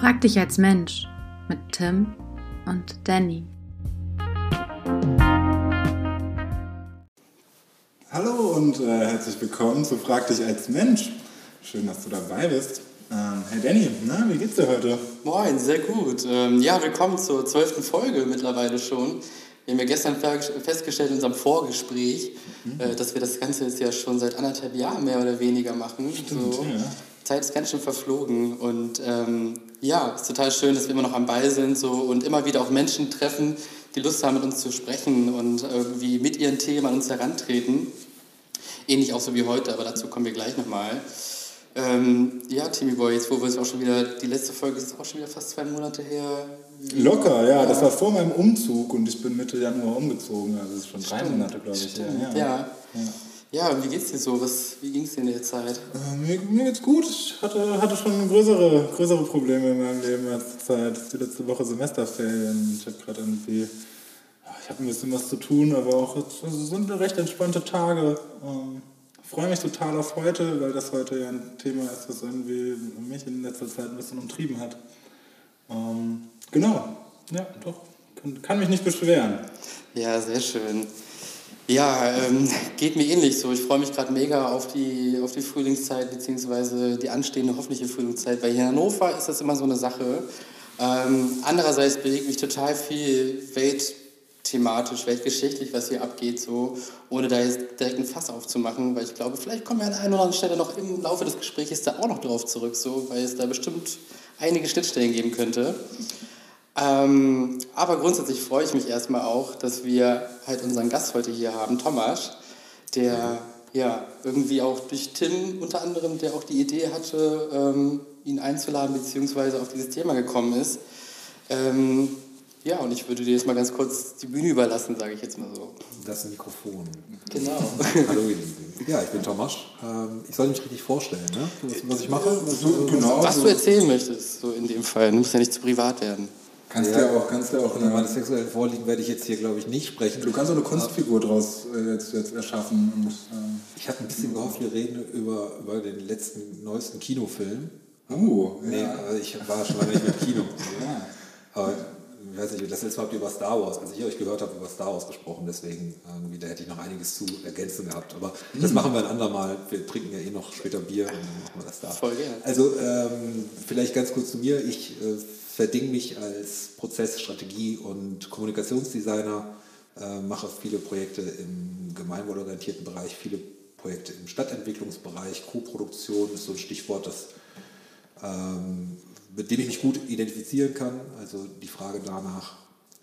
Frag dich als Mensch mit Tim und Danny. Hallo und äh, herzlich willkommen zu Frag dich als Mensch. Schön, dass du dabei bist. Ähm, hey Danny, na, wie geht's dir heute? Moin, sehr gut. Ähm, ja, willkommen zur zwölften Folge mittlerweile schon. Wir haben ja gestern festgestellt in unserem Vorgespräch, mhm. äh, dass wir das Ganze jetzt ja schon seit anderthalb Jahren mehr oder weniger machen. Stimmt, so. ja. Zeit ist ganz schön verflogen und ähm, ja, es ist total schön, dass wir immer noch am Ball sind so, und immer wieder auch Menschen treffen, die Lust haben, mit uns zu sprechen und irgendwie mit ihren Themen an uns herantreten. Ähnlich auch so wie heute, aber dazu kommen wir gleich nochmal. Ähm, ja, Timmy Boy, jetzt wo wir es auch schon wieder, die letzte Folge ist auch schon wieder fast zwei Monate her. Locker, ja, das war vor meinem Umzug und ich bin Mitte Januar umgezogen, also das ist schon drei Monate, glaube ich. Ja, ja. ja. Ja, wie geht's dir so? Was, wie ging es dir in der Zeit? Äh, mir, mir, geht's gut. Ich hatte, hatte schon größere, größere Probleme in meinem Leben als Zeit. Die letzte Woche Semesterferien. Ich habe gerade irgendwie, ich habe ein bisschen was zu tun, aber auch also sind recht entspannte Tage. Ähm, freue mich total auf heute, weil das heute ja ein Thema ist, was irgendwie mich in letzter Zeit ein bisschen umtrieben hat. Ähm, genau, ja, doch, kann, kann mich nicht beschweren. Ja, sehr schön. Ja, ähm, geht mir ähnlich so. Ich freue mich gerade mega auf die, auf die Frühlingszeit, beziehungsweise die anstehende hoffentliche Frühlingszeit. Weil hier in Hannover ist das immer so eine Sache. Ähm, andererseits bewegt mich total viel weltthematisch, weltgeschichtlich, was hier abgeht, so, ohne da jetzt direkt ein Fass aufzumachen, weil ich glaube, vielleicht kommen wir an einer oder anderen Stelle noch im Laufe des Gesprächs da auch noch drauf zurück, so, weil es da bestimmt einige Schnittstellen geben könnte. Ähm, aber grundsätzlich freue ich mich erstmal auch, dass wir halt unseren Gast heute hier haben, Thomas, der ja irgendwie auch durch Tim unter anderem, der auch die Idee hatte, ähm, ihn einzuladen, beziehungsweise auf dieses Thema gekommen ist. Ähm, ja, und ich würde dir jetzt mal ganz kurz die Bühne überlassen, sage ich jetzt mal so. Das Mikrofon. Genau. Hallo, ihr Lieben. Ja, ich bin Thomas. Ähm, ich soll mich richtig vorstellen, ne? was, was ich mache. Was, genau, was du erzählen möchtest, so in dem Fall. Du musst ja nicht zu privat werden. Kannst ja, du auch, kannst du auch. Über meine sexuellen Vorlieben werde ich jetzt hier, glaube ich, nicht sprechen. Du kannst auch eine Kunstfigur draus äh, jetzt, jetzt erschaffen. Und, ähm, ich habe ein bisschen gehofft, wir reden über, über den letzten, neuesten Kinofilm. Oh, nee, ja. ich war schon lange nicht im Kino. ja. Aber ich weiß nicht, das letzte Mal habt ihr über Star Wars, als ich euch gehört habe, über Star Wars gesprochen, deswegen irgendwie, da hätte ich noch einiges zu ergänzen gehabt. Aber mhm. das machen wir ein andermal. Wir trinken ja eh noch später Bier und dann machen wir das da. Voll gerne. Also ähm, vielleicht ganz kurz zu mir. Ich äh, verding mich als Prozess-, Strategie- und Kommunikationsdesigner, äh, mache viele Projekte im gemeinwohlorientierten Bereich, viele Projekte im Stadtentwicklungsbereich, Co-Produktion ist so ein Stichwort, das, ähm, mit dem ich mich gut identifizieren kann. Also die Frage danach,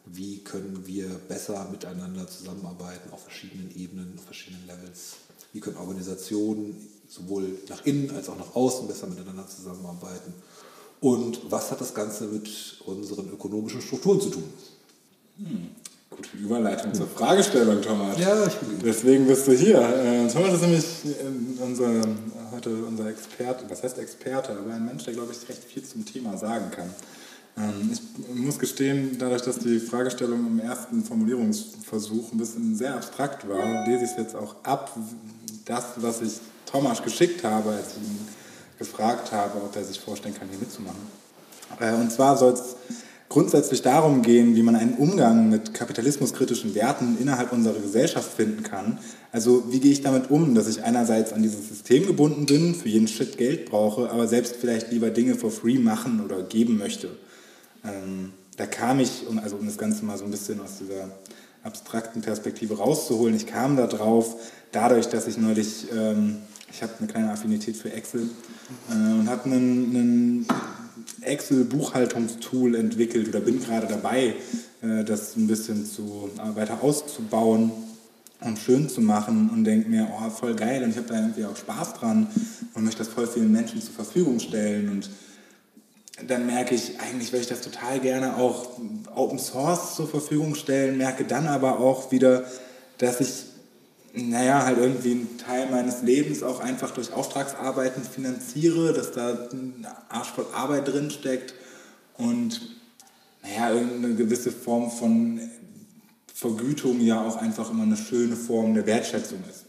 wie können wir besser miteinander zusammenarbeiten auf verschiedenen Ebenen, auf verschiedenen Levels. Wie können Organisationen sowohl nach innen als auch nach außen besser miteinander zusammenarbeiten und was hat das Ganze mit unseren ökonomischen Strukturen zu tun? Hm. Gute Überleitung zur Fragestellung, Thomas. Ja, ich bin Deswegen bist du hier. Äh, Thomas ist nämlich äh, unser, heute unser Experte, was heißt Experte, aber ein Mensch, der, glaube ich, recht viel zum Thema sagen kann. Ähm, ich muss gestehen, dadurch, dass die Fragestellung im ersten Formulierungsversuch ein bisschen sehr abstrakt war, lese ich es jetzt auch ab, das, was ich Thomas geschickt habe, als ich ihn gefragt habe, ob er sich vorstellen kann, hier mitzumachen. Äh, und zwar soll es grundsätzlich darum gehen, wie man einen Umgang mit kapitalismuskritischen Werten innerhalb unserer Gesellschaft finden kann. Also wie gehe ich damit um, dass ich einerseits an dieses System gebunden bin, für jeden Shit Geld brauche, aber selbst vielleicht lieber Dinge for free machen oder geben möchte. Ähm, da kam ich, um, also um das Ganze mal so ein bisschen aus dieser abstrakten Perspektive rauszuholen, ich kam da drauf, dadurch, dass ich neulich... Ähm, ich habe eine kleine Affinität für Excel und habe einen, Excel-Buchhaltungstool entwickelt oder bin gerade dabei, äh, das ein bisschen zu, äh, weiter auszubauen und schön zu machen und denke mir, oh, voll geil und ich habe da irgendwie auch Spaß dran und möchte das voll vielen Menschen zur Verfügung stellen und dann merke ich, eigentlich würde ich das total gerne auch Open Source zur Verfügung stellen, merke dann aber auch wieder, dass ich naja, halt irgendwie einen Teil meines Lebens auch einfach durch Auftragsarbeiten finanziere, dass da ein Arsch voll Arbeit drin steckt und naja, irgendeine gewisse Form von Vergütung ja auch einfach immer eine schöne Form der Wertschätzung ist.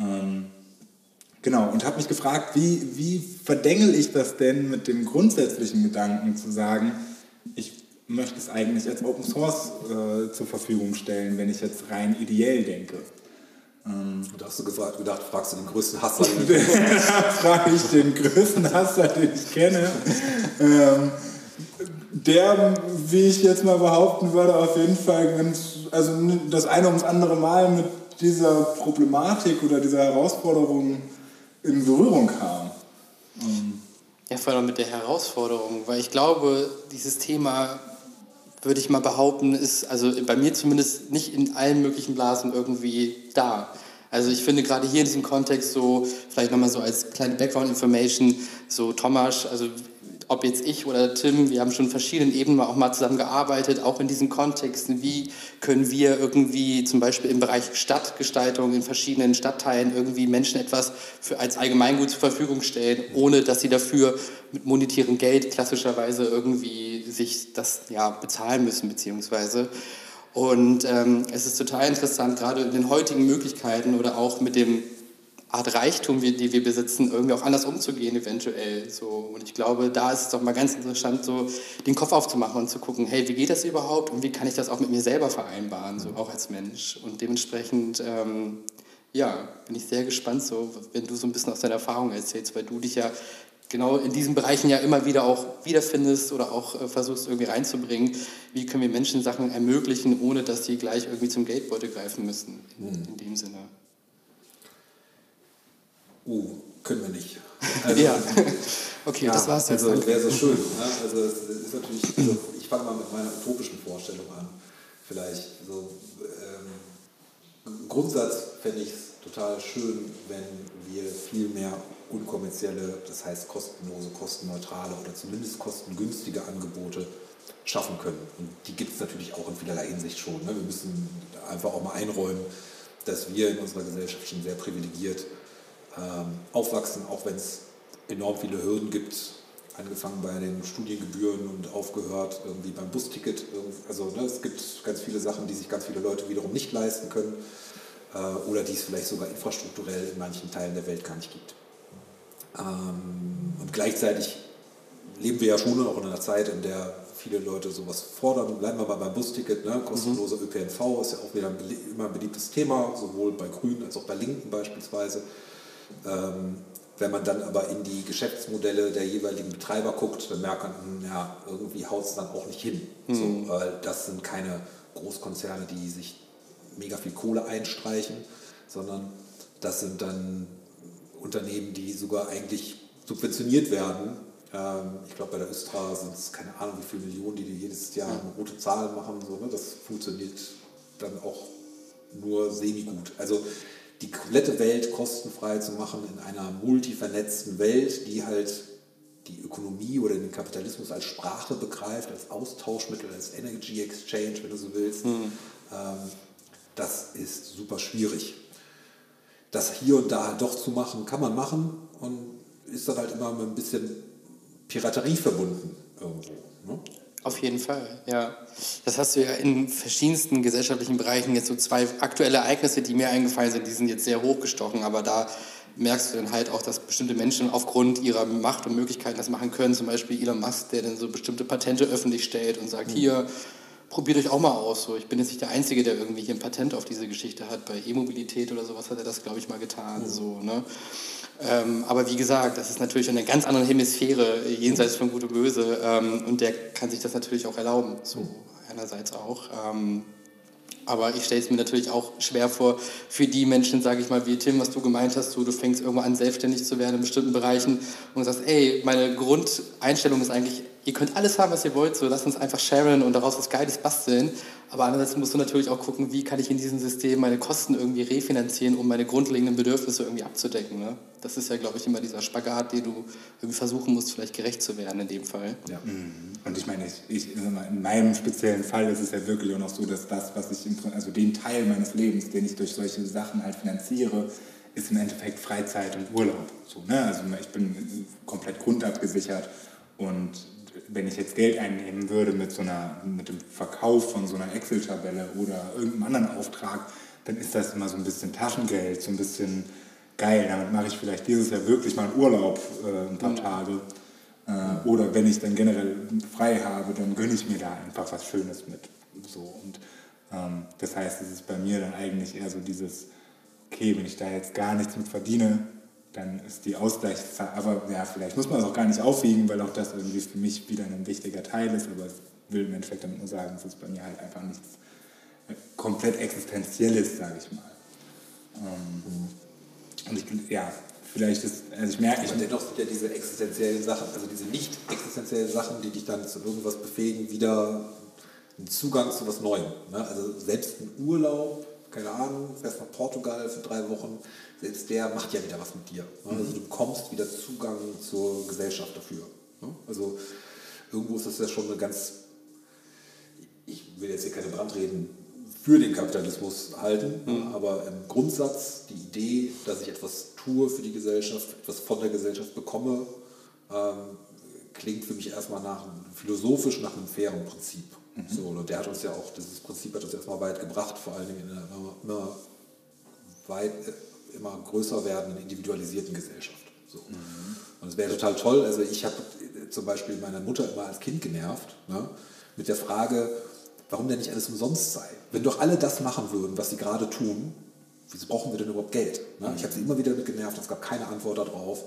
Ähm, genau, und habe mich gefragt, wie, wie verdengel ich das denn mit dem grundsätzlichen Gedanken zu sagen, ich möchte es eigentlich als Open Source äh, zur Verfügung stellen, wenn ich jetzt rein ideell denke. Ähm, da hast du gefragt, gedacht, fragst du den größten Hasser? frage ich den größten Hasser, den ich kenne. ähm, der, wie ich jetzt mal behaupten würde, auf jeden Fall ganz, also das eine ums andere Mal mit dieser Problematik oder dieser Herausforderung in Berührung kam. Ja, vor allem mit der Herausforderung, weil ich glaube, dieses Thema, würde ich mal behaupten, ist also bei mir zumindest nicht in allen möglichen Blasen irgendwie da. Also ich finde gerade hier in diesem Kontext so, vielleicht nochmal so als kleine Background-Information, so Thomas, also ob jetzt ich oder Tim, wir haben schon verschiedenen Ebenen auch mal zusammengearbeitet, auch in diesen Kontexten. Wie können wir irgendwie zum Beispiel im Bereich Stadtgestaltung in verschiedenen Stadtteilen irgendwie Menschen etwas für, als Allgemeingut zur Verfügung stellen, ohne dass sie dafür mit monetärem Geld klassischerweise irgendwie sich das ja, bezahlen müssen, beziehungsweise. Und ähm, es ist total interessant, gerade in den heutigen Möglichkeiten oder auch mit dem Art Reichtum, die wir besitzen, irgendwie auch anders umzugehen eventuell. So. Und ich glaube, da ist es doch mal ganz interessant, so den Kopf aufzumachen und zu gucken, hey, wie geht das überhaupt und wie kann ich das auch mit mir selber vereinbaren, so auch als Mensch. Und dementsprechend, ähm, ja, bin ich sehr gespannt, so, wenn du so ein bisschen aus deiner Erfahrung erzählst, weil du dich ja genau in diesen Bereichen ja immer wieder auch wiederfindest oder auch äh, versuchst irgendwie reinzubringen. Wie können wir Menschen Sachen ermöglichen, ohne dass sie gleich irgendwie zum Geldbeutel greifen müssen, in, in dem Sinne. Uh, können wir nicht. Also, ja, okay, ja, das war's jetzt. Also wäre so schön. Ne? Also es ist natürlich, also ich fange mal mit meiner utopischen Vorstellung an. Vielleicht so ähm, Grundsatz fände ich es total schön, wenn wir viel mehr unkommerzielle, das heißt kostenlose, kostenneutrale oder zumindest kostengünstige Angebote schaffen können. Und die gibt es natürlich auch in vielerlei Hinsicht schon. Ne? Wir müssen einfach auch mal einräumen, dass wir in unserer Gesellschaft schon sehr privilegiert sind aufwachsen, auch wenn es enorm viele Hürden gibt, angefangen bei den Studiengebühren und aufgehört irgendwie beim Busticket. Also ne, es gibt ganz viele Sachen, die sich ganz viele Leute wiederum nicht leisten können äh, oder die es vielleicht sogar infrastrukturell in manchen Teilen der Welt gar nicht gibt. Ähm, und gleichzeitig leben wir ja schon auch in einer Zeit, in der viele Leute sowas fordern. Bleiben wir mal beim Busticket, ne? kostenloser. ÖPNV ist ja auch wieder ein, immer ein beliebtes Thema, sowohl bei Grünen als auch bei Linken beispielsweise. Ähm, wenn man dann aber in die Geschäftsmodelle der jeweiligen Betreiber guckt, dann merkt man, hm, ja, irgendwie haut es dann auch nicht hin. Mhm. So, das sind keine Großkonzerne, die sich mega viel Kohle einstreichen, sondern das sind dann Unternehmen, die sogar eigentlich subventioniert werden. Ähm, ich glaube, bei der Östra sind es keine Ahnung, wie viele Millionen, die, die jedes Jahr eine rote Zahl machen. So, ne? Das funktioniert dann auch nur semi-gut. Also die komplette Welt kostenfrei zu machen in einer multivernetzten Welt, die halt die Ökonomie oder den Kapitalismus als Sprache begreift, als Austauschmittel, als Energy Exchange, wenn du so willst, mhm. das ist super schwierig. Das hier und da doch zu machen, kann man machen und ist dann halt immer mit ein bisschen Piraterie verbunden irgendwo. Ne? Auf jeden Fall, ja. Das hast du ja in verschiedensten gesellschaftlichen Bereichen. Jetzt so zwei aktuelle Ereignisse, die mir eingefallen sind, die sind jetzt sehr hochgestochen, aber da merkst du dann halt auch, dass bestimmte Menschen aufgrund ihrer Macht und Möglichkeiten das machen können. Zum Beispiel Elon Musk, der dann so bestimmte Patente öffentlich stellt und sagt, mhm. hier, probiert euch auch mal aus. So, ich bin jetzt nicht der Einzige, der irgendwie hier ein Patent auf diese Geschichte hat. Bei E-Mobilität oder sowas hat er das, glaube ich, mal getan. Mhm. So, ne? Ähm, aber wie gesagt, das ist natürlich in einer ganz anderen Hemisphäre, jenseits von Gut und Böse. Ähm, und der kann sich das natürlich auch erlauben, so einerseits auch. Ähm, aber ich stelle es mir natürlich auch schwer vor, für die Menschen, sage ich mal, wie Tim, was du gemeint hast, du, du fängst irgendwann an, selbstständig zu werden in bestimmten Bereichen und sagst, ey, meine Grundeinstellung ist eigentlich, ihr könnt alles haben, was ihr wollt, so lasst uns einfach sharen und daraus was Geiles basteln. Aber andererseits musst du natürlich auch gucken, wie kann ich in diesem System meine Kosten irgendwie refinanzieren, um meine grundlegenden Bedürfnisse irgendwie abzudecken. Ne? Das ist ja, glaube ich, immer dieser Spagat, den du irgendwie versuchen musst, vielleicht gerecht zu werden in dem Fall. Ja. Mhm. Und ich meine, ich, ich, in meinem speziellen Fall ist es ja wirklich auch noch so, dass das, was ich, im, also den Teil meines Lebens, den ich durch solche Sachen halt finanziere, ist im Endeffekt Freizeit und Urlaub. So, ne? Also ich bin komplett grundabgesichert und wenn ich jetzt Geld einnehmen würde mit, so einer, mit dem Verkauf von so einer Excel-Tabelle oder irgendeinem anderen Auftrag, dann ist das immer so ein bisschen Taschengeld, so ein bisschen geil, damit mache ich vielleicht dieses Jahr wirklich mal Urlaub äh, ein paar mhm. Tage. Äh, oder wenn ich dann generell frei habe, dann gönne ich mir da einfach was Schönes mit. So. Und ähm, das heißt, es ist bei mir dann eigentlich eher so dieses, okay, wenn ich da jetzt gar nichts mit verdiene, dann ist die Ausgleichszahl, aber ja, vielleicht muss man es auch gar nicht aufwiegen, weil auch das irgendwie für mich wieder ein wichtiger Teil ist, aber ich will im Endeffekt damit nur sagen, es ist bei mir halt einfach nichts äh, komplett Existenzielles, sage ich mal. Ähm, und ich, ja, vielleicht ist, also ich merke... Aber dennoch sind ja diese existenziellen Sachen, also diese nicht existenziellen Sachen, die dich dann zu irgendwas befähigen, wieder einen Zugang zu was Neuem. Ne? Also selbst ein Urlaub, keine Ahnung, fährst nach Portugal für drei Wochen, selbst der macht ja wieder was mit dir. Ne? Also du bekommst wieder Zugang zur Gesellschaft dafür. Ne? Also irgendwo ist das ja schon eine ganz, ich will jetzt hier keine Brandreden für den Kapitalismus halten, mhm. aber im Grundsatz die Idee, dass ich etwas tue für die Gesellschaft, etwas von der Gesellschaft bekomme, ähm, klingt für mich erstmal nach philosophisch nach einem fairen Prinzip. Mhm. So, und der hat uns ja auch, dieses Prinzip hat uns erstmal weit gebracht, vor allen Dingen in einer immer, immer, weit, äh, immer größer werdenden, individualisierten Gesellschaft. So. Mhm. Und es wäre total toll, also ich habe zum Beispiel meine Mutter immer als Kind genervt, ne, mit der Frage, warum denn nicht alles umsonst sei. Wenn doch alle das machen würden, was sie gerade tun, wieso brauchen wir denn überhaupt Geld? Ne? Ich habe sie immer wieder mit genervt, es gab keine Antwort darauf.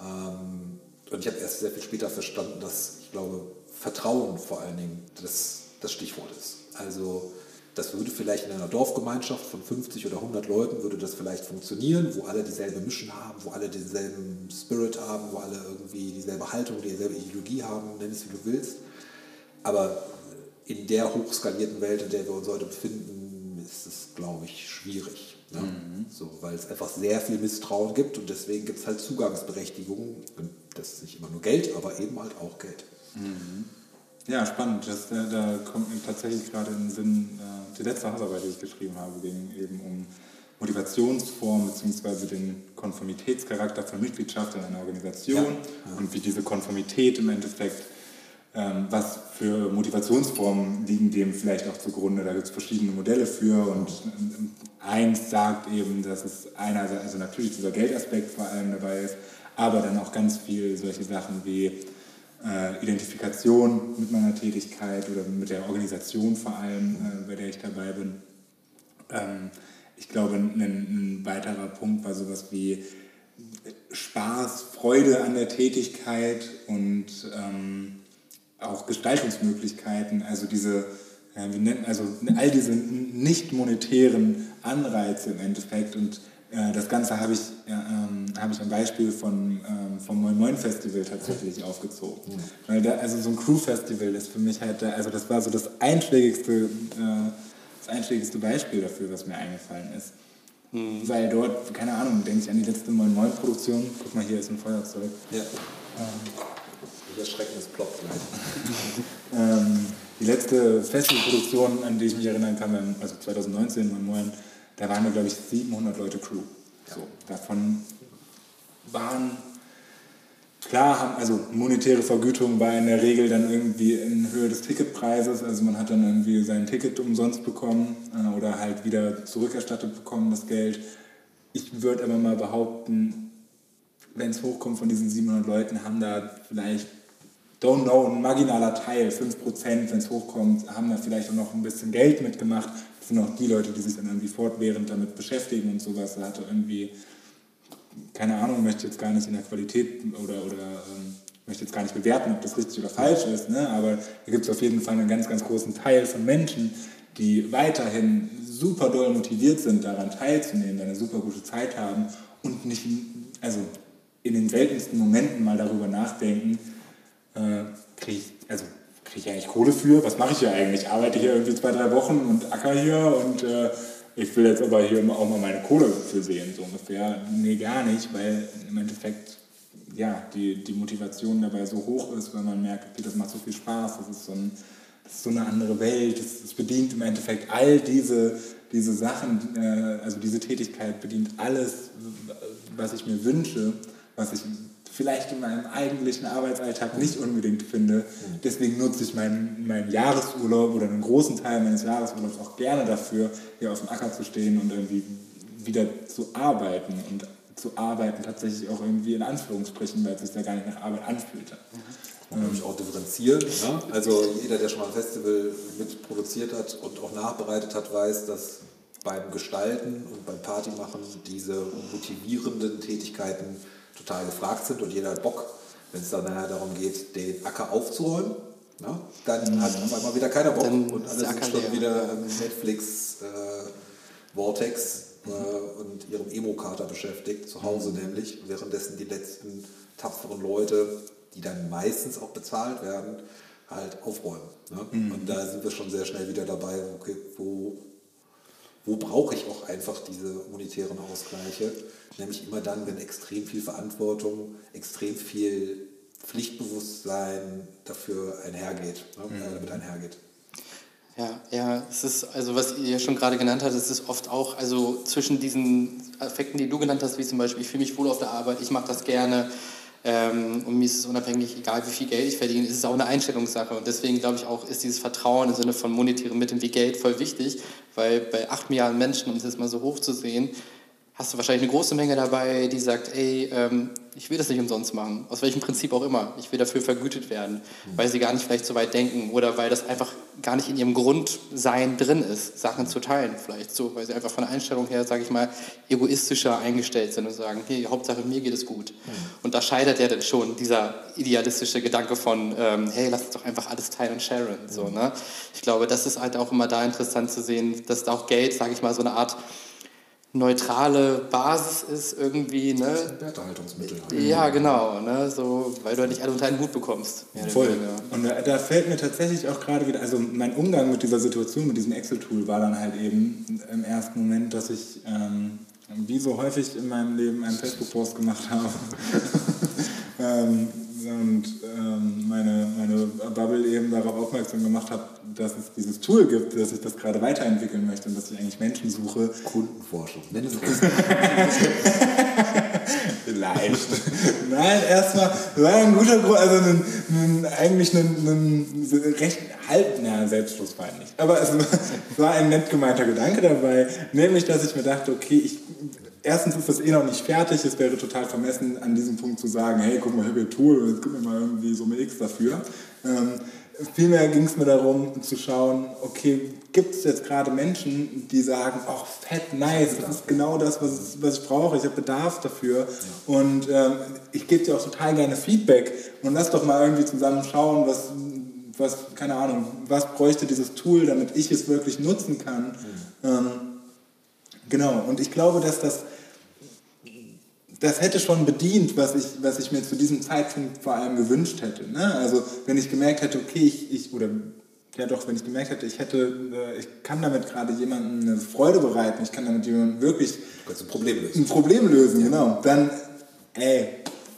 Ähm, und ich habe erst sehr viel später verstanden, dass ich glaube, Vertrauen vor allen Dingen das, das Stichwort ist. Also das würde vielleicht in einer Dorfgemeinschaft von 50 oder 100 Leuten würde das vielleicht funktionieren, wo alle dieselbe Mission haben, wo alle denselben Spirit haben, wo alle irgendwie dieselbe Haltung, dieselbe Ideologie haben, nenn es wie du willst. Aber in der hochskalierten Welt, in der wir uns heute befinden, ist es, glaube ich, schwierig. Ne? Mhm. So, weil es einfach sehr viel Misstrauen gibt und deswegen gibt es halt Zugangsberechtigungen. Das ist nicht immer nur Geld, aber eben halt auch Geld. Mhm. Ja, spannend. Das, da, da kommt mir tatsächlich gerade in den Sinn, äh, die letzte Hausarbeit, die ich geschrieben habe, ging eben um Motivationsform bzw. den Konformitätscharakter von Mitgliedschaft in einer Organisation ja. Ja. und wie diese Konformität im Endeffekt, ähm, was für Motivationsformen liegen dem vielleicht auch zugrunde. Da gibt es verschiedene Modelle für und äh, eins sagt eben, dass es einerseits, also natürlich dieser Geldaspekt vor allem dabei ist, aber dann auch ganz viel solche Sachen wie äh, Identifikation mit meiner Tätigkeit oder mit der Organisation vor allem, äh, bei der ich dabei bin. Ähm, ich glaube, ein, ein, weiterer Punkt war sowas wie Spaß, Freude an der Tätigkeit und ähm, auch Gestaltungsmöglichkeiten, also diese also all diese nicht monetären Anreize im Endeffekt und das Ganze habe ich, ähm, hab ich am Beispiel von, ähm, vom Moin Moin Festival tatsächlich aufgezogen. Mhm. Weil da, also so ein Crew-Festival ist für mich halt, also das war so das einschlägigste, äh, das einschlägigste Beispiel dafür, was mir eingefallen ist. Mhm. Weil dort, keine Ahnung, denke ich an die letzte Moin Moin Produktion. Guck mal, hier ist ein Feuerzeug. Ja. Ähm, das Schrecken ist ploppt gleich. ähm, die letzte Festivalproduktion, an die ich mich erinnern kann, also 2019, Moin Moin, da waren, glaube ich, 700 Leute Crew. So, davon waren, klar, haben, also monetäre Vergütung war in der Regel dann irgendwie in Höhe des Ticketpreises. Also man hat dann irgendwie sein Ticket umsonst bekommen äh, oder halt wieder zurückerstattet bekommen, das Geld. Ich würde aber mal behaupten, wenn es hochkommt von diesen 700 Leuten, haben da vielleicht, don't know, ein marginaler Teil, 5%, wenn es hochkommt, haben da vielleicht auch noch ein bisschen Geld mitgemacht das sind auch die Leute, die sich dann irgendwie fortwährend damit beschäftigen und sowas. Da hatte irgendwie, keine Ahnung, möchte jetzt gar nicht in der Qualität oder, oder ähm, möchte jetzt gar nicht bewerten, ob das richtig oder falsch ist, ne? aber da gibt es auf jeden Fall einen ganz, ganz großen Teil von Menschen, die weiterhin super doll motiviert sind, daran teilzunehmen, eine super gute Zeit haben und nicht, also in den seltensten Momenten mal darüber nachdenken, äh, ich, also kriege ich eigentlich Kohle für? Was mache ich hier eigentlich? Ich arbeite hier irgendwie zwei, drei Wochen und acker hier und äh, ich will jetzt aber hier auch mal meine Kohle für sehen, so ungefähr. Nee, gar nicht, weil im Endeffekt ja, die, die Motivation dabei so hoch ist, weil man merkt, okay, das macht so viel Spaß, das ist so, ein, das ist so eine andere Welt, es bedient im Endeffekt all diese, diese Sachen, äh, also diese Tätigkeit bedient alles, was ich mir wünsche, was ich vielleicht in meinem eigentlichen Arbeitsalltag nicht unbedingt finde. Deswegen nutze ich meinen, meinen Jahresurlaub oder einen großen Teil meines Jahresurlaubs auch gerne dafür, hier auf dem Acker zu stehen und irgendwie wieder zu arbeiten und zu arbeiten tatsächlich auch irgendwie in Anführungsstrichen, weil es sich ja gar nicht nach Arbeit anfühlte. Und nämlich auch differenzieren. Ne? Also jeder, der schon mal ein Festival mitproduziert hat und auch nachbereitet hat, weiß, dass beim Gestalten und beim Partymachen diese motivierenden Tätigkeiten total gefragt sind und jeder hat Bock, wenn es dann nachher darum geht, den Acker aufzuräumen. Ne? Dann hat auf einmal wieder keiner Bock Dann und alle sind schon leer. wieder im Netflix äh, Vortex äh, und ihrem Emo-Kater beschäftigt, zu Hause nämlich, währenddessen die letzten tapferen Leute, die dann meistens auch bezahlt werden, halt aufräumen. Ne? Und da sind wir schon sehr schnell wieder dabei, okay, wo, wo brauche ich auch einfach diese monetären Ausgleiche? Nämlich immer dann, wenn extrem viel Verantwortung, extrem viel Pflichtbewusstsein dafür einhergeht, ne? äh, damit einhergeht. Ja, ja, es ist, also was ihr schon gerade genannt habt, es ist oft auch, also zwischen diesen Effekten, die du genannt hast, wie zum Beispiel, ich fühle mich wohl auf der Arbeit, ich mache das gerne und mir ist es unabhängig, egal wie viel Geld ich verdiene, ist es auch eine Einstellungssache. Und deswegen glaube ich auch, ist dieses Vertrauen im Sinne von monetären Mitteln wie Geld voll wichtig, weil bei 8 Milliarden Menschen, um es jetzt mal so hoch zu sehen, hast du wahrscheinlich eine große Menge dabei, die sagt, ey, ähm, ich will das nicht umsonst machen, aus welchem Prinzip auch immer. Ich will dafür vergütet werden, weil sie gar nicht vielleicht so weit denken oder weil das einfach gar nicht in ihrem Grundsein drin ist, Sachen zu teilen vielleicht so, weil sie einfach von der Einstellung her, sage ich mal, egoistischer eingestellt sind und sagen, hey, Hauptsache mir geht es gut. Und da scheitert ja dann schon dieser idealistische Gedanke von, ähm, hey, lass uns doch einfach alles teilen und sharen. So, ne? Ich glaube, das ist halt auch immer da interessant zu sehen, dass da auch Geld, sage ich mal, so eine Art neutrale Basis ist irgendwie, ne? Wertehaltungsmittel. halt. Ja, genau, ne? So, weil du halt nicht alle unter einen Hut bekommst. Voll. Und da, da fällt mir tatsächlich auch gerade wieder, also mein Umgang mit dieser Situation, mit diesem Excel-Tool war dann halt eben im ersten Moment, dass ich, ähm, wie so häufig in meinem Leben, einen Facebook-Post gemacht habe. ähm, und ähm, meine, meine Bubble eben darauf aufmerksam gemacht hat, dass es dieses Tool gibt, dass ich das gerade weiterentwickeln möchte und dass ich eigentlich Menschen suche, Kundenforschung. Nennen Sie Vielleicht. Nein, erstmal war ein guter Grund, also ein, ein, eigentlich ein, ein recht halb, na, Selbstschluss war nicht. Aber es war ein nett gemeinter Gedanke dabei, nämlich, dass ich mir dachte, okay, ich, erstens ist das eh noch nicht fertig, es wäre total vermessen, an diesem Punkt zu sagen, hey, guck mal, ich habe hier ein Tool und jetzt gib mir mal irgendwie Summe X dafür. Ähm, Vielmehr ging es mir darum zu schauen, okay, gibt es jetzt gerade Menschen, die sagen, ach fett, nice, das ist genau das, was, was ich brauche, ich habe Bedarf dafür. Und ähm, ich gebe dir auch total gerne Feedback. Und lass doch mal irgendwie zusammen schauen, was, was, keine Ahnung, was bräuchte dieses Tool, damit ich es wirklich nutzen kann. Ähm, genau, und ich glaube, dass das das hätte schon bedient, was ich, was ich mir zu diesem Zeitpunkt vor allem gewünscht hätte. Ne? Also wenn ich gemerkt hätte, okay, ich, ich oder ja doch, wenn ich gemerkt hätte, ich hätte, äh, ich kann damit gerade jemandem eine Freude bereiten, ich kann damit jemandem wirklich ein Problem lösen. ein Problem lösen, genau, dann ey,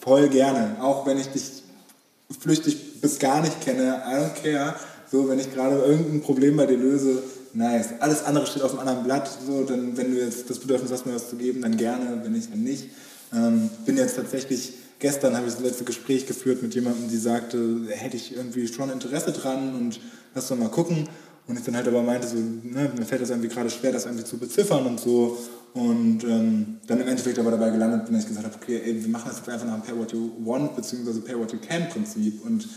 voll gerne. Auch wenn ich dich flüchtig bis gar nicht kenne, I don't care. So, wenn ich gerade irgendein Problem bei dir löse, nice. Alles andere steht auf einem anderen Blatt. So, dann, wenn du jetzt das Bedürfnis hast, mir was zu geben, dann gerne, wenn nicht, dann nicht. Ähm, bin jetzt tatsächlich, gestern habe ich das letzte Gespräch geführt mit jemandem, die sagte, hätte ich irgendwie schon Interesse dran und lass doch mal gucken. Und ich dann halt aber meinte, so, ne, mir fällt das irgendwie gerade schwer, das irgendwie zu beziffern und so. Und ähm, dann im Endeffekt aber dabei gelandet bin, dass ich gesagt habe, okay, ey, wir machen das jetzt einfach nach dem Pay What You Want bzw. Pay What You Can Prinzip. Und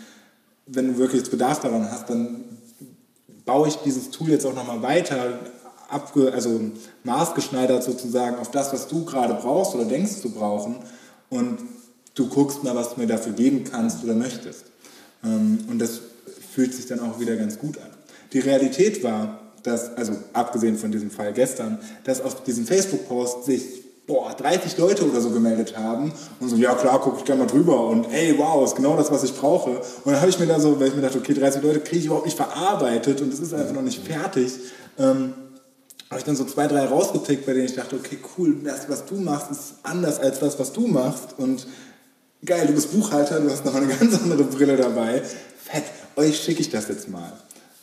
wenn du wirklich Bedarf daran hast, dann baue ich dieses Tool jetzt auch nochmal weiter, abge, also maßgeschneidert sozusagen auf das, was du gerade brauchst oder denkst zu brauchen. Und du guckst mal, was du mir dafür geben kannst oder möchtest. Ähm, und das fühlt sich dann auch wieder ganz gut an. Die Realität war, dass, also abgesehen von diesem Fall gestern, dass auf diesem Facebook-Post sich boah, 30 Leute oder so gemeldet haben und so, ja klar, gucke ich gerne mal drüber und ey, wow, ist genau das, was ich brauche. Und dann habe ich mir da so, weil ich mir dachte, okay, 30 Leute kriege ich überhaupt nicht verarbeitet und es ist einfach noch nicht fertig, ähm, habe ich dann so zwei, drei rausgepickt, bei denen ich dachte, okay, cool, das, was du machst, ist anders als das, was du machst und geil, du bist Buchhalter, du hast noch eine ganz andere Brille dabei. Fett, euch schicke ich das jetzt mal.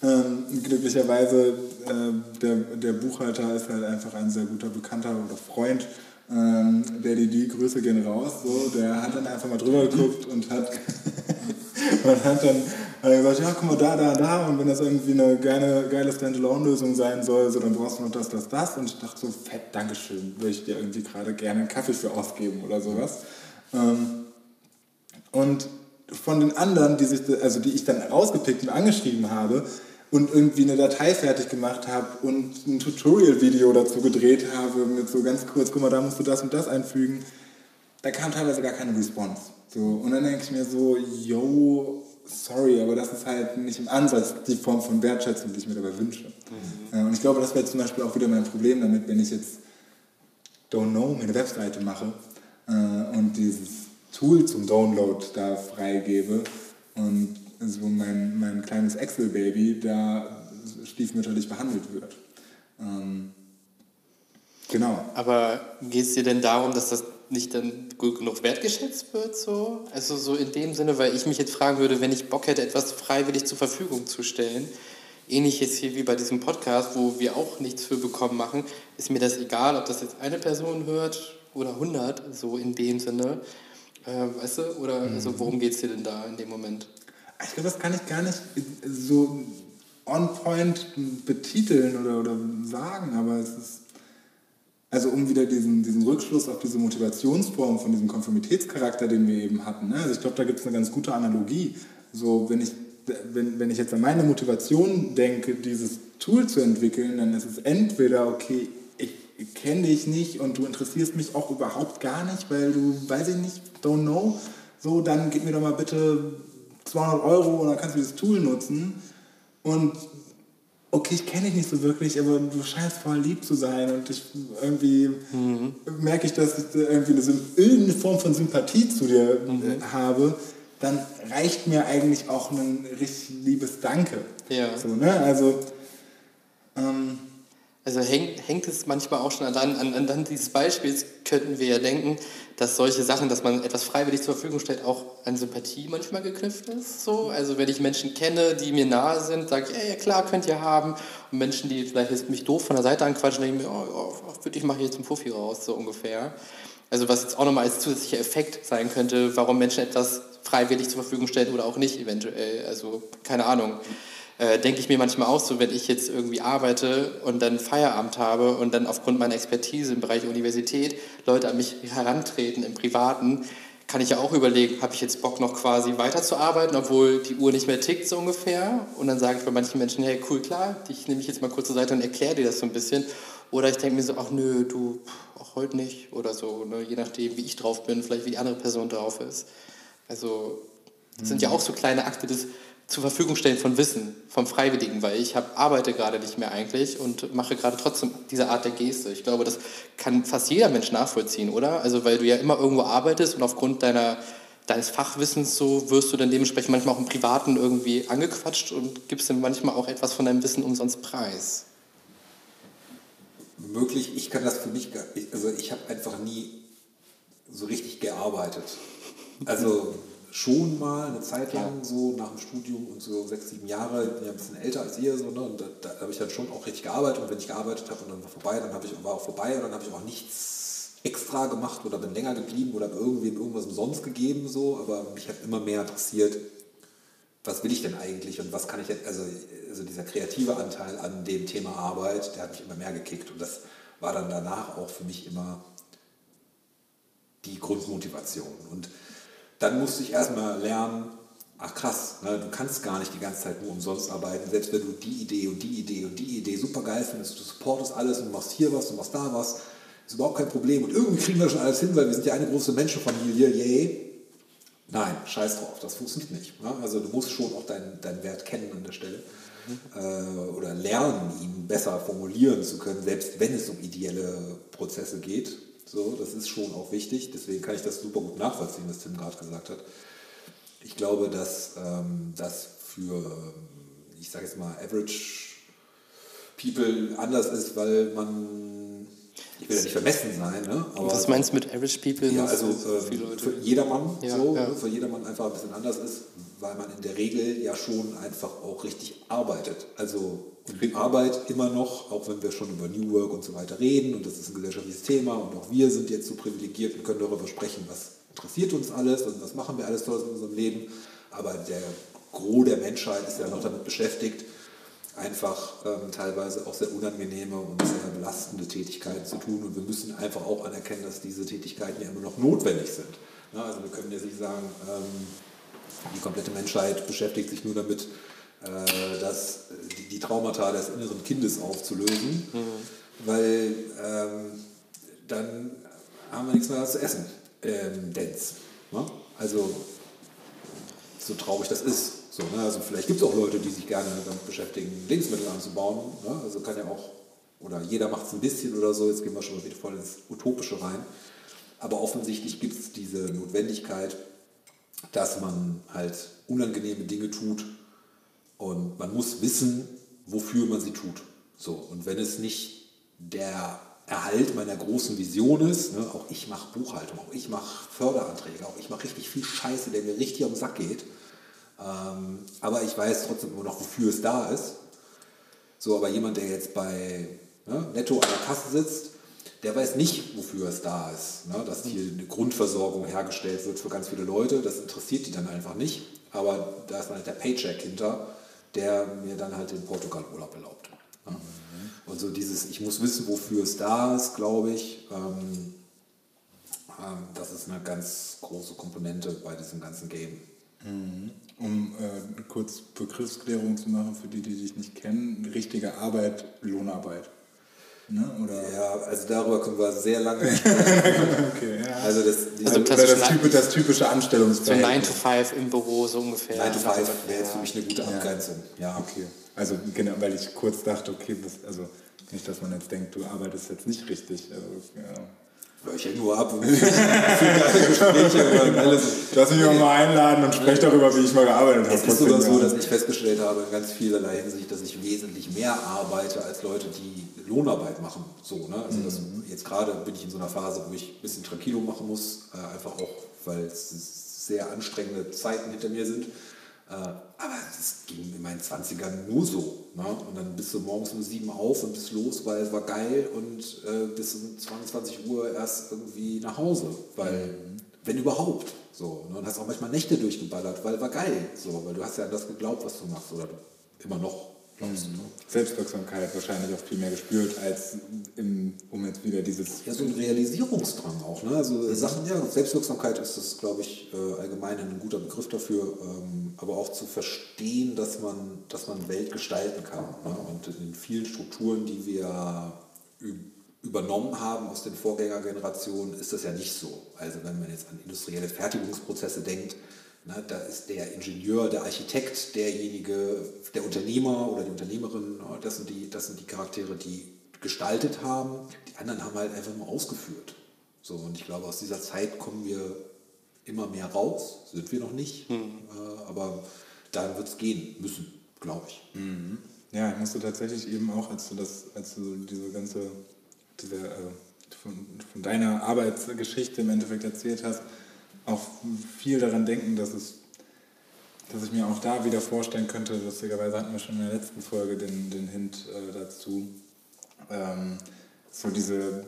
Ähm, glücklicherweise, äh, der, der Buchhalter ist halt einfach ein sehr guter Bekannter oder Freund. Ähm, der die, die Grüße gehen raus. So, der hat dann einfach mal drüber geguckt und hat, und hat dann hat er gesagt, ja, guck mal, da, da, da. Und wenn das irgendwie eine geile, geile Standalone-Lösung sein soll, so, dann brauchst du noch das, das, das. Und ich dachte so, fett, Dankeschön, würde ich dir irgendwie gerade gerne einen Kaffee für ausgeben oder sowas. Ähm, und von den anderen, die, sich, also die ich dann rausgepickt und angeschrieben habe und irgendwie eine Datei fertig gemacht habe und ein Tutorial-Video dazu gedreht habe mit so ganz kurz, guck mal, da musst du das und das einfügen, da kam teilweise gar keine Response. So, und dann denke ich mir so, yo, sorry, aber das ist halt nicht im Ansatz die Form von Wertschätzung, die ich mir dabei wünsche. Mhm. Und ich glaube, das wäre zum Beispiel auch wieder mein Problem damit, wenn ich jetzt Don't Know, mir eine Webseite mache äh, und dieses Tool zum Download da freigebe und so mein, mein kleines Excel-Baby da stiefmütterlich behandelt wird. Ähm, genau. Aber geht es dir denn darum, dass das nicht dann gut genug wertgeschätzt wird? So? Also so in dem Sinne, weil ich mich jetzt fragen würde, wenn ich Bock hätte, etwas freiwillig zur Verfügung zu stellen, ähnlich jetzt hier wie bei diesem Podcast, wo wir auch nichts für bekommen machen, ist mir das egal, ob das jetzt eine Person hört oder 100, so in dem Sinne. Äh, weißt du? Oder mhm. also worum geht es dir denn da in dem Moment? Ich glaube, das kann ich gar nicht so on point betiteln oder, oder sagen, aber es ist, also um wieder diesen, diesen Rückschluss auf diese Motivationsform von diesem Konformitätscharakter, den wir eben hatten. Ne? Also ich glaube, da gibt es eine ganz gute Analogie. So, wenn ich, wenn, wenn ich jetzt an meine Motivation denke, dieses Tool zu entwickeln, dann ist es entweder, okay, kenne dich nicht und du interessierst mich auch überhaupt gar nicht, weil du, weiß ich nicht, don't know, so, dann gib mir doch mal bitte 200 Euro und dann kannst du dieses Tool nutzen. Und okay, ich kenne dich nicht so wirklich, aber du scheinst voll lieb zu sein und ich irgendwie mhm. merke ich, dass ich irgendwie eine, irgendeine Form von Sympathie zu dir mhm. Äh, habe, dann reicht mir eigentlich auch ein richtig liebes Danke. Ja. So, ne? Also ähm, also hängt, hängt es manchmal auch schon an, an, an dieses Beispiels, könnten wir ja denken, dass solche Sachen, dass man etwas freiwillig zur Verfügung stellt, auch an Sympathie manchmal geknüpft ist. So. Also wenn ich Menschen kenne, die mir nahe sind, sage ich, ja, klar, könnt ihr haben. Und Menschen, die vielleicht mich doof von der Seite anquatschen, denke ich mir, oh, oh wirklich mache ich jetzt einen Fuffi raus, so ungefähr. Also was jetzt auch nochmal als zusätzlicher Effekt sein könnte, warum Menschen etwas freiwillig zur Verfügung stellen oder auch nicht eventuell. Also keine Ahnung äh, denke ich mir manchmal auch so, wenn ich jetzt irgendwie arbeite und dann Feierabend habe und dann aufgrund meiner Expertise im Bereich Universität Leute an mich herantreten im Privaten, kann ich ja auch überlegen, habe ich jetzt Bock noch quasi weiterzuarbeiten, obwohl die Uhr nicht mehr tickt so ungefähr. Und dann sage ich bei manchen Menschen, hey cool, klar, ich nehme mich jetzt mal kurz zur Seite und erkläre dir das so ein bisschen. Oder ich denke mir so, ach nö, du, auch heute nicht oder so, ne? je nachdem, wie ich drauf bin, vielleicht wie die andere Person drauf ist. Also das sind ja mhm. auch so kleine Akte des zur Verfügung stellen von Wissen, vom Freiwilligen, weil ich hab, arbeite gerade nicht mehr eigentlich und mache gerade trotzdem diese Art der Geste. Ich glaube, das kann fast jeder Mensch nachvollziehen, oder? Also weil du ja immer irgendwo arbeitest und aufgrund deiner, deines Fachwissens so wirst du dann dementsprechend manchmal auch im Privaten irgendwie angequatscht und gibst dann manchmal auch etwas von deinem Wissen umsonst preis. Möglich, ich kann das für mich, also ich habe einfach nie so richtig gearbeitet. Also schon mal eine Zeit lang so nach dem Studium und so sechs, sieben Jahre, ich bin ja ein bisschen älter als ihr, so, ne, und da, da habe ich dann schon auch richtig gearbeitet und wenn ich gearbeitet habe und dann war vorbei, dann ich, war auch vorbei und dann habe ich auch nichts extra gemacht oder bin länger geblieben oder irgendwem irgendwas umsonst gegeben, so, aber mich hat immer mehr interessiert, was will ich denn eigentlich und was kann ich jetzt, also, also dieser kreative Anteil an dem Thema Arbeit, der hat mich immer mehr gekickt und das war dann danach auch für mich immer die Grundmotivation und dann musste ich erstmal lernen, ach krass, ne, du kannst gar nicht die ganze Zeit nur umsonst arbeiten, selbst wenn du die Idee und die Idee und die Idee super geil findest, du supportest alles und machst hier was, und machst da was, ist überhaupt kein Problem und irgendwie kriegen wir schon alles hin, weil wir sind ja eine große Menschenfamilie, yay. Nein, scheiß drauf, das funktioniert nicht. Ne? Also du musst schon auch deinen, deinen Wert kennen an der Stelle äh, oder lernen, ihn besser formulieren zu können, selbst wenn es um ideelle Prozesse geht. So, das ist schon auch wichtig. Deswegen kann ich das super gut nachvollziehen, was Tim gerade gesagt hat. Ich glaube, dass ähm, das für, ähm, ich sage jetzt mal, Average People anders ist, weil man, ich will ja nicht vermessen sein, ne? Aber, was meinst du mit Average People? Ja, also äh, für jedermann ja, so, ja. für jedermann einfach ein bisschen anders ist, weil man in der Regel ja schon einfach auch richtig arbeitet. Also und Arbeit immer noch, auch wenn wir schon über New Work und so weiter reden und das ist ein gesellschaftliches Thema und auch wir sind jetzt so privilegiert und können darüber sprechen, was interessiert uns alles und was machen wir alles Tolles in unserem Leben. Aber der Gros der Menschheit ist ja noch damit beschäftigt, einfach ähm, teilweise auch sehr unangenehme und sehr belastende Tätigkeiten zu tun. Und wir müssen einfach auch anerkennen, dass diese Tätigkeiten ja immer noch notwendig sind. Ja, also wir können jetzt nicht sagen, ähm, die komplette Menschheit beschäftigt sich nur damit, äh, dass die, die, Traumata des inneren Kindes aufzulösen, mhm. weil ähm, dann haben wir nichts mehr zu essen. Ähm, Dance. Ne? Also so traurig das ist. So, ne? Also vielleicht gibt es auch Leute, die sich gerne damit beschäftigen, Lebensmittel anzubauen. Ne? Also kann ja auch, oder jeder macht es ein bisschen oder so, jetzt gehen wir schon mal wieder voll ins Utopische rein. Aber offensichtlich gibt es diese Notwendigkeit, dass man halt unangenehme Dinge tut und man muss wissen, wofür man sie tut. So, und wenn es nicht der Erhalt meiner großen Vision ist, ne, auch ich mache Buchhaltung, auch ich mache Förderanträge, auch ich mache richtig viel Scheiße, der mir richtig am Sack geht, ähm, aber ich weiß trotzdem immer noch, wofür es da ist. So, aber jemand, der jetzt bei ne, Netto an der Kasse sitzt, der weiß nicht, wofür es da ist. Ne? Dass hier eine Grundversorgung hergestellt wird für ganz viele Leute, das interessiert die dann einfach nicht. Aber da ist dann halt der Paycheck hinter, der mir dann halt den Portugal-Urlaub erlaubt. Ne? Mhm. Und so dieses, ich muss wissen, wofür es da ist, glaube ich, ähm, ähm, das ist eine ganz große Komponente bei diesem ganzen Game. Mhm. Um äh, kurz Begriffsklärung zu machen für die, die dich nicht kennen, richtige Arbeit, Lohnarbeit. Ne? Oder? Ja, also darüber können wir sehr lange sprechen. okay, ja. Also das, also das, typische, das typische Anstellungsverhältnis. So 9 to 5 im Büro so ungefähr. 9 to 5 wäre jetzt für mich eine gute Abgrenzung. Ja. ja, okay. Also genau, weil ich kurz dachte, okay, das, also nicht, dass man jetzt denkt, du arbeitest jetzt nicht richtig. Also, ja ich hänge nur ab. Lass mich mal einladen und spreche darüber, wie ich mal gearbeitet habe. Es ist sogar so, dass ich festgestellt habe in ganz vielerlei Hinsicht, dass ich wesentlich mehr arbeite als Leute, die Lohnarbeit machen. So, ne? also das, mhm. jetzt gerade bin ich in so einer Phase, wo ich ein bisschen Tranquilo machen muss, äh, einfach auch, weil es sehr anstrengende Zeiten hinter mir sind. Äh, aber das ging in meinen 20ern nur so. Ne? Und dann bist du morgens um sieben auf und bist los, weil es war geil und äh, bis um 22 Uhr erst irgendwie nach Hause. Weil, mhm. wenn überhaupt. So, ne? Und hast auch manchmal Nächte durchgeballert, weil war geil. So, weil du hast ja an das geglaubt, was du machst. Oder immer noch glaubst. Mhm. Selbstwirksamkeit wahrscheinlich auch viel mehr gespürt, als im, um jetzt wieder dieses... Ja, so ein Realisierungsdrang auch. Ne? Also mhm. Sachen, ja, Selbstwirksamkeit ist das, glaube ich, äh, allgemein ein guter Begriff dafür, ähm, aber auch zu verstehen, dass man, dass man Welt gestalten kann. Ne? Und in vielen Strukturen, die wir übernommen haben aus den Vorgängergenerationen, ist das ja nicht so. Also wenn man jetzt an industrielle Fertigungsprozesse denkt, na, da ist der Ingenieur, der Architekt, derjenige, der Unternehmer oder die Unternehmerin, das sind die, das sind die Charaktere, die gestaltet haben. Die anderen haben halt einfach nur ausgeführt. So, und ich glaube, aus dieser Zeit kommen wir immer mehr raus. Sind wir noch nicht, mhm. äh, aber da wird es gehen müssen, glaube ich. Mhm. Ja, ich musste tatsächlich eben auch, als du das, als du diese ganze, diese, äh, von, von deiner Arbeitsgeschichte im Endeffekt erzählt hast, auch viel daran denken, dass es dass ich mir auch da wieder vorstellen könnte, lustigerweise hatten wir schon in der letzten Folge den, den Hint äh, dazu, ähm, so diese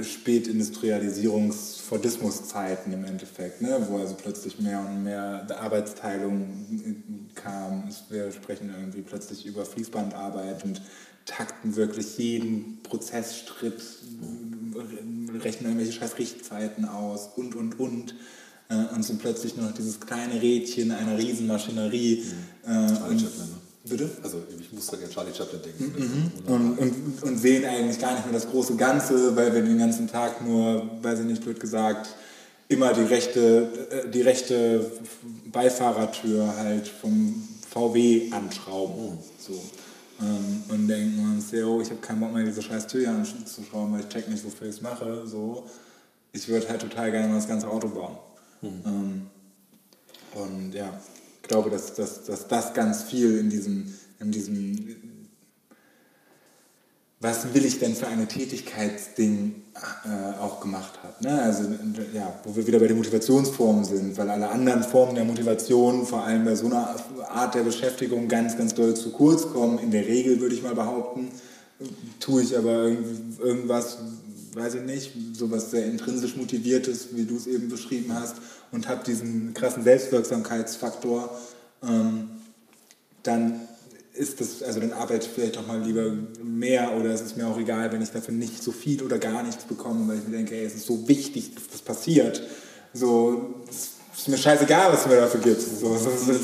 Spätindustrialisierungs-Fordismus-Zeiten im Endeffekt, ne? wo also plötzlich mehr und mehr Arbeitsteilung kam. Wir sprechen irgendwie plötzlich über Fließbandarbeit und takten wirklich jeden Prozessschritt, rechnen irgendwelche scheiß Richtzeiten aus und, und, und äh, und sind plötzlich nur noch dieses kleine Rädchen einer Riesenmaschinerie. Mhm. Äh, Charlie Chaplin, ne? Bitte? Also ich muss an Charlie Chaplin denken. Mhm. Und, und, und, sehen eigentlich gar nicht mehr das große Ganze, weil wir den ganzen Tag nur, weiß ich nicht, blöd gesagt, immer die rechte, äh, die rechte Beifahrertür halt vom VW anschrauben. Mhm. So. Ähm, und denken uns, oh, ich habe keinen Bock mehr, diese scheiß Tür hier anzuschrauben, weil ich check nicht, wofür ich es mache. So. Ich würde halt total gerne mal das ganze Auto bauen. Mhm. und ja, ich glaube, dass, dass, dass das ganz viel in diesem, in diesem was will ich denn für eine Tätigkeitsding äh, auch gemacht hat. Ne? Also ja, wo wir wieder bei den Motivationsformen sind, weil alle anderen Formen der Motivation, vor allem bei so einer Art der Beschäftigung, ganz, ganz doll zu kurz kommen. In der Regel würde ich mal behaupten, tue ich aber irgendwas, weiß ich nicht, sowas sehr intrinsisch motiviertes, wie du es eben beschrieben hast, und habe diesen krassen Selbstwirksamkeitsfaktor, ähm, dann ist das, also dann arbeite ich vielleicht auch mal lieber mehr oder es ist mir auch egal, wenn ich dafür nicht so viel oder gar nichts bekomme, weil ich mir denke, ey, es ist so wichtig, dass das passiert. So, es ist mir scheißegal, was du mir dafür gibst. So,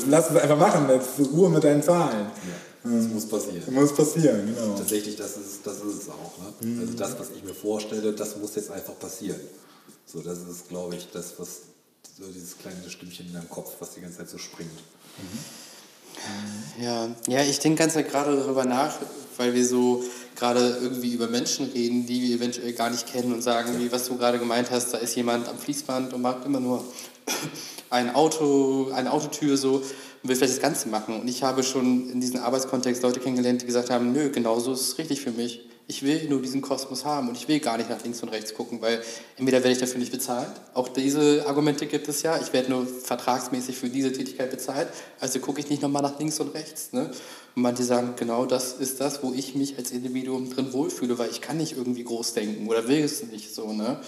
lass es einfach machen, jetzt Ruhe mit deinen Zahlen. Ja, das ähm, muss passieren. Das muss passieren, genau. Tatsächlich, das ist, das ist es auch. Ne? Mhm. Also das, was ich mir vorstelle, das muss jetzt einfach passieren. So, das ist, glaube ich, das, was so dieses kleine Stimmchen in deinem Kopf, was die ganze Zeit so springt. Mhm. Ja, ja ich denke ganz gerade darüber nach, weil wir so gerade irgendwie über Menschen reden, die wir eventuell gar nicht kennen und sagen, wie was du gerade gemeint hast, da ist jemand am Fließband und macht immer nur ein Auto, eine Autotür so und will vielleicht das Ganze machen. Und ich habe schon in diesem Arbeitskontext Leute kennengelernt, die gesagt haben, nö, genau so ist es richtig für mich ich will nur diesen Kosmos haben und ich will gar nicht nach links und rechts gucken, weil entweder werde ich dafür nicht bezahlt, auch diese Argumente gibt es ja, ich werde nur vertragsmäßig für diese Tätigkeit bezahlt, also gucke ich nicht nochmal nach links und rechts. Ne? Und manche sagen, genau das ist das, wo ich mich als Individuum drin wohlfühle, weil ich kann nicht irgendwie groß denken oder will es nicht so. Ne?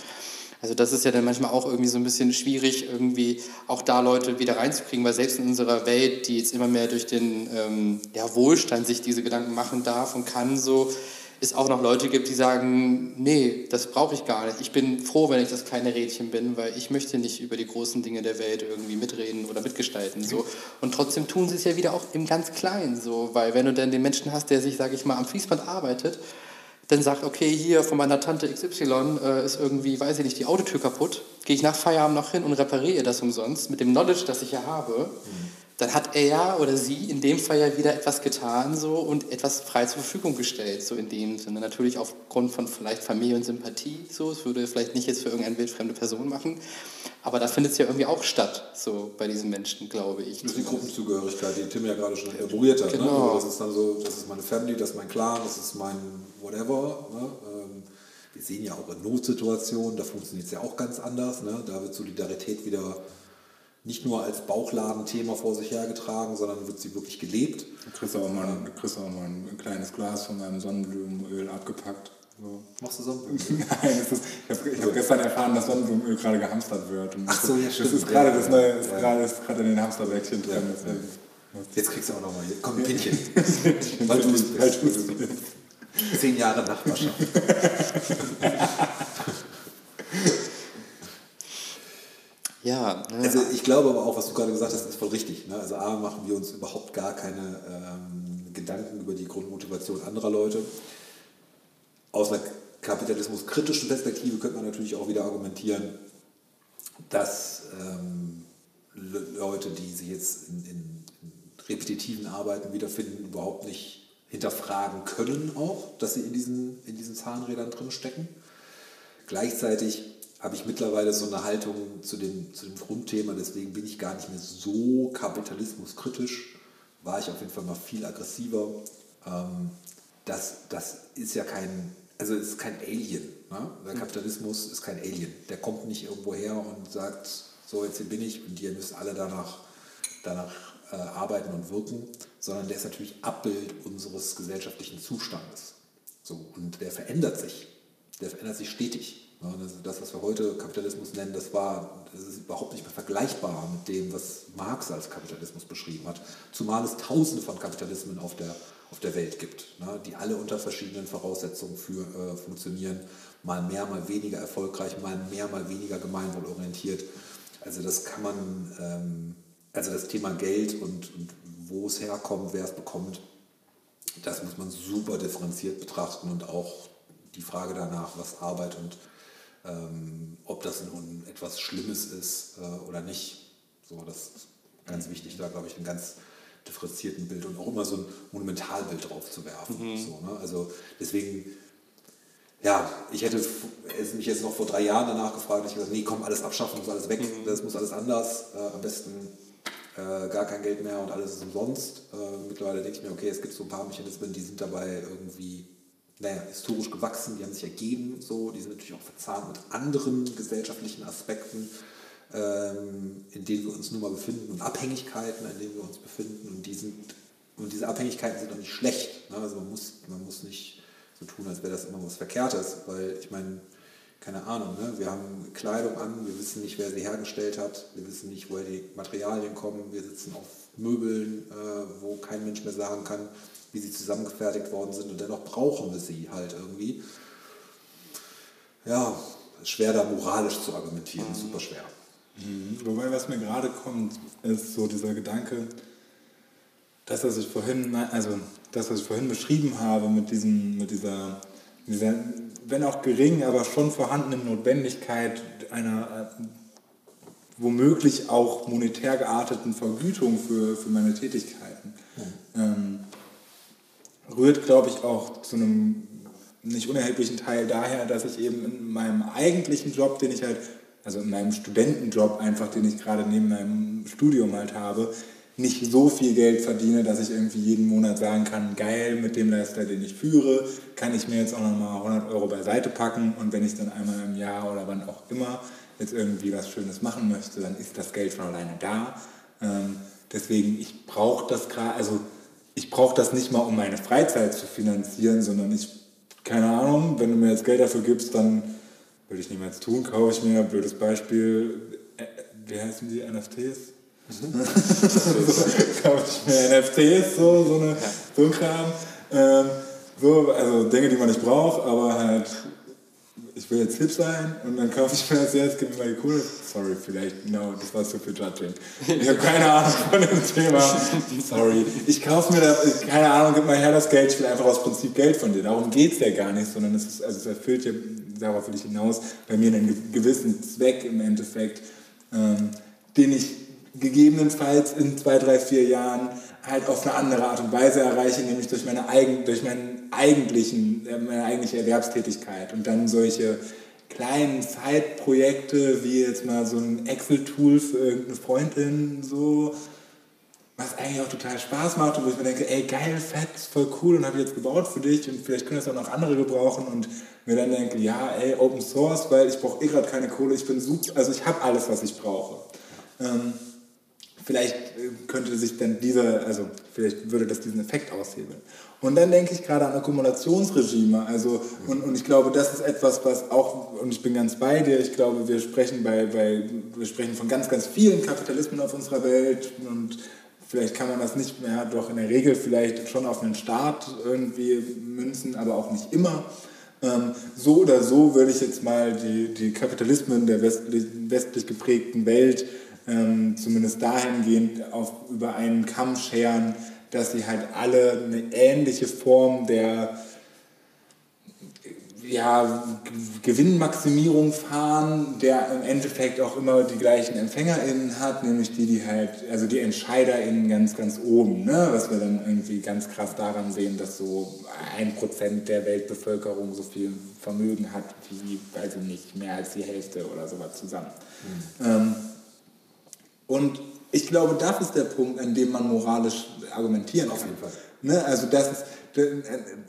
Also das ist ja dann manchmal auch irgendwie so ein bisschen schwierig, irgendwie auch da Leute wieder reinzukriegen, weil selbst in unserer Welt, die jetzt immer mehr durch den ähm, ja, Wohlstand sich diese Gedanken machen darf und kann, so es auch noch Leute gibt, die sagen, nee, das brauche ich gar nicht. Ich bin froh, wenn ich das kleine Rädchen bin, weil ich möchte nicht über die großen Dinge der Welt irgendwie mitreden oder mitgestalten. So. Und trotzdem tun sie es ja wieder auch im ganz Kleinen so, weil wenn du dann den Menschen hast, der sich, sage ich mal, am Fließband arbeitet, dann sagt, okay, hier von meiner Tante XY äh, ist irgendwie, weiß ich nicht, die Autotür kaputt, gehe ich nach Feierabend noch hin und repariere das umsonst mit dem Knowledge, das ich ja habe. Mhm dann hat er oder sie in dem Fall ja wieder etwas getan so und etwas frei zur Verfügung gestellt, so in dem Sinne. Natürlich aufgrund von vielleicht Familie und Sympathie, so. Es würde vielleicht nicht jetzt für irgendeine wildfremde Person machen, aber da findet es ja irgendwie auch statt, so bei diesen Menschen, glaube ich. Das ist die Gruppenzugehörigkeit, die Tim ja gerade schon elaboriert hat. Ne? Genau. Ne? Also das ist dann so, das ist meine Family, das ist mein Clan, das ist mein whatever. Ne? Ähm, wir sehen ja auch in Notsituationen, da funktioniert es ja auch ganz anders. Ne? Da wird Solidarität wieder nicht nur als Bauchladenthema vor sich hergetragen, sondern wird sie wirklich gelebt. Du kriegst auch mal, du kriegst auch mal ein kleines Glas von meinem Sonnenblumenöl abgepackt. So. Machst du Sonnenblumenöl? Nein, ist, ich habe hab gestern erfahren, dass Sonnenblumenöl gerade gehamstert wird. Und Ach so, ja, stimmt. Das ist gerade das neue, ist ja. gerade, ist gerade in den Hamsterbäckchen drin. Ja, ja. Jetzt kriegst du auch nochmal hier. Komm, ein Pinchen. Weil du es bist. Zehn Jahre Nachbarschaft. Ja. Also ich glaube aber auch, was du gerade gesagt hast, ist voll richtig. Ne? Also A, machen wir uns überhaupt gar keine ähm, Gedanken über die Grundmotivation anderer Leute. Aus einer kapitalismuskritischen Perspektive könnte man natürlich auch wieder argumentieren, dass ähm, Leute, die sich jetzt in, in, repetitiven Arbeiten wiederfinden, überhaupt nicht hinterfragen können auch, dass sie in diesen, in diesen Zahnrädern drin stecken. Gleichzeitig habe ich mittlerweile so eine Haltung zu dem, zu dem Grundthema, deswegen bin ich gar nicht mehr so kapitalismuskritisch, war ich auf jeden Fall mal viel aggressiver. Ähm, das, das ist ja kein, also ist kein Alien. Ne? Der mhm. Kapitalismus ist kein Alien. Der kommt nicht irgendwo her und sagt, so jetzt hier bin ich und ihr müsst alle danach, danach äh, arbeiten und wirken, sondern der ist natürlich Abbild unseres gesellschaftlichen Zustandes. So, und der verändert sich. Der verändert sich stetig. Das, was wir heute Kapitalismus nennen, das, war, das ist überhaupt nicht mehr vergleichbar mit dem, was Marx als Kapitalismus beschrieben hat. Zumal es tausende von Kapitalismen auf der, auf der Welt gibt, ne, die alle unter verschiedenen Voraussetzungen für, äh, funktionieren. Mal mehr, mal weniger erfolgreich, mal mehr, mal weniger gemeinwohlorientiert. Also das kann man, ähm, also das Thema Geld und, und wo es herkommt, wer es bekommt, das muss man super differenziert betrachten und auch die Frage danach, was Arbeit und ähm, ob das nun etwas Schlimmes ist äh, oder nicht. So, das ist ganz wichtig, da glaube ich, einen ganz differenzierten Bild und auch immer so ein Monumentalbild drauf zu werfen. Mhm. So, ne? Also deswegen, ja, ich hätte mich jetzt noch vor drei Jahren danach gefragt, ich gesagt, nee, komm, alles abschaffen, muss alles weg, mhm. das muss alles anders, äh, am besten äh, gar kein Geld mehr und alles ist umsonst. Äh, mittlerweile denke ich mir, okay, es gibt so ein paar Mechanismen, die sind dabei irgendwie naja, historisch gewachsen, die haben sich ergeben, so, die sind natürlich auch verzahnt mit anderen gesellschaftlichen Aspekten, ähm, in denen wir uns nun mal befinden und Abhängigkeiten, in denen wir uns befinden und, die sind, und diese Abhängigkeiten sind auch nicht schlecht. Ne? Also man muss, man muss nicht so tun, als wäre das immer was Verkehrtes, weil ich meine, keine Ahnung, ne? wir haben Kleidung an, wir wissen nicht, wer sie hergestellt hat, wir wissen nicht, woher die Materialien kommen, wir sitzen auf Möbeln, äh, wo kein Mensch mehr sagen kann, wie sie zusammengefertigt worden sind und dennoch brauchen wir sie halt irgendwie. Ja, schwer da moralisch zu argumentieren, mhm. super schwer. Mhm. Wobei, was mir gerade kommt, ist so dieser Gedanke, das, was ich vorhin, also das, was ich vorhin beschrieben habe mit, diesem, mit dieser, dieser, wenn auch gering, aber schon vorhandenen Notwendigkeit einer äh, womöglich auch monetär gearteten Vergütung für, für meine Tätigkeiten, mhm. ähm, rührt, glaube ich, auch zu einem nicht unerheblichen Teil daher, dass ich eben in meinem eigentlichen Job, den ich halt, also in meinem Studentenjob einfach, den ich gerade neben meinem Studium halt habe, nicht so viel Geld verdiene, dass ich irgendwie jeden Monat sagen kann, geil, mit dem Lifestyle, den ich führe, kann ich mir jetzt auch nochmal 100 Euro beiseite packen und wenn ich dann einmal im Jahr oder wann auch immer jetzt irgendwie was Schönes machen möchte, dann ist das Geld von alleine da. Ähm, deswegen, ich brauche das gerade, also ich brauche das nicht mal, um meine Freizeit zu finanzieren, sondern ich, keine Ahnung, wenn du mir jetzt Geld dafür gibst, dann würde ich niemals tun, kaufe ich mir, blödes Beispiel, äh, wie heißen die NFTs? Mhm. mir NFTs, so, so, eine, so ein Kram. Ähm, so, also Dinge, die man nicht braucht, aber halt ich will jetzt hip sein und dann kaufe ich mir das jetzt, gib mir mal die Kohle. Sorry, vielleicht, no, das war zu viel Judging. Ich habe keine Ahnung von dem Thema. Sorry. Ich kaufe mir da, keine Ahnung, gib mal her das Geld, ich will einfach aus Prinzip Geld von dir. Darum geht es ja gar nicht, sondern es, ist, also es erfüllt ja, darauf will ich hinaus, bei mir einen gewissen Zweck im Endeffekt, ähm, den ich gegebenenfalls in zwei, drei, vier Jahren halt auf eine andere Art und Weise erreiche, nämlich durch meine, eigen, durch meinen eigentlichen, äh, meine eigentliche Erwerbstätigkeit. Und dann solche kleinen Zeitprojekte wie jetzt mal so ein Excel-Tool für irgendeine Freundin, so, was eigentlich auch total Spaß macht und wo ich mir denke, ey, geil, fett, voll cool und habe ich jetzt gebaut für dich und vielleicht können das auch noch andere gebrauchen und mir dann denke, ja, ey, Open Source, weil ich brauche eh gerade keine Kohle, ich bin super, also ich habe alles, was ich brauche. Ähm, vielleicht äh, könnte sich dann dieser, also vielleicht würde das diesen Effekt aushebeln. Und dann denke ich gerade an Akkumulationsregime. Also, und, und ich glaube, das ist etwas, was auch, und ich bin ganz bei dir, ich glaube, wir sprechen, bei, bei, wir sprechen von ganz, ganz vielen Kapitalismen auf unserer Welt und vielleicht kann man das nicht mehr, doch in der Regel vielleicht schon auf einen Staat irgendwie münzen, aber auch nicht immer. Ähm, so oder so würde ich jetzt mal die, die Kapitalismen der westlich, westlich geprägten Welt ähm, zumindest dahingehend auf, über einen Kamm scheren, dass sie halt alle eine ähnliche Form der ja, Gewinnmaximierung fahren, der im Endeffekt auch immer die gleichen EmpfängerInnen hat, nämlich die, die halt, also die EntscheiderInnen ganz, ganz oben, ne? was wir dann irgendwie ganz krass daran sehen, dass so ein Prozent der Weltbevölkerung so viel Vermögen hat wie, also nicht mehr als die Hälfte oder sowas zusammen. Mhm. Ähm, und ich glaube, das ist der Punkt, an dem man moralisch argumentieren kann. Auf jeden Fall. Ne? Also das ist,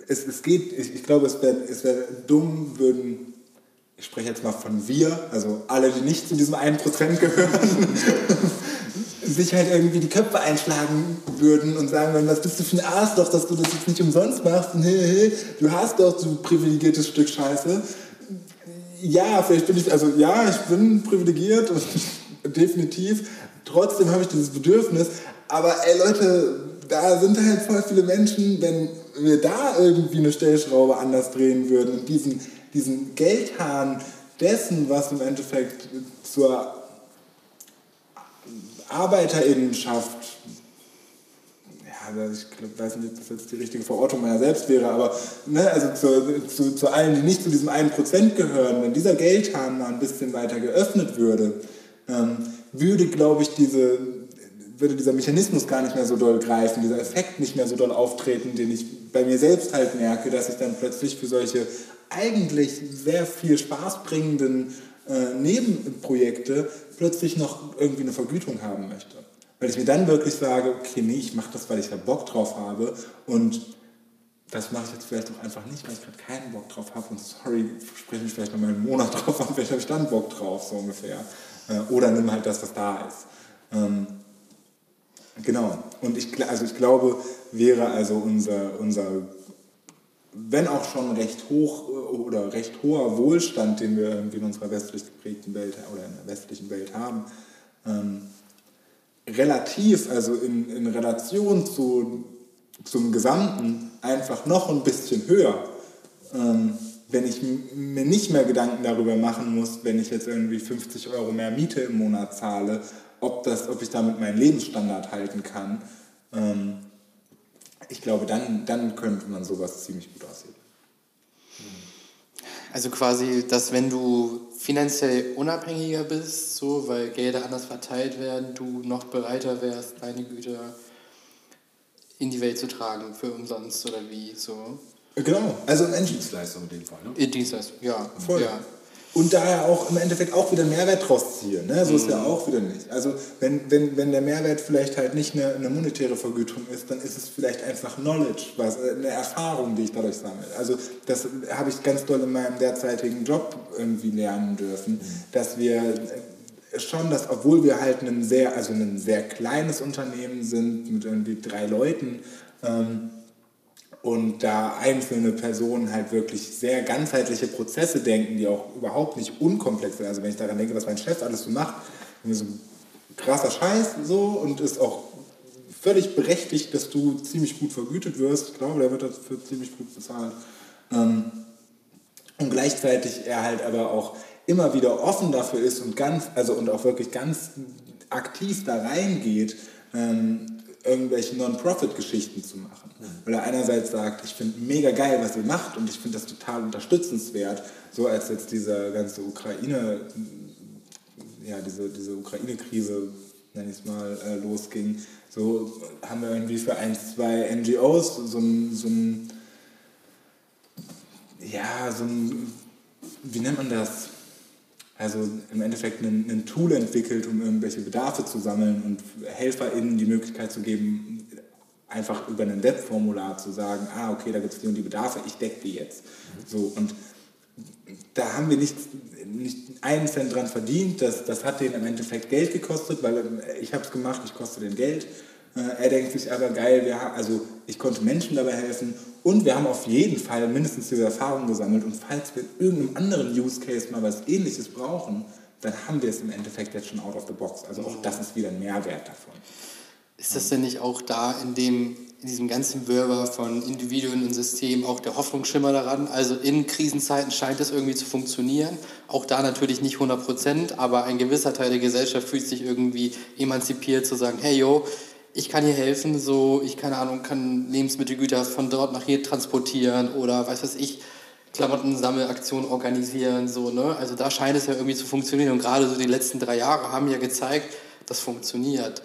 es, es geht, ich, ich glaube, es wäre es wär dumm, würden, ich spreche jetzt mal von wir, also alle, die nicht zu diesem 1% gehören, sich halt irgendwie die Köpfe einschlagen würden und sagen würden, was bist du für ein Arsch doch, dass du das jetzt nicht umsonst machst und hey, hey, du hast doch so ein privilegiertes Stück Scheiße. Ja, vielleicht bin ich, also ja, ich bin privilegiert und definitiv, trotzdem habe ich dieses Bedürfnis. Aber ey Leute, da sind halt voll viele Menschen, wenn wir da irgendwie eine Stellschraube anders drehen würden und diesen, diesen Geldhahn dessen, was im Endeffekt zur Arbeiterinnenschaft, ja, ich weiß nicht, ob das jetzt die richtige Verortung meiner selbst wäre, aber ne, also zu, zu, zu allen, die nicht zu diesem einen Prozent gehören, wenn dieser Geldhahn mal ein bisschen weiter geöffnet würde, ähm, würde, glaube ich, diese, würde dieser Mechanismus gar nicht mehr so doll greifen, dieser Effekt nicht mehr so doll auftreten, den ich bei mir selbst halt merke, dass ich dann plötzlich für solche eigentlich sehr viel Spaß bringenden äh, Nebenprojekte plötzlich noch irgendwie eine Vergütung haben möchte. Weil ich mir dann wirklich sage, okay, nee, ich mache das, weil ich da Bock drauf habe und das mache ich jetzt vielleicht auch einfach nicht, weil ich gerade keinen Bock drauf habe und sorry, spreche mich vielleicht noch mal einen Monat drauf an, vielleicht habe ich dann Bock drauf, so ungefähr. Äh, oder nimm halt das, was da ist. Ähm, genau. Und ich, also ich glaube, wäre also unser, unser wenn auch schon recht hoch äh, oder recht hoher Wohlstand, den wir irgendwie in unserer westlich geprägten Welt oder in der westlichen Welt haben, ähm, relativ, also in, in Relation zu, zum Gesamten, einfach noch ein bisschen höher. Ähm, wenn ich mir nicht mehr Gedanken darüber machen muss, wenn ich jetzt irgendwie 50 Euro mehr Miete im Monat zahle, ob, das, ob ich damit meinen Lebensstandard halten kann. Ähm, ich glaube, dann, dann könnte man sowas ziemlich gut aussehen. Also quasi, dass wenn du finanziell unabhängiger bist, so, weil Gelder anders verteilt werden, du noch bereiter wärst, deine Güter in die Welt zu tragen für umsonst oder wie so. Genau, also in Dienstleistung in dem Fall. Ne? Dienstleistung, ja. Voll. Ja. Und daher auch im Endeffekt auch wieder Mehrwert draus ziehen. Ne? So ist ja auch wieder nicht. Also wenn, wenn, wenn der Mehrwert vielleicht halt nicht eine, eine monetäre Vergütung ist, dann ist es vielleicht einfach Knowledge, was, äh, eine Erfahrung, die ich dadurch sammle. Also das habe ich ganz doll in meinem derzeitigen Job irgendwie lernen dürfen, dass wir schon, dass obwohl wir halt ein sehr, also ein sehr kleines Unternehmen sind mit irgendwie drei Leuten, ähm, und da einzelne Personen halt wirklich sehr ganzheitliche Prozesse denken, die auch überhaupt nicht unkomplex sind. Also wenn ich daran denke, was mein Chef alles so macht, so krasser Scheiß so und ist auch völlig berechtigt, dass du ziemlich gut vergütet wirst. Ich glaube, der wird dafür ziemlich gut bezahlt. Ähm, und gleichzeitig er halt aber auch immer wieder offen dafür ist und ganz, also und auch wirklich ganz aktiv da reingeht, ähm, irgendwelche Non-Profit-Geschichten zu machen. Weil er einerseits sagt, ich finde mega geil, was ihr macht und ich finde das total unterstützenswert, so als jetzt diese ganze Ukraine, ja, diese, diese Ukraine-Krise, nenne ich es mal, äh, losging, so haben wir irgendwie für ein, zwei NGOs so ein, so ein ja, so ein, wie nennt man das? Also im Endeffekt ein, Tool entwickelt, um irgendwelche Bedarfe zu sammeln und HelferInnen die Möglichkeit zu geben, einfach über ein Webformular zu sagen, ah, okay, da gibt es die und die Bedarfe, ich decke die jetzt. So, und da haben wir nicht, nicht einen Cent dran verdient, das, das hat denen im Endeffekt Geld gekostet, weil ich habe es gemacht, ich koste den Geld. Äh, er denkt sich aber geil, wir, also ich konnte Menschen dabei helfen und wir haben auf jeden Fall mindestens diese Erfahrung gesammelt und falls wir in irgendeinem anderen Use Case mal was ähnliches brauchen, dann haben wir es im Endeffekt jetzt schon out of the box. Also auch das ist wieder ein Mehrwert davon. Ist das denn nicht auch da in, dem, in diesem ganzen Wirrwarr von Individuen und Systemen auch der Hoffnungsschimmer daran? Also in Krisenzeiten scheint es irgendwie zu funktionieren. Auch da natürlich nicht 100 Prozent, aber ein gewisser Teil der Gesellschaft fühlt sich irgendwie emanzipiert zu sagen, hey yo, ich kann hier helfen, so ich keine Ahnung, kann Lebensmittelgüter von dort nach hier transportieren oder weiß was ich, Klamottensammelaktionen organisieren, so, ne? Also da scheint es ja irgendwie zu funktionieren und gerade so die letzten drei Jahre haben ja gezeigt, das funktioniert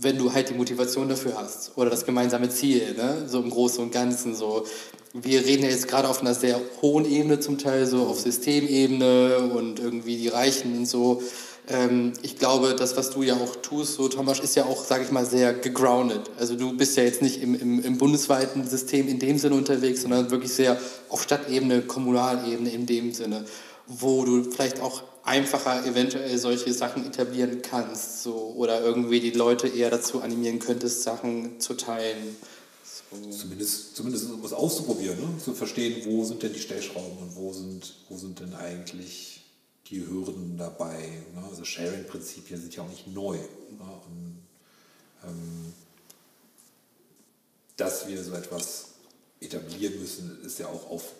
wenn du halt die Motivation dafür hast oder das gemeinsame Ziel, ne? so im Großen und Ganzen. So. Wir reden ja jetzt gerade auf einer sehr hohen Ebene zum Teil, so auf Systemebene und irgendwie die Reichen und so. Ähm, ich glaube, das, was du ja auch tust, so Thomas, ist ja auch, sage ich mal, sehr gegroundet. Also du bist ja jetzt nicht im, im, im bundesweiten System in dem Sinne unterwegs, sondern wirklich sehr auf Stadtebene, Kommunalebene in dem Sinne, wo du vielleicht auch einfacher eventuell solche Sachen etablieren kannst so, oder irgendwie die Leute eher dazu animieren könntest, Sachen zu teilen. Zumindest, zumindest um es auszuprobieren, ne? zu verstehen, wo sind denn die Stellschrauben und wo sind, wo sind denn eigentlich die Hürden dabei. Ne? Also Sharing-Prinzipien sind ja auch nicht neu. Ne? Und, ähm, dass wir so etwas etablieren müssen, ist ja auch auf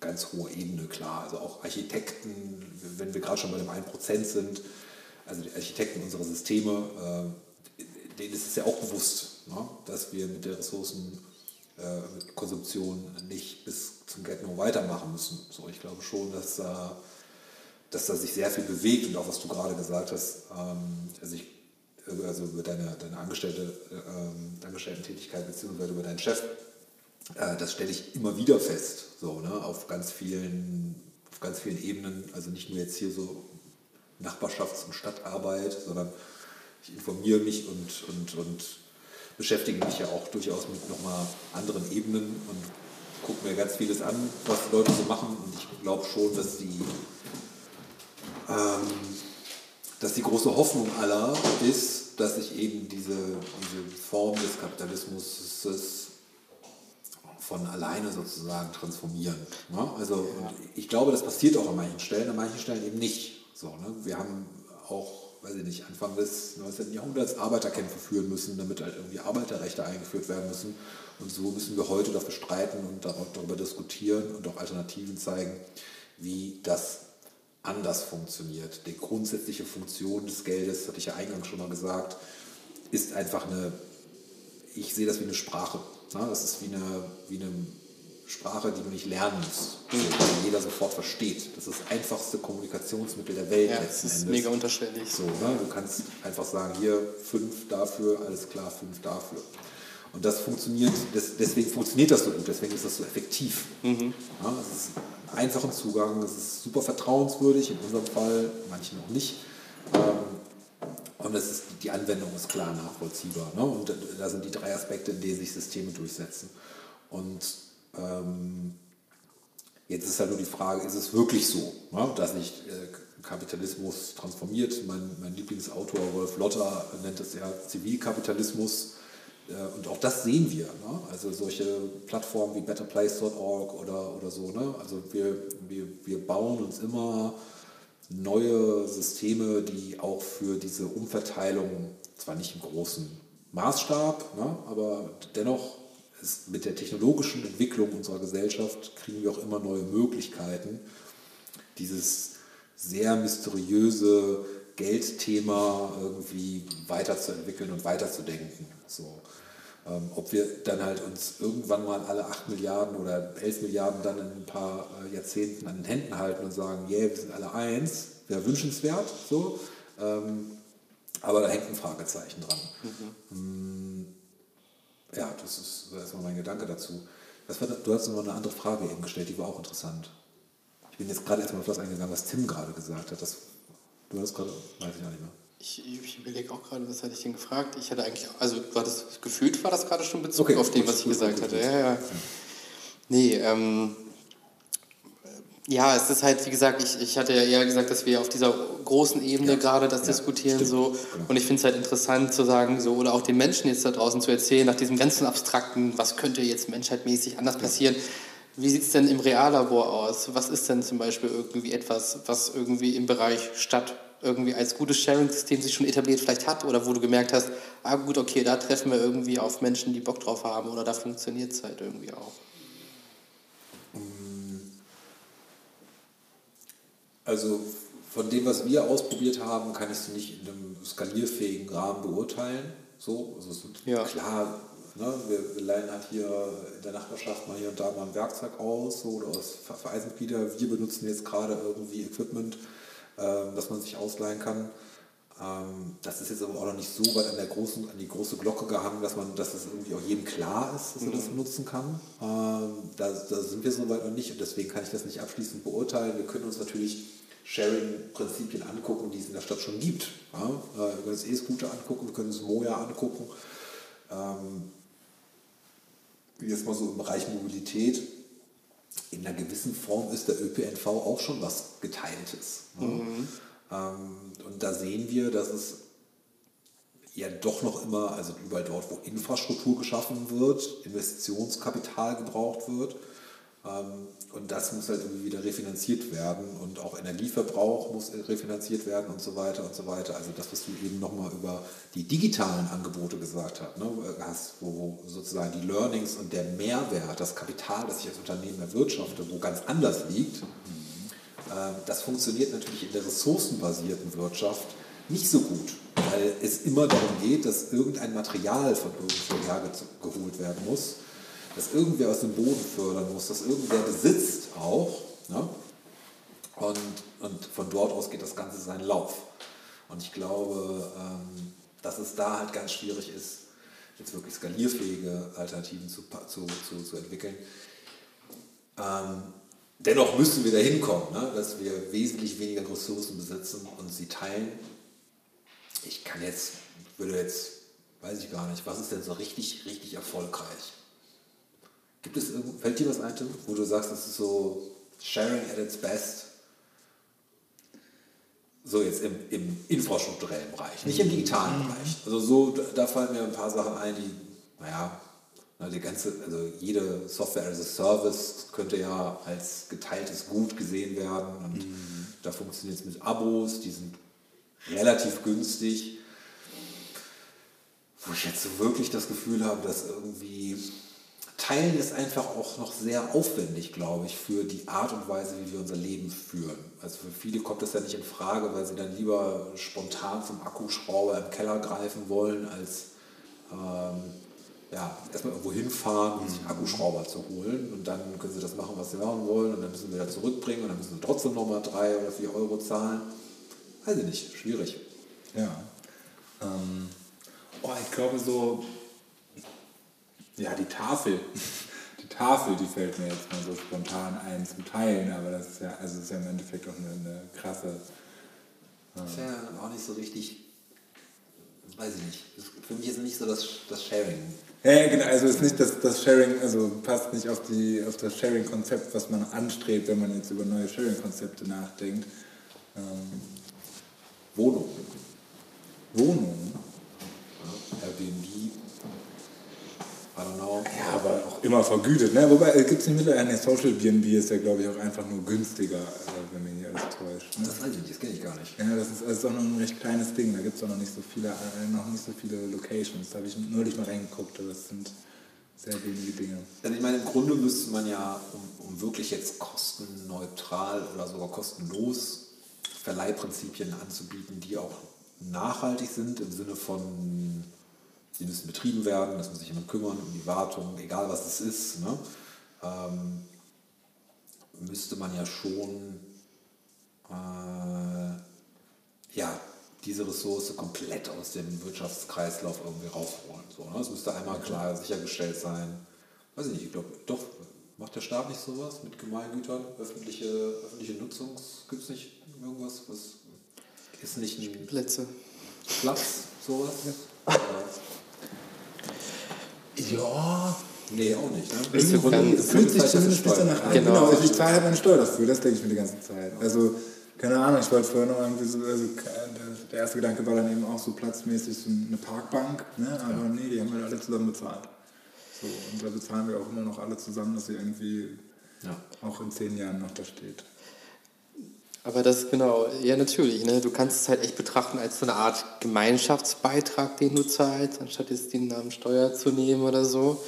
ganz hoher Ebene klar. Also auch Architekten, wenn wir gerade schon bei dem 1% sind, also die Architekten unserer Systeme, äh, denen ist es ja auch bewusst, ne, dass wir mit der Ressourcenkonsumption äh, nicht bis zum Get-No weitermachen müssen. So, ich glaube schon, dass, äh, dass da sich sehr viel bewegt und auch was du gerade gesagt hast, ähm, also, ich, also über deine, deine Angestellte, äh, Angestellten-Tätigkeit beziehungsweise über deinen Chef, äh, das stelle ich immer wieder fest, so, ne, auf, ganz vielen, auf ganz vielen Ebenen, also nicht nur jetzt hier so Nachbarschafts- und Stadtarbeit, sondern ich informiere mich und, und, und beschäftige mich ja auch durchaus mit nochmal anderen Ebenen und gucke mir ganz vieles an, was Leute so machen. Und ich glaube schon, dass die, ähm, dass die große Hoffnung aller ist, dass sich eben diese, diese Form des Kapitalismus von alleine sozusagen transformieren. Ne? Also ich glaube, das passiert auch an manchen Stellen, an manchen Stellen eben nicht. So, ne? Wir haben auch, weiß ich nicht, Anfang des 19. Jahrhunderts Arbeiterkämpfe führen müssen, damit halt irgendwie Arbeiterrechte eingeführt werden müssen. Und so müssen wir heute dafür streiten und darüber diskutieren und auch Alternativen zeigen, wie das anders funktioniert. Die grundsätzliche Funktion des Geldes, hatte ich ja eingangs schon mal gesagt, ist einfach eine, ich sehe das wie eine Sprache. Ne? Das ist wie eine, wie eine Sprache, die du nicht lernen musst, die jeder sofort versteht. Das ist das einfachste Kommunikationsmittel der Welt ja, letzten das ist Endes. mega unterschwellig. So, ne? Du kannst einfach sagen, hier fünf dafür, alles klar, fünf dafür. Und das funktioniert, das, deswegen funktioniert das so gut, deswegen ist das so effektiv. Mhm. Ja, es ist ein einfacher Zugang, es ist super vertrauenswürdig, in unserem Fall, manchen auch nicht. Ähm, und es ist, die Anwendung ist klar nachvollziehbar. Ne? Und da sind die drei Aspekte, in denen sich Systeme durchsetzen. Und ähm, jetzt ist halt nur die Frage, ist es wirklich so, ne? dass sich äh, Kapitalismus transformiert? Mein, mein Lieblingsautor Wolf Lotter nennt es ja Zivilkapitalismus. Äh, und auch das sehen wir. Ne? Also solche Plattformen wie betterplace.org oder, oder so. Ne? Also wir, wir, wir bauen uns immer neue Systeme, die auch für diese Umverteilung, zwar nicht im großen Maßstab, ne? aber dennoch ist mit der technologischen Entwicklung unserer Gesellschaft kriegen wir auch immer neue Möglichkeiten, dieses sehr mysteriöse Geldthema irgendwie weiterzuentwickeln und weiterzudenken. So. Ähm, ob wir dann halt uns irgendwann mal alle 8 Milliarden oder 11 Milliarden dann in ein paar äh, Jahrzehnten an den Händen halten und sagen, yeah, wir sind alle eins, wäre wünschenswert. So. Ähm, aber da hängt ein Fragezeichen dran. Mhm. Mm, ja, das ist erstmal mein Gedanke dazu. War, du hast noch eine andere Frage eben gestellt, die war auch interessant. Ich bin jetzt gerade erstmal auf das eingegangen, was Tim gerade gesagt hat. Das, du hast gerade, weiß ich auch nicht mehr. Ich, ich überlege auch gerade, was hatte ich denn gefragt? Ich hatte eigentlich, also war das gefühlt war das gerade schon Bezug okay, auf dem, was ich gesagt hatte. Ja, ja. Nee, ähm, ja, es ist halt, wie gesagt, ich, ich hatte ja eher gesagt, dass wir auf dieser großen Ebene ja. gerade das ja, diskutieren stimmt. so. Genau. Und ich finde es halt interessant zu sagen, so, oder auch den Menschen jetzt da draußen zu erzählen, nach diesem ganzen Abstrakten, was könnte jetzt menschheitmäßig anders passieren. Wie sieht es denn im Reallabor aus? Was ist denn zum Beispiel irgendwie etwas, was irgendwie im Bereich Stadt irgendwie als gutes Sharing-System sich schon etabliert vielleicht hat oder wo du gemerkt hast, ah gut, okay, da treffen wir irgendwie auf Menschen, die Bock drauf haben oder da funktioniert es halt irgendwie auch. Also von dem, was wir ausprobiert haben, kann ich es nicht in einem skalierfähigen Rahmen beurteilen. So, also ja. klar, ne, wir, leihen halt hier in der Nachbarschaft mal hier und da mal ein Werkzeug aus so, oder aus Vereinsmitglieder. Wir benutzen jetzt gerade irgendwie Equipment, äh, das man sich ausleihen kann. Ähm, das ist jetzt aber auch noch nicht so weit an, der großen, an die große Glocke gehangen, dass, man, dass es irgendwie auch jedem klar ist, dass er das mhm. nutzen kann. Ähm, da, da sind wir so weit noch nicht und deswegen kann ich das nicht abschließend beurteilen. Wir können uns natürlich Sharing-Prinzipien angucken, die es in der Stadt schon gibt. Ja? Äh, wir können uns E-Scooter angucken, wir können uns Moja angucken. Ähm, jetzt mal so im Bereich Mobilität. In einer gewissen Form ist der ÖPNV auch schon was Geteiltes. Ne? Mhm. Ähm, und da sehen wir, dass es ja doch noch immer, also überall dort, wo Infrastruktur geschaffen wird, Investitionskapital gebraucht wird. Ähm, und das muss halt irgendwie wieder refinanziert werden und auch Energieverbrauch muss refinanziert werden und so weiter und so weiter. Also das, was du eben nochmal über die digitalen Angebote gesagt hast, ne, hast wo, wo, sozusagen die Learnings und der Mehrwert, das Kapital, das ich als Unternehmen erwirtschafte, wo ganz anders liegt, ähm, das funktioniert natürlich in der ressourcenbasierten Wirtschaft nicht so gut, weil es immer darum geht, dass irgendein Material von irgendwo hergeholt werden muss, dass irgendwer aus dem Boden fördern muss, dass irgendwer besitzt auch. Ne? Und, und von dort aus geht das Ganze seinen Lauf. Und ich glaube, ähm, dass es da halt ganz schwierig ist, jetzt wirklich skalierfähige Alternativen zu, zu, zu, zu entwickeln. Ähm, Dennoch müssen wir dahin kommen, ne, dass wir wesentlich weniger Ressourcen besitzen und sie teilen. Ich kann jetzt, würde jetzt, weiß ich gar nicht, was ist denn so richtig, richtig erfolgreich? Gibt es, fällt dir was ein, wo du sagst, das ist so sharing at its best? So jetzt im, im infrastrukturellen Bereich, nicht im digitalen mhm. Bereich. Also so, da fallen mir ein paar Sachen ein, die, naja, Die ganze, also jede Software as a Service könnte ja als geteiltes Gut gesehen werden und mhm. da funktioniert es mit Abos, die sind relativ günstig. Wo ich jetzt so wirklich das Gefühl habe, dass irgendwie Teilen ist einfach auch noch sehr aufwendig, glaube ich, für die Art und Weise, wie wir unser Leben führen. Also für viele kommt das ja nicht in Frage, weil sie dann lieber spontan zum Akkuschrauber im Keller greifen wollen, als ähm, ja, erstmal irgendwo hinfahren, um sich einen Akkuschrauber zu holen. Und dann können sie das machen, was sie machen wollen. Und dann müssen sie wieder zurückbringen und dann müssen sie trotzdem nochmal drei oder vier Euro zahlen. Weiß ich nicht, schwierig. Ja. Ähm, oh, ich glaube so, ja, die Tafel. Die Tafel, die fällt mir jetzt mal so spontan ein zum Teilen, aber das ist ja, also ist ja im Endeffekt auch eine, eine krasse. Ähm, das ist ja auch nicht so richtig, weiß ich nicht. Für mich ist nicht so das, das Sharing. Ja, genau, also ist nicht das, das Sharing, also passt nicht auf, die, auf das Sharing-Konzept, was man anstrebt, wenn man jetzt über neue Sharing-Konzepte nachdenkt. Ähm. Wohnungen? Ja, Airbnb. Ja, aber auch immer vergütet. Ne? Wobei, gibt es nicht mittlerweile, Social BNB ist ja, glaube ich, auch einfach nur günstiger, äh, wenn mich nicht alles täuscht. Ne? Das weiß ich nicht, das kenne ich gar nicht. Ja, das ist, das ist auch noch ein recht kleines Ding. Da gibt es auch noch nicht so viele, äh, noch nicht so viele Locations. Da habe ich neulich mal reingeguckt, aber das sind sehr wenige Dinge. Also ich meine, im Grunde müsste man ja, um, um wirklich jetzt kostenneutral oder sogar kostenlos Verleihprinzipien anzubieten, die auch nachhaltig sind im Sinne von sie müssen betrieben werden, das muss sich jemand kümmern um die Wartung, egal was es ist, ne? ähm, müsste man ja schon äh, ja, diese Ressource komplett aus dem Wirtschaftskreislauf irgendwie rausholen. So, ne? Es müsste einmal klar sichergestellt sein, weiß ich nicht, ich glaube, doch, macht der Staat nicht sowas mit Gemeingütern, öffentliche, öffentliche Nutzung, gibt es nicht irgendwas, was ist nicht ein Plätze. Platz, sowas? Ja. Ja. Nee, auch nicht. Ne? Ist so fühlt sich zumindest nicht danach an. Genau, genau also ich zahle halt meine Steuer dafür, das denke ich mir die ganze Zeit. Also, keine Ahnung, ich wollte vorher noch irgendwie so, also der erste Gedanke war dann eben auch so platzmäßig so eine Parkbank, ne? aber ja. nee, die haben wir alle zusammen bezahlt. So, und da bezahlen wir auch immer noch alle zusammen, dass sie irgendwie ja. auch in zehn Jahren noch da steht. Aber das genau, ja natürlich. Ne? Du kannst es halt echt betrachten als so eine Art Gemeinschaftsbeitrag, den du zahlst, anstatt jetzt den Namen Steuer zu nehmen oder so.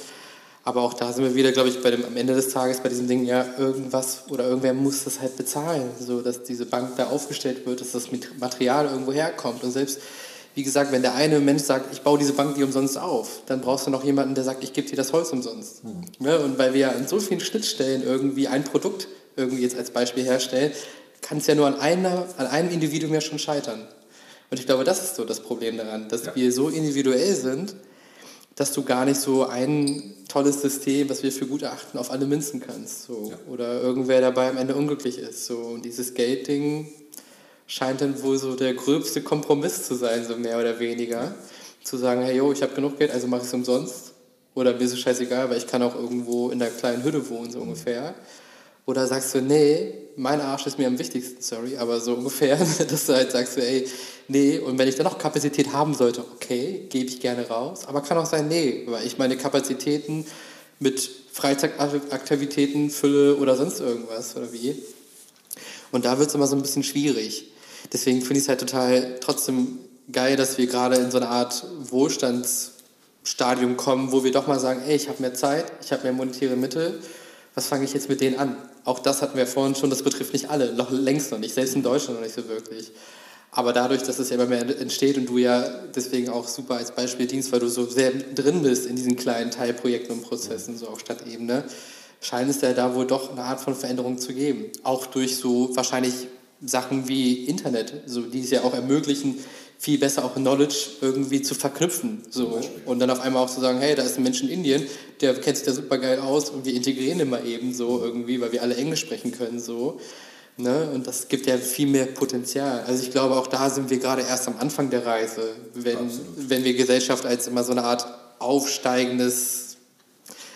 Aber auch da sind wir wieder, glaube ich, bei dem, am Ende des Tages bei diesem Ding, ja, irgendwas oder irgendwer muss das halt bezahlen, so dass diese Bank da aufgestellt wird, dass das Material irgendwo herkommt. Und selbst, wie gesagt, wenn der eine Mensch sagt, ich baue diese Bank die umsonst auf, dann brauchst du noch jemanden, der sagt, ich gebe dir das Holz umsonst. Mhm. Ja, und weil wir ja an so vielen Schnittstellen irgendwie ein Produkt irgendwie jetzt als Beispiel herstellen, kann es ja nur an, einer, an einem Individuum ja schon scheitern. Und ich glaube, das ist so das Problem daran, dass ja. wir so individuell sind, dass du gar nicht so ein tolles System, was wir für gut erachten, auf alle münzen kannst. So. Ja. Oder irgendwer dabei am Ende unglücklich ist. So. Und dieses Geldding scheint dann wohl so der gröbste Kompromiss zu sein, so mehr oder weniger. Ja. Zu sagen, hey, yo, ich habe genug Geld, also mache ich es umsonst. Oder mir ist es scheißegal, weil ich kann auch irgendwo in der kleinen Hütte wohnen, so mhm. ungefähr. Oder sagst du, nee, mein Arsch ist mir am wichtigsten, sorry, aber so ungefähr, dass du halt sagst, ey, nee, und wenn ich dann noch Kapazität haben sollte, okay, gebe ich gerne raus. Aber kann auch sein, nee, weil ich meine Kapazitäten mit Freizeitaktivitäten fülle oder sonst irgendwas oder wie. Und da wird es immer so ein bisschen schwierig. Deswegen finde ich es halt total trotzdem geil, dass wir gerade in so eine Art Wohlstandsstadium kommen, wo wir doch mal sagen, ey, ich habe mehr Zeit, ich habe mehr monetäre Mittel, was fange ich jetzt mit denen an? Auch das hatten wir vorhin schon, das betrifft nicht alle, noch längst noch nicht, selbst in Deutschland noch nicht so wirklich. Aber dadurch, dass es ja immer mehr entsteht und du ja deswegen auch super als Beispiel dienst, weil du so sehr drin bist in diesen kleinen Teilprojekten und Prozessen, so auf Stadtebene, scheint es ja da wohl doch eine Art von Veränderung zu geben. Auch durch so wahrscheinlich Sachen wie Internet, so, die es ja auch ermöglichen, viel besser auch Knowledge irgendwie zu verknüpfen. So. Und dann auf einmal auch zu sagen, hey, da ist ein Mensch in Indien, der kennt sich da super geil aus und wir integrieren ihn mal eben so irgendwie, weil wir alle Englisch sprechen können. So. Ne? Und das gibt ja viel mehr Potenzial. Also ich glaube, auch da sind wir gerade erst am Anfang der Reise, wenn, wenn wir Gesellschaft als immer so eine Art aufsteigendes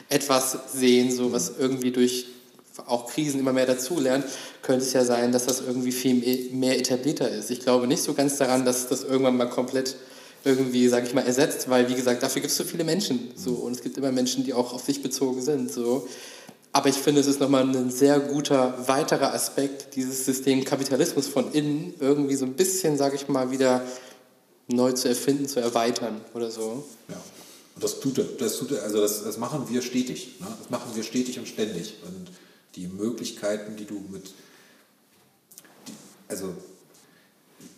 etwas sehen, so was irgendwie durch auch Krisen immer mehr dazulernt, könnte es ja sein, dass das irgendwie viel mehr etablierter ist. Ich glaube nicht so ganz daran, dass das irgendwann mal komplett irgendwie, sag ich mal, ersetzt, weil, wie gesagt, dafür gibt es so viele Menschen. So, und es gibt immer Menschen, die auch auf sich bezogen sind. So. Aber ich finde, es ist nochmal ein sehr guter weiterer Aspekt, dieses System Kapitalismus von innen irgendwie so ein bisschen, sag ich mal, wieder neu zu erfinden, zu erweitern oder so. Ja. Und das tut er, das tut er, also das, das machen wir stetig. Ne? Das machen wir stetig und ständig. Und die Möglichkeiten, die du mit, die, also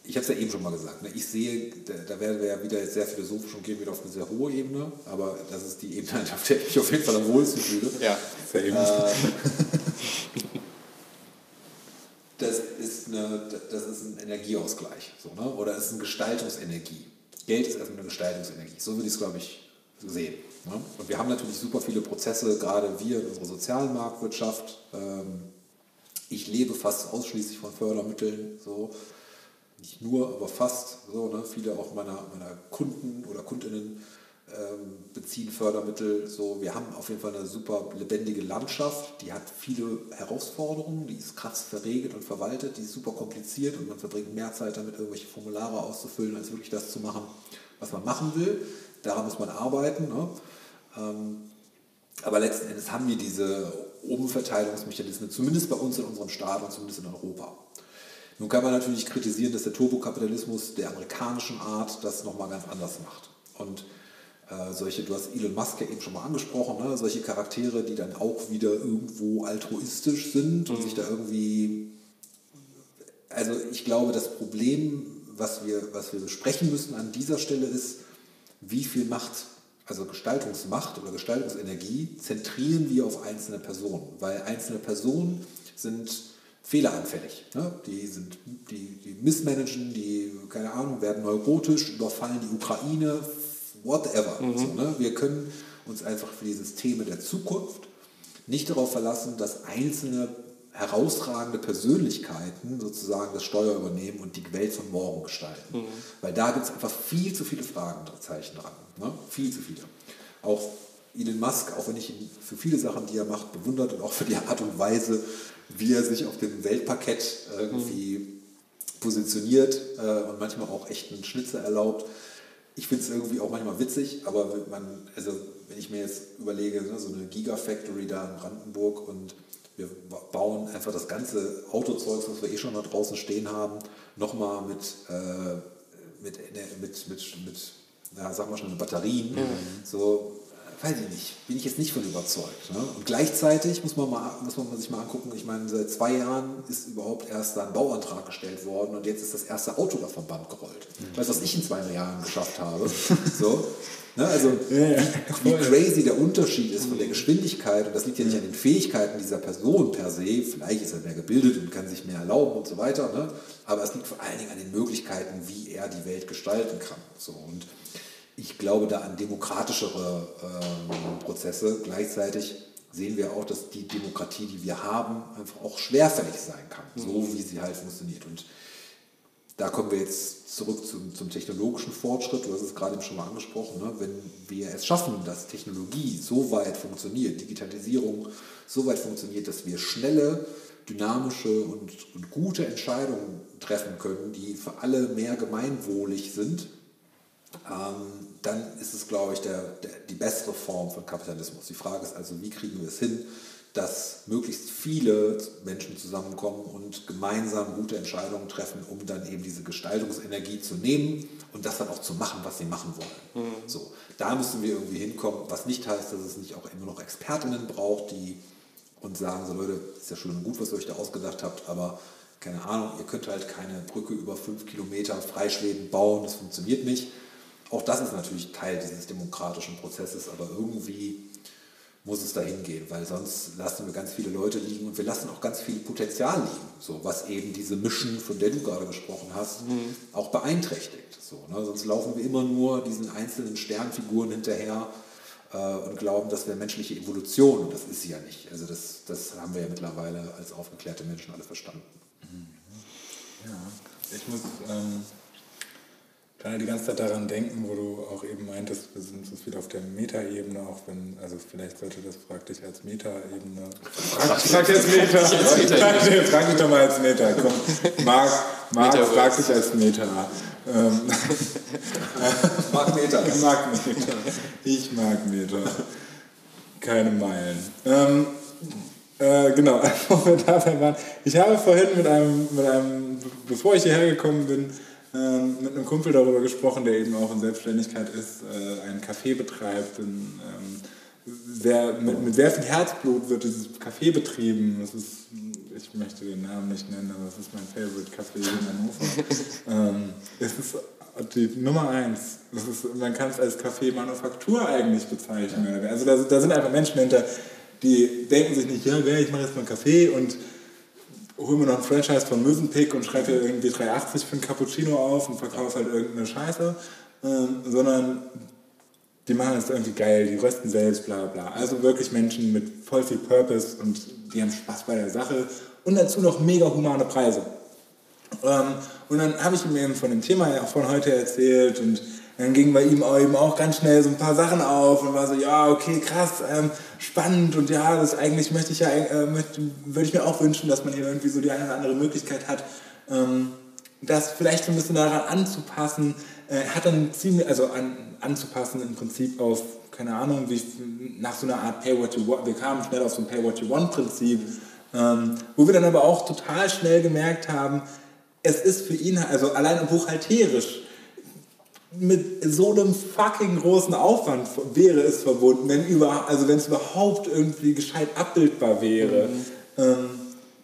ich habe es ja eben schon mal gesagt, ne? ich sehe, da, da werden wir ja wieder sehr philosophisch und gehen wieder auf eine sehr hohe Ebene, aber das ist die Ebene, auf der ich mich auf jeden Fall am wohlsten fühle. Ja, same. Äh, das, ist eine, das ist ein Energieausgleich, so, ne? oder es ist eine Gestaltungsenergie. Geld ist erstmal eine Gestaltungsenergie, so würde ich es, glaube ich, sehen. Ne? Und wir haben natürlich super viele Prozesse, gerade wir in unserer sozialen Marktwirtschaft. Ähm, ich lebe fast ausschließlich von Fördermitteln, so nicht nur, aber fast so. Ne? Viele auch meiner, meiner Kunden oder Kundinnen ähm, beziehen Fördermittel. So, wir haben auf jeden Fall eine super lebendige Landschaft, die hat viele Herausforderungen, die ist krass verregelt und verwaltet, die ist super kompliziert und man verbringt mehr Zeit damit, irgendwelche Formulare auszufüllen, als wirklich das zu machen, was man machen will. Daran muss man arbeiten. Ne? Ähm, aber letzten Endes haben wir diese Umverteilungsmechanismen, zumindest bei uns in unserem Staat und zumindest in Europa. Nun kann man natürlich kritisieren, dass der Turbokapitalismus der amerikanischen Art das nochmal ganz anders macht. Und äh, solche, du hast Elon Musk ja eben schon mal angesprochen, ne? solche Charaktere, die dann auch wieder irgendwo altruistisch sind und mhm. sich da irgendwie. Also ich glaube, das Problem, was wir, was wir besprechen müssen an dieser Stelle ist, wie viel Macht, also Gestaltungsmacht oder Gestaltungsenergie, zentrieren wir auf einzelne Personen. Weil einzelne Personen sind fehleranfällig. Ne? Die, sind, die, die missmanagen, die, keine Ahnung, werden neurotisch, überfallen die Ukraine, whatever. Mhm. So, ne? Wir können uns einfach für die Systeme der Zukunft nicht darauf verlassen, dass einzelne herausragende Persönlichkeiten sozusagen das Steuer übernehmen und die Welt von morgen gestalten. Mhm. Weil da gibt es einfach viel zu viele Fragezeichen dran. Ne? Viel zu viele. Auch Elon Musk, auch wenn ich ihn für viele Sachen, die er macht, bewundert und auch für die Art und Weise, wie er sich auf dem Weltparkett irgendwie mhm. positioniert äh, und manchmal auch echt einen Schnitzer erlaubt. Ich finde es irgendwie auch manchmal witzig, aber man, also wenn ich mir jetzt überlege, ne, so eine Gigafactory da in Brandenburg und wir bauen einfach das ganze Autozeug, was wir eh schon da draußen stehen haben, nochmal mit, äh, mit, mit, mit, mit, ja, sagen wir schon, Batterien. Mhm. So, weiß ich nicht, bin ich jetzt nicht von überzeugt. Ne? Und gleichzeitig muss man, mal, muss man sich mal angucken, ich meine, seit zwei Jahren ist überhaupt erst da ein Bauantrag gestellt worden und jetzt ist das erste Auto da vom Band gerollt. Mhm. Weißt du, was ich in zwei Jahren geschafft habe? so. Ne, also ja, wie, crazy der Unterschied ist von der Geschwindigkeit und das liegt ja nicht an den Fähigkeiten dieser Person per se, vielleicht ist er mehr gebildet und kann sich mehr erlauben und so weiter, ne? aber es liegt vor allen Dingen an den Möglichkeiten, wie er die Welt gestalten kann. So. Und ich glaube da an demokratischere äh, Prozesse. Gleichzeitig sehen wir auch, dass die Demokratie, die wir haben, einfach auch schwerfällig sein kann, mhm. so wie sie halt funktioniert. Und da kommen wir jetzt zurück zum, zum technologischen Fortschritt. Du hast es gerade eben schon mal angesprochen. Ne? Wenn wir es schaffen, dass Technologie so weit funktioniert, Digitalisierung so weit funktioniert, dass wir schnelle, dynamische und, und gute Entscheidungen treffen können, die für alle mehr gemeinwohlig sind, ähm, dann ist es, glaube ich, der, der, die bessere Form von Kapitalismus. Die Frage ist also, wie kriegen wir es hin, dass möglichst viele Menschen zusammenkommen und gemeinsam gute Entscheidungen treffen, um dann eben diese Gestaltungsenergie zu nehmen und das dann auch zu machen, was sie machen wollen. Mhm. So, da müssen wir irgendwie hinkommen, was nicht heißt, dass es nicht auch immer noch Expertinnen braucht, die uns sagen, so Leute, ist ja schön und gut, was ihr euch da ausgedacht habt, aber keine Ahnung, ihr könnt halt keine Brücke über fünf Kilometer freischwebend bauen, das funktioniert nicht auch das ist natürlich Teil dieses demokratischen Prozesses, aber irgendwie muss es dahin gehen, weil sonst lassen wir ganz viele Leute liegen und wir lassen auch ganz viel Potenzial liegen, so, was eben diese Mission, von der du gerade gesprochen hast, mhm. auch beeinträchtigt. So, ne? Sonst laufen wir immer nur diesen einzelnen Sternfiguren hinterher äh, und glauben, das wäre menschliche Evolution und das ist sie ja nicht. Also das, das haben wir ja mittlerweile als aufgeklärte Menschen alle verstanden. Mhm. Ja, ich muss... Ähm gerade die ganze Zeit daran denken, wo du auch eben meintest, wir sind so viel auf der Metaebene, auch wenn, also vielleicht sollte das praktisch als Metaebene. Frag, frag jetzt Meta. Frag, frag dich doch mal als Meta. Komm. Marc, Marc frag dich als Meta. Ähm, mag Meter. mag Meter. Ich mag Meter. Keine Meilen. Ähm, äh, genau, wo wir dabei waren. Ich habe vorhin mit einem, mit einem, bevor ich hierher gekommen bin, ähm, mit einem Kumpel darüber gesprochen, der eben auch in Selbstständigkeit ist, äh, ein Café betreibt. In, ähm, sehr, mit, mit sehr viel Herzblut wird dieses Café betrieben. Das ist, ich möchte den Namen nicht nennen, aber es ist mein Favorite Café in Hannover. ähm, es ist die Nummer eins. Das ist, man kann es als Café Manufaktur eigentlich bezeichnen. Also da, da sind einfach Menschen hinter, die denken sich nicht, ja, ich mache jetzt mal einen Kaffee und hol mir noch ein Franchise von Mövenpick und schreibe hier irgendwie 3,80 für ein Cappuccino auf und verkaufe halt irgendeine Scheiße, ähm, sondern die machen es irgendwie geil, die rösten selbst, bla bla. Also wirklich Menschen mit voll viel Purpose und die haben Spaß bei der Sache und dazu noch mega humane Preise. Ähm, und dann habe ich ihm eben von dem Thema von heute erzählt und dann ging bei ihm auch eben auch ganz schnell so ein paar Sachen auf und war so, ja, okay, krass, ähm, spannend und ja, das eigentlich möchte ich ja, äh, würde ich mir auch wünschen, dass man hier irgendwie so die eine oder andere Möglichkeit hat, ähm, das vielleicht so ein bisschen daran anzupassen, äh, hat dann ziemlich, also an, anzupassen im Prinzip auf, keine Ahnung, wie nach so einer Art Pay What You Want, wir kamen schnell auf so ein Pay What You Want Prinzip, ähm, wo wir dann aber auch total schnell gemerkt haben, es ist für ihn, also allein buchhalterisch, mit so einem fucking großen Aufwand wäre es verbunden, wenn über, also wenn es überhaupt irgendwie gescheit abbildbar wäre, mhm. ähm,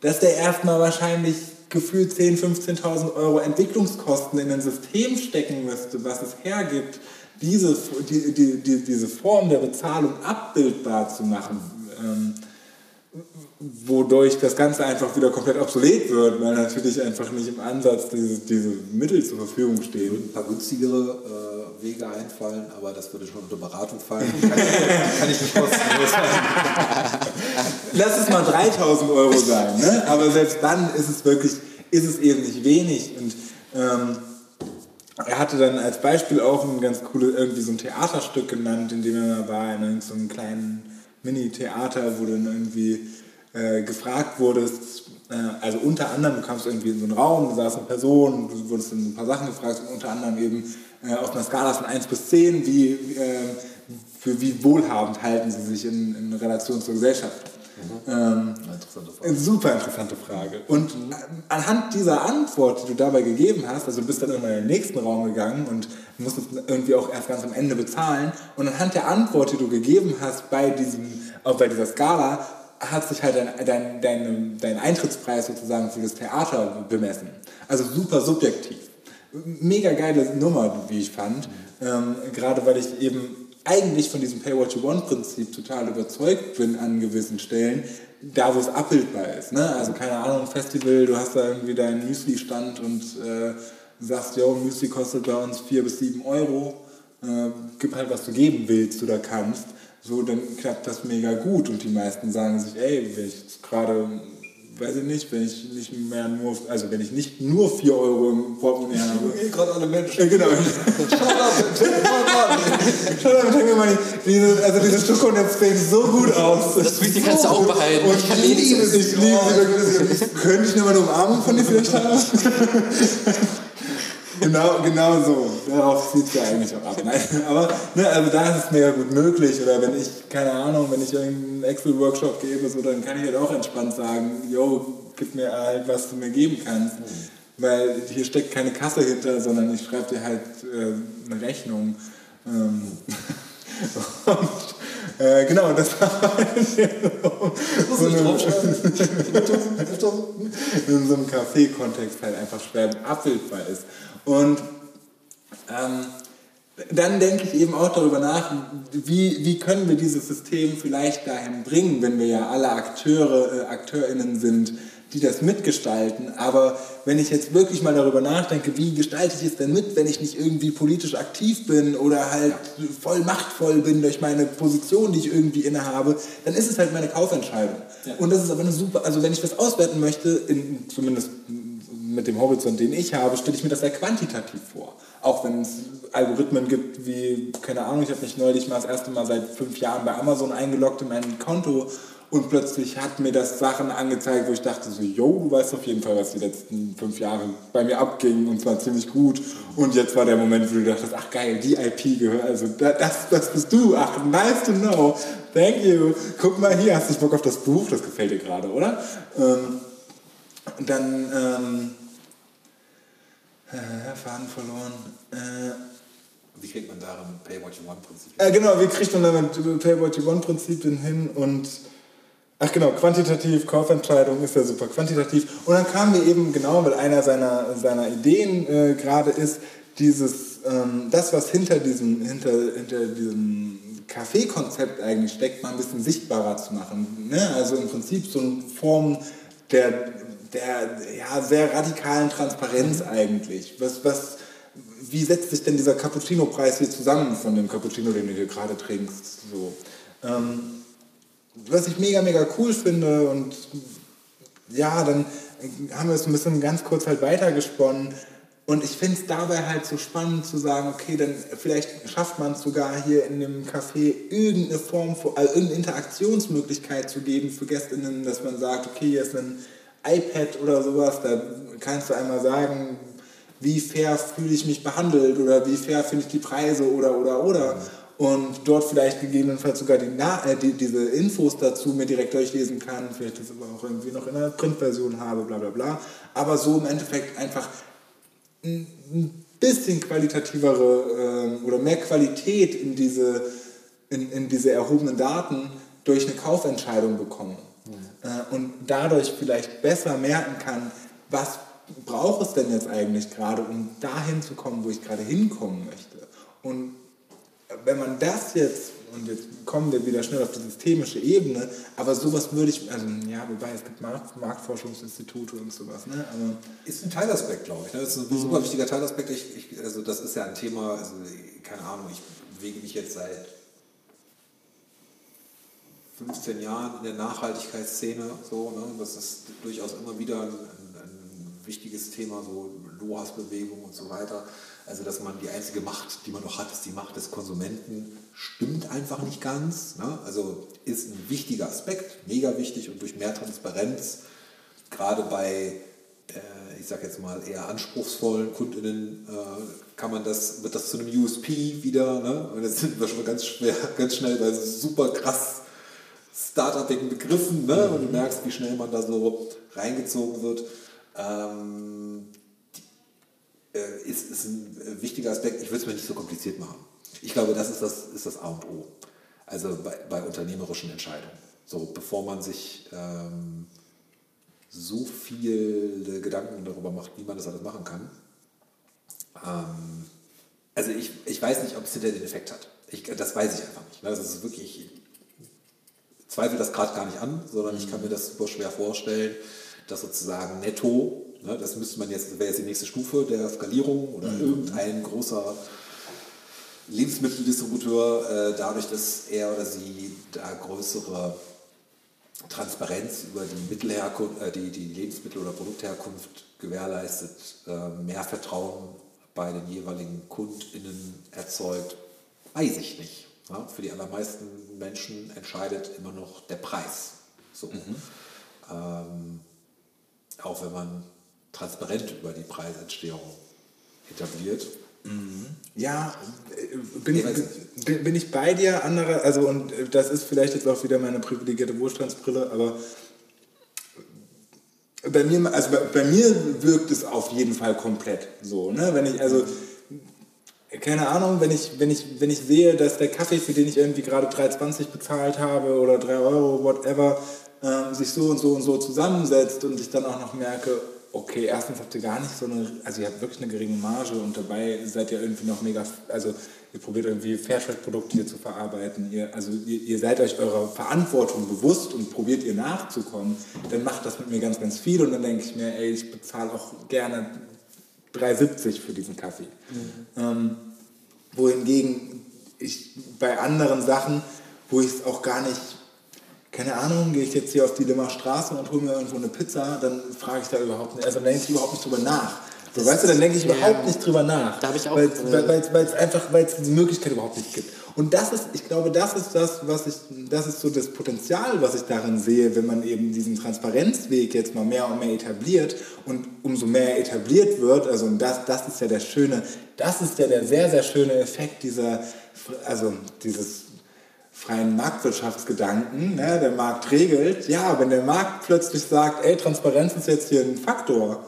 dass der erstmal wahrscheinlich gefühlt 10.000, 15.000 Euro Entwicklungskosten in ein System stecken müsste, was es hergibt, diese, die, die, die, diese Form der Bezahlung abbildbar zu machen. Ähm, wodurch das Ganze einfach wieder komplett obsolet wird, weil natürlich einfach nicht im Ansatz diese, diese Mittel zur Verfügung stehen. Ein paar günstigere äh, Wege einfallen, aber das würde schon unter Beratung fallen. Kann, kann ich nicht kostenlos Lass es mal 3000 Euro sein, ne? aber selbst dann ist es wirklich, ist es eben nicht wenig. Und ähm, er hatte dann als Beispiel auch ein ganz cooles, irgendwie so ein Theaterstück genannt, in dem er mal war, in so einem kleinen Mini-Theater, wo dann irgendwie äh, gefragt wurdest, äh, also unter anderem, du kamst irgendwie in so einen Raum, da saß eine Person, du wurdest dann ein paar Sachen gefragt und unter anderem eben äh, auf einer Skala von 1 bis 10, wie, äh, für wie wohlhabend halten sie sich in, in Relation zur Gesellschaft. Mhm. Ähm, interessante Frage. Super interessante Frage. Und anhand dieser Antwort, die du dabei gegeben hast, also du bist dann immer in den nächsten Raum gegangen und musstest irgendwie auch erst ganz am Ende bezahlen. Und anhand der Antwort, die du gegeben hast bei, diesem, auch bei dieser Skala, hat sich halt dein, dein, dein, dein Eintrittspreis sozusagen für das Theater bemessen. Also super subjektiv. Mega geile Nummer, wie ich fand. Ähm, gerade weil ich eben eigentlich von diesem Pay What You Want Prinzip total überzeugt bin an gewissen Stellen, da wo es abbildbar ist. Ne? Also keine Ahnung, Festival, du hast da irgendwie deinen Müsli-Stand und äh, sagst, yo, Müsli kostet bei uns 4 bis 7 Euro, äh, gib halt, was du geben willst oder kannst so, dann klappt das mega gut und die meisten sagen sich, ey, wenn ich gerade, weiß ich nicht, wenn ich nicht mehr nur, also wenn ich nicht nur 4 Euro im Portemonnaie habe. Ich gerade alle Menschen. Ja, genau. Schau da, denke mal, diese, also diese Schokonetz sehen so gut aus. Das Wichtige kannst du auch behalten. Und ich liebe es, ich liebe es. Könnte ich nur mal eine Umarmung von dir vielleicht haben? genau, genau so. Darauf sieht es ja eigentlich auch ab. Nein, aber ne, also da ist es mega gut möglich. Oder wenn ich, keine Ahnung, wenn ich irgendeinen Excel-Workshop gebe, so, dann kann ich halt auch entspannt sagen, yo, gib mir halt, was du mir geben kannst. Mhm. Weil hier steckt keine Kasse hinter, sondern ich schreibe dir halt äh, eine Rechnung. Ähm, und, äh, genau, das war halt so eine, in so einem Café-Kontext halt einfach schwer abbildbar ist. Und ähm, dann denke ich eben auch darüber nach, wie, wie können wir dieses System vielleicht dahin bringen, wenn wir ja alle Akteure, äh, AkteurInnen sind, die das mitgestalten. Aber wenn ich jetzt wirklich mal darüber nachdenke, wie gestalte ich es denn mit, wenn ich nicht irgendwie politisch aktiv bin oder halt voll machtvoll bin durch meine Position, die ich irgendwie innehabe, dann ist es halt meine Kaufentscheidung. Ja. Und das ist aber eine super, also wenn ich das auswerten möchte, in, zumindest mit dem Horizont, den ich habe, stelle ich mir das sehr quantitativ vor. auch wenn es Algorithmen gibt wie, keine Ahnung, ich habe mich neulich mal das erste Mal seit fünf Jahren bei Amazon eingeloggt in mein Konto und plötzlich hat mir das Sachen angezeigt, wo ich dachte so, yo, du weißt auf jeden Fall, was die letzten fünf Jahre bei mir abging und zwar ziemlich gut. Und jetzt war der Moment, wo du dachtest, ach geil, die IP gehört, also das, das bist du, ach nice to know, thank you. Guck mal hier, hast du Bock auf das Buch? Das gefällt dir gerade, oder? Ähm, dann, ähm, äh, Faden verloren. Äh, wie kriegt man darin Pay What You Want Prinzipien? Äh, genau, wie kriegt man damit Pay What You Want Prinzipien hin und Ach genau, quantitativ, Kaufentscheidung ist ja super quantitativ. Und dann kamen wir eben genau, weil einer seiner, seiner Ideen äh, gerade ist, dieses, ähm, das, was hinter diesem, hinter, hinter diesem Kaffeekonzept eigentlich steckt, mal ein bisschen sichtbarer zu machen. Ne? Also im Prinzip so eine Form der, der ja, sehr radikalen Transparenz eigentlich. Was, was, wie setzt sich denn dieser Cappuccino-Preis hier zusammen von dem Cappuccino, den du hier gerade trinkst? So. Ähm, was ich mega, mega cool finde und ja, dann haben wir es ein bisschen ganz kurz halt weitergesponnen und ich finde es dabei halt so spannend zu sagen, okay, dann vielleicht schafft man es sogar hier in dem Café irgendeine Form, also irgendeine Interaktionsmöglichkeit zu geben für Gästinnen, dass man sagt, okay, hier ist ein iPad oder sowas, da kannst du einmal sagen, wie fair fühle ich mich behandelt oder wie fair finde ich die Preise oder oder oder und dort vielleicht gegebenenfalls sogar die, äh, die, diese Infos dazu mir direkt durchlesen kann, vielleicht das aber auch irgendwie noch in einer Printversion habe, bla bla bla. Aber so im Endeffekt einfach ein bisschen qualitativere äh, oder mehr Qualität in diese, in, in diese erhobenen Daten durch eine Kaufentscheidung bekomme. Mhm. Äh, und dadurch vielleicht besser merken kann, was braucht es denn jetzt eigentlich gerade, um dahin zu kommen, wo ich gerade hinkommen möchte. Und wenn man das jetzt, und jetzt kommen wir wieder schnell auf die systemische Ebene, aber sowas würde ich, also ja, wobei es gibt Markt, Marktforschungsinstitute und sowas, ne? Aber ist ein Teilaspekt, glaube ich. Ne? Das ist ein super wichtiger Teilaspekt. Ich, ich, also das ist ja ein Thema, also keine Ahnung, ich bewege mich jetzt seit 15 Jahren in der Nachhaltigkeitsszene, so, ne? das ist durchaus immer wieder ein, ein, wichtiges Thema, so LOHAS-Bewegung und so weiter. Also, dass man die einzige Macht, die man noch hat, ist die Macht des Konsumenten, stimmt einfach nicht ganz. Ne? Also ist ein wichtiger Aspekt, mega wichtig und durch mehr Transparenz, gerade bei, äh, ich sage jetzt mal, eher anspruchsvollen KundInnen, äh, kann man das, wird das zu einem USP wieder, ne? und jetzt sind wir schon ganz, schwer, ganz schnell bei super krass startupigen Begriffen, ne? und du mhm. merkst, wie schnell man da so reingezogen wird. Ähm, äh, ist, ist ein wichtiger Aspekt. Ich würde es mir nicht so kompliziert machen. Ich glaube, das ist das, ist das A und O. Also bei, bei unternehmerischen Entscheidungen. So, bevor man sich ähm, so viele Gedanken darüber macht, wie man das alles machen kann. Ähm, also ich, ich weiß nicht, ob es hinter den Effekt hat. Ich, das weiß ich einfach nicht. Das ist wirklich, ich zweifle das gerade gar nicht an, sondern ich kann mir das super schwer vorstellen, dass sozusagen netto Ne, das müsste man jetzt, wäre jetzt die nächste Stufe der Skalierung oder mhm. irgendein großer Lebensmitteldistributeur, äh, dadurch, dass er oder sie da größere Transparenz über die, Mittelherkunft, äh, die, die Lebensmittel- oder Produktherkunft gewährleistet, äh, mehr Vertrauen bei den jeweiligen KundInnen erzeugt, weiß ich nicht. Ja, für die allermeisten Menschen entscheidet immer noch der Preis. So. Mhm. Ähm, auch wenn man transparent über die Preisentstehung etabliert. Mhm. Ja, bin ich, bin, bin ich bei dir, andere, also und das ist vielleicht jetzt auch wieder meine privilegierte Wohlstandsbrille, aber bei mir, also bei, bei, mir wirkt es auf jeden Fall komplett so, ne? Wenn ich, also, keine Ahnung, wenn ich, wenn ich, wenn ich sehe, dass der Kaffee, für den ich irgendwie gerade 3,20 bezahlt habe oder 3 Euro, whatever, äh, sich so und so und so zusammensetzt und ich dann auch noch merke, okay, erstens habt ihr gar nicht so eine, also ihr habt wirklich eine geringe Marge und dabei seid ihr irgendwie noch mega, also ihr probiert irgendwie Fairtrade-Produkte hier zu verarbeiten, ihr, also ihr, ihr, seid euch eurer Verantwortung bewusst und probiert ihr nachzukommen, dann macht das mit mir ganz, ganz viel und dann denke ich mir, ey, ich bezahle auch gerne 3,70 für diesen Kaffee. Mhm. Ähm, wohingegen ich bei anderen Sachen, wo ich es auch gar nicht keine Ahnung, gehe ich jetzt hier auf die Limmer Straße und hole mir irgendwo eine Pizza, dann frage ich da überhaupt nicht, also denke ich überhaupt nicht drüber nach. So, weißt du, dann denke ich Ja. überhaupt nicht drüber nach. Da habe ich auch- Weil es einfach, weil es diese Möglichkeit überhaupt nicht gibt. Und das ist, ich glaube, das ist das, was ich, das ist so das Potenzial, was ich darin sehe, wenn man eben diesen Transparenzweg jetzt mal mehr und mehr etabliert und umso mehr etabliert wird, also und das, das ist ja der schöne, das ist ja der sehr, sehr schöne Effekt dieser, also dieses freien Marktwirtschaftsgedanken, ne, der Markt regelt, ja, wenn der Markt plötzlich sagt, ey, Transparenz ist jetzt hier ein Faktor,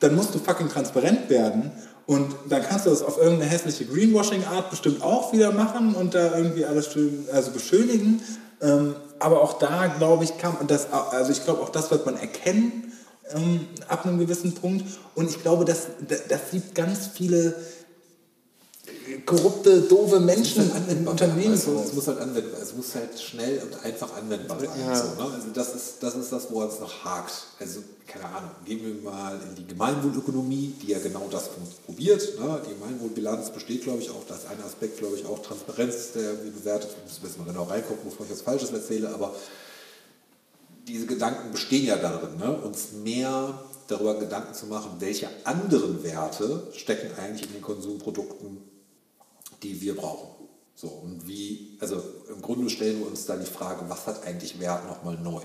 dann musst du fucking transparent werden und dann kannst du das auf irgendeine hässliche Greenwashing-Art bestimmt auch wieder machen und da irgendwie alles schön, also beschönigen. Ähm, aber auch da, glaube ich, kann und das, also ich glaube, auch das wird man erkennen ähm, ab einem gewissen Punkt. Und ich glaube, das, das, das sieht ganz viele korrupte, doofe Menschen in anwendbar Unternehmen. Also, es muss halt anwendbar, es muss halt schnell und einfach anwendbar sein. Ja. So, ne? Also das ist, das ist das, woran es noch hakt. Also, keine Ahnung, gehen wir mal in die Gemeinwohlökonomie, die ja genau das probiert. Ne? Die Gemeinwohlbilanz besteht, glaube ich, auch, das ist ein Aspekt, glaube ich, auch Transparenz, der wie bewertet, wir jetzt mal genau reingucken, bevor ich was Falsches erzähle, aber diese Gedanken bestehen ja darin, ne? uns mehr darüber Gedanken zu machen, welche anderen Werte stecken eigentlich in den Konsumprodukten, die wir brauchen. So, und wie, also im Grunde stellen wir uns da die Frage, was hat eigentlich Wert nochmal neu?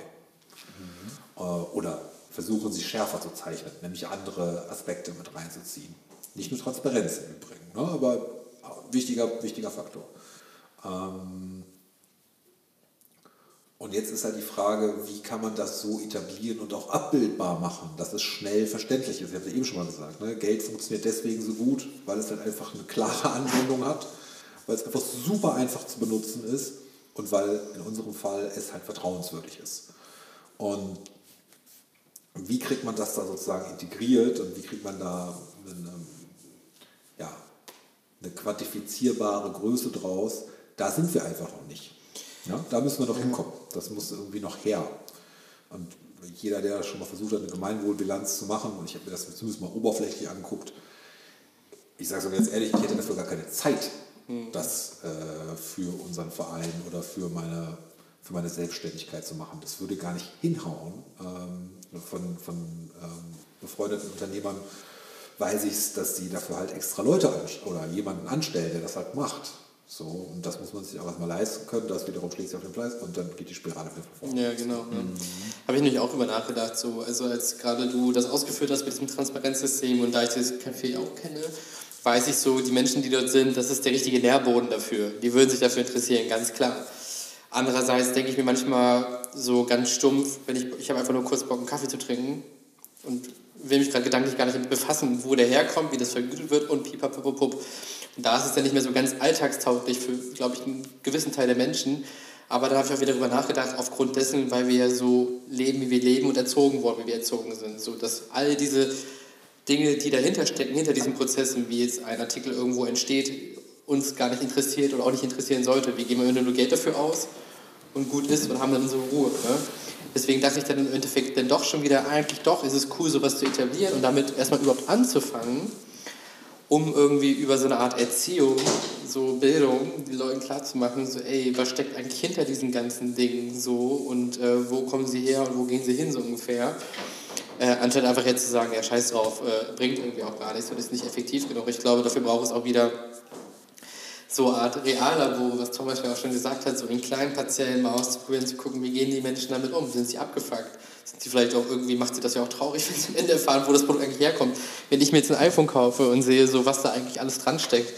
Äh, Oder versuchen sie schärfer zu zeichnen, nämlich andere Aspekte mit reinzuziehen. Nicht nur Transparenz im Übrigen, ne? aber wichtiger, wichtiger Faktor. Ähm, und jetzt ist halt die Frage, wie kann man das so etablieren und auch abbildbar machen, dass es schnell verständlich ist. Ich habe es eben schon mal gesagt, ne? Geld funktioniert deswegen so gut, weil es halt einfach eine klare Anwendung hat, weil es einfach super einfach zu benutzen ist und weil in unserem Fall es halt vertrauenswürdig ist. Und wie kriegt man das da sozusagen integriert und wie kriegt man da eine, ja, eine quantifizierbare Größe draus? Da sind wir einfach noch nicht. Ja, da müssen wir noch hinkommen. Das muss irgendwie noch her. Und jeder, der schon mal versucht hat, eine Gemeinwohlbilanz zu machen, und ich habe mir das zumindest mal oberflächlich angeguckt, ich sage es aber jetzt ehrlich, ich hätte dafür gar keine Zeit, das äh, für unseren Verein oder für meine, für meine Selbstständigkeit zu machen. Das würde gar nicht hinhauen. Ähm, von von ähm, befreundeten Unternehmern weiß ich es, dass sie dafür halt extra Leute oder jemanden anstellen, der das halt macht. So, und das muss man sich auch erstmal leisten können, das wiederum schlägt sich auf den Preis und dann geht die Spirale wieder vor. Ja, genau. Ja. Habe ich nämlich auch über nachgedacht. So. Also als gerade du das ausgeführt hast mit diesem Transparenzsystem und da ich das Café auch kenne, weiß ich so, die Menschen, die dort sind, das ist der richtige Nährboden dafür. Die würden sich dafür interessieren, ganz klar. Andererseits denke ich mir manchmal so ganz stumpf, wenn ich, ich habe einfach nur kurz Bock, einen Kaffee zu trinken und will mich gerade gedanklich gar nicht befassen, wo der herkommt, wie das vergütet wird und pipapapup. Da ist es dann nicht mehr so ganz alltagstauglich für, glaube ich, einen gewissen Teil der Menschen. Aber da habe ich auch wieder darüber nachgedacht, aufgrund dessen, weil wir ja so leben, wie wir leben und erzogen worden, wie wir erzogen sind. So, dass all diese Dinge, die dahinter stecken, hinter diesen Prozessen, wie jetzt ein Artikel irgendwo entsteht, uns gar nicht interessiert oder auch nicht interessieren sollte. Wir geben Ende nur Geld dafür aus und gut ist und haben dann so Ruhe. Ne? Deswegen dachte ich dann im Endeffekt dann doch schon wieder, eigentlich doch ist es cool, sowas zu etablieren und damit erstmal überhaupt anzufangen, um irgendwie über so eine Art Erziehung, so Bildung, die Leuten klarzumachen, so ey, was steckt eigentlich hinter diesen ganzen Dingen so und äh, wo kommen sie her und wo gehen sie hin so ungefähr. Äh, anstatt einfach jetzt zu sagen, ja scheiß drauf, äh, bringt irgendwie auch gar nichts und ist nicht effektiv genug. Ich glaube, dafür braucht es auch wieder so eine Art Reallabor, was Thomas ja auch schon gesagt hat, so in kleinen Partiellen mal auszuprobieren, zu gucken, wie gehen die Menschen damit um, sind sie abgefuckt, sind sie vielleicht auch irgendwie, macht sie das ja auch traurig, wenn sie am Ende erfahren, wo das Produkt eigentlich herkommt. Wenn ich mir jetzt ein iPhone kaufe und sehe, so was da eigentlich alles dran steckt,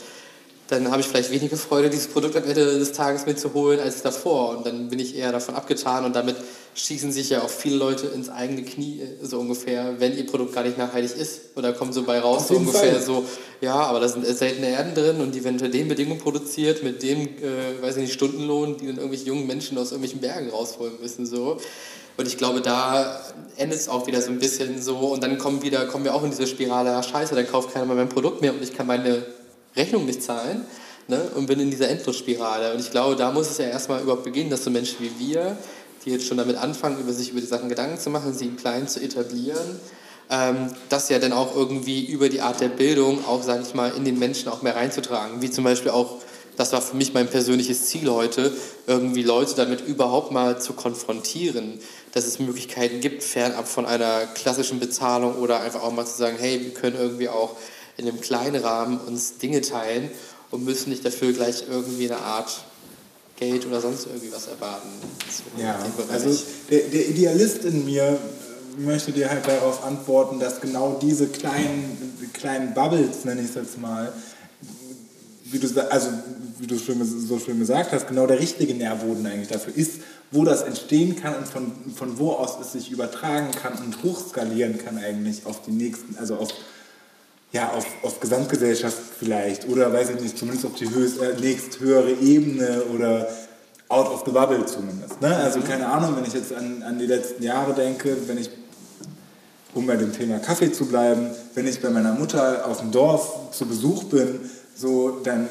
dann habe ich vielleicht weniger Freude, dieses Produkt am Ende des Tages mitzuholen als davor. Und dann bin ich eher davon abgetan und damit schießen sich ja auch viele Leute ins eigene Knie, äh, so ungefähr, wenn ihr Produkt gar nicht nachhaltig ist. Oder kommt so bei raus, Auf so ungefähr Fall. so, ja, aber da sind seltene Erden drin und die werden unter den Bedingungen produziert, mit dem, äh, weiß ich nicht, Stundenlohn, die dann irgendwelche jungen Menschen aus irgendwelchen Bergen rausholen müssen, so. Und ich glaube, da endet es auch wieder so ein bisschen so und dann kommen, wieder, kommen wir auch in diese Spirale, ja, scheiße, dann kauft keiner mehr mein Produkt mehr und ich kann meine Rechnung nicht zahlen ne, und bin in dieser Endlosspirale. Und ich glaube, da muss es ja erstmal überhaupt beginnen, dass so Menschen wie wir, die jetzt schon damit anfangen, über sich über die Sachen Gedanken zu machen, sie im Kleinen zu etablieren, ähm, das ja dann auch irgendwie über die Art der Bildung auch, sage ich mal, in den Menschen auch mehr reinzutragen. Wie zum Beispiel auch das war für mich mein persönliches Ziel heute, irgendwie Leute damit überhaupt mal zu konfrontieren, dass es Möglichkeiten gibt, fernab von einer klassischen Bezahlung oder einfach auch mal zu sagen, hey, wir können irgendwie auch in einem kleinen Rahmen uns Dinge teilen und müssen nicht dafür gleich irgendwie eine Art Geld oder sonst irgendwie was erwarten. So ja, also der, der Idealist in mir äh, möchte dir halt darauf antworten, dass genau diese kleinen, kleinen Bubbles, nenne ich es jetzt mal, wie du, also, wie du so schön gesagt hast, genau der richtige Nährboden eigentlich dafür ist, wo das entstehen kann und von, von wo aus es sich übertragen kann und hochskalieren kann eigentlich auf die nächsten, also auf ja, auf, auf Gesamtgesellschaft vielleicht oder weiß ich nicht, zumindest auf die höchst, äh, nächst höhere Ebene oder out of the bubble zumindest. Ne? Also keine Ahnung, wenn ich jetzt an, an die letzten Jahre denke, wenn ich, um bei dem Thema Kaffee zu bleiben, wenn ich bei meiner Mutter auf dem Dorf zu Besuch bin, so, dann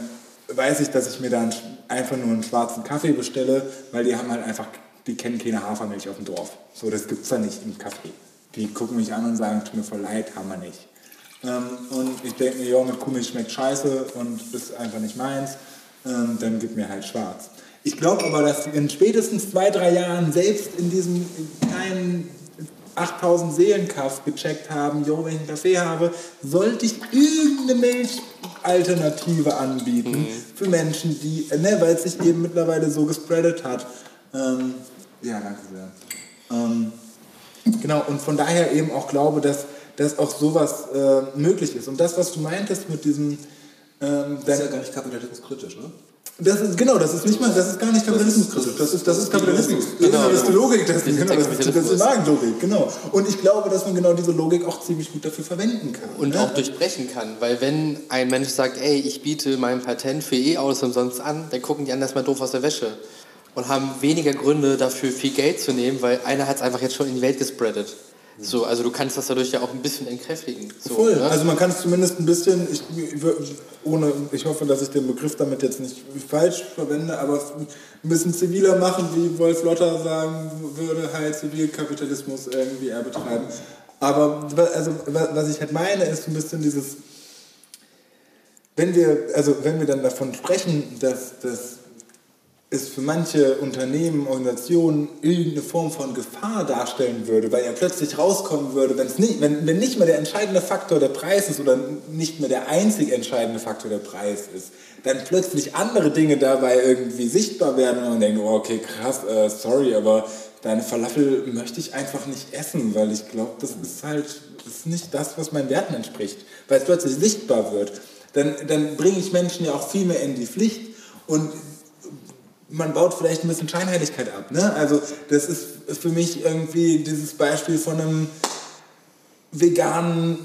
weiß ich, dass ich mir dann einfach nur einen schwarzen Kaffee bestelle, weil die haben halt einfach, die kennen keine Hafermilch auf dem Dorf. So, das gibt es da nicht im Kaffee. Die gucken mich an und sagen, tut mir voll leid, haben wir nicht. Ähm, und ich denke mir, ja, mit Kuhmilch schmeckt scheiße und ist einfach nicht meins, ähm, dann gib mir halt schwarz. Ich glaube aber, dass in spätestens zwei, drei Jahren selbst in diesem kleinen 8000 Seelenkaff gecheckt haben, jo, wenn ich einen Kaffee habe, sollte ich irgendeine Milchalternative anbieten mhm. für Menschen, die, ne, weil es sich eben mittlerweile so gespreadet hat. Ähm, ja, danke sehr. Ähm, genau, und von daher eben auch glaube, dass dass auch sowas äh, möglich ist. Und das, was du meintest mit diesem... Ähm, das ist ja gar nicht kapitalismuskritisch, ne? Das ist, genau, das ist nicht mal, das ist gar nicht kapitalismuskritisch. Das ist, das ist Kapitalismus. Genau, das ist die Logik dessen. Genau, das, ist, das ist die Magenlogik, genau. Und ich glaube, dass man genau diese Logik auch ziemlich gut dafür verwenden kann. Und ne? auch durchbrechen kann. Weil wenn ein Mensch sagt, ey, ich biete mein Patent für E-Autos umsonst an, dann gucken die anders mal doof aus der Wäsche. Und haben weniger Gründe dafür viel Geld zu nehmen, weil einer hat es einfach jetzt schon in die Welt gespreadet. So, also du kannst das dadurch ja auch ein bisschen entkräftigen. So, Voll. Ne? Also man kann es zumindest ein bisschen, ich, ohne, ich hoffe, dass ich den Begriff damit jetzt nicht falsch verwende, aber ein bisschen ziviler machen, wie Wolf Lotter sagen würde, halt Zivilkapitalismus irgendwie eher betreiben. Aber also, was ich halt meine, ist ein bisschen dieses, wenn wir, also wenn wir dann davon sprechen, dass, dass es für manche Unternehmen, Organisationen irgendeine Form von Gefahr darstellen würde, weil er plötzlich rauskommen würde, wenn, es nicht, wenn, wenn nicht mehr der entscheidende Faktor der Preis ist oder nicht mehr der einzig entscheidende Faktor der Preis ist, dann plötzlich andere Dinge dabei irgendwie sichtbar werden und man denkt, oh, okay, krass, äh, sorry, aber deine Falafel möchte ich einfach nicht essen, weil ich glaube, das ist halt das ist nicht das, was meinen Werten entspricht, weil es plötzlich sichtbar wird. Dann, dann bringe ich Menschen ja auch viel mehr in die Pflicht und man baut vielleicht ein bisschen Scheinheiligkeit ab. Ne? Also das ist für mich irgendwie dieses Beispiel von einem veganen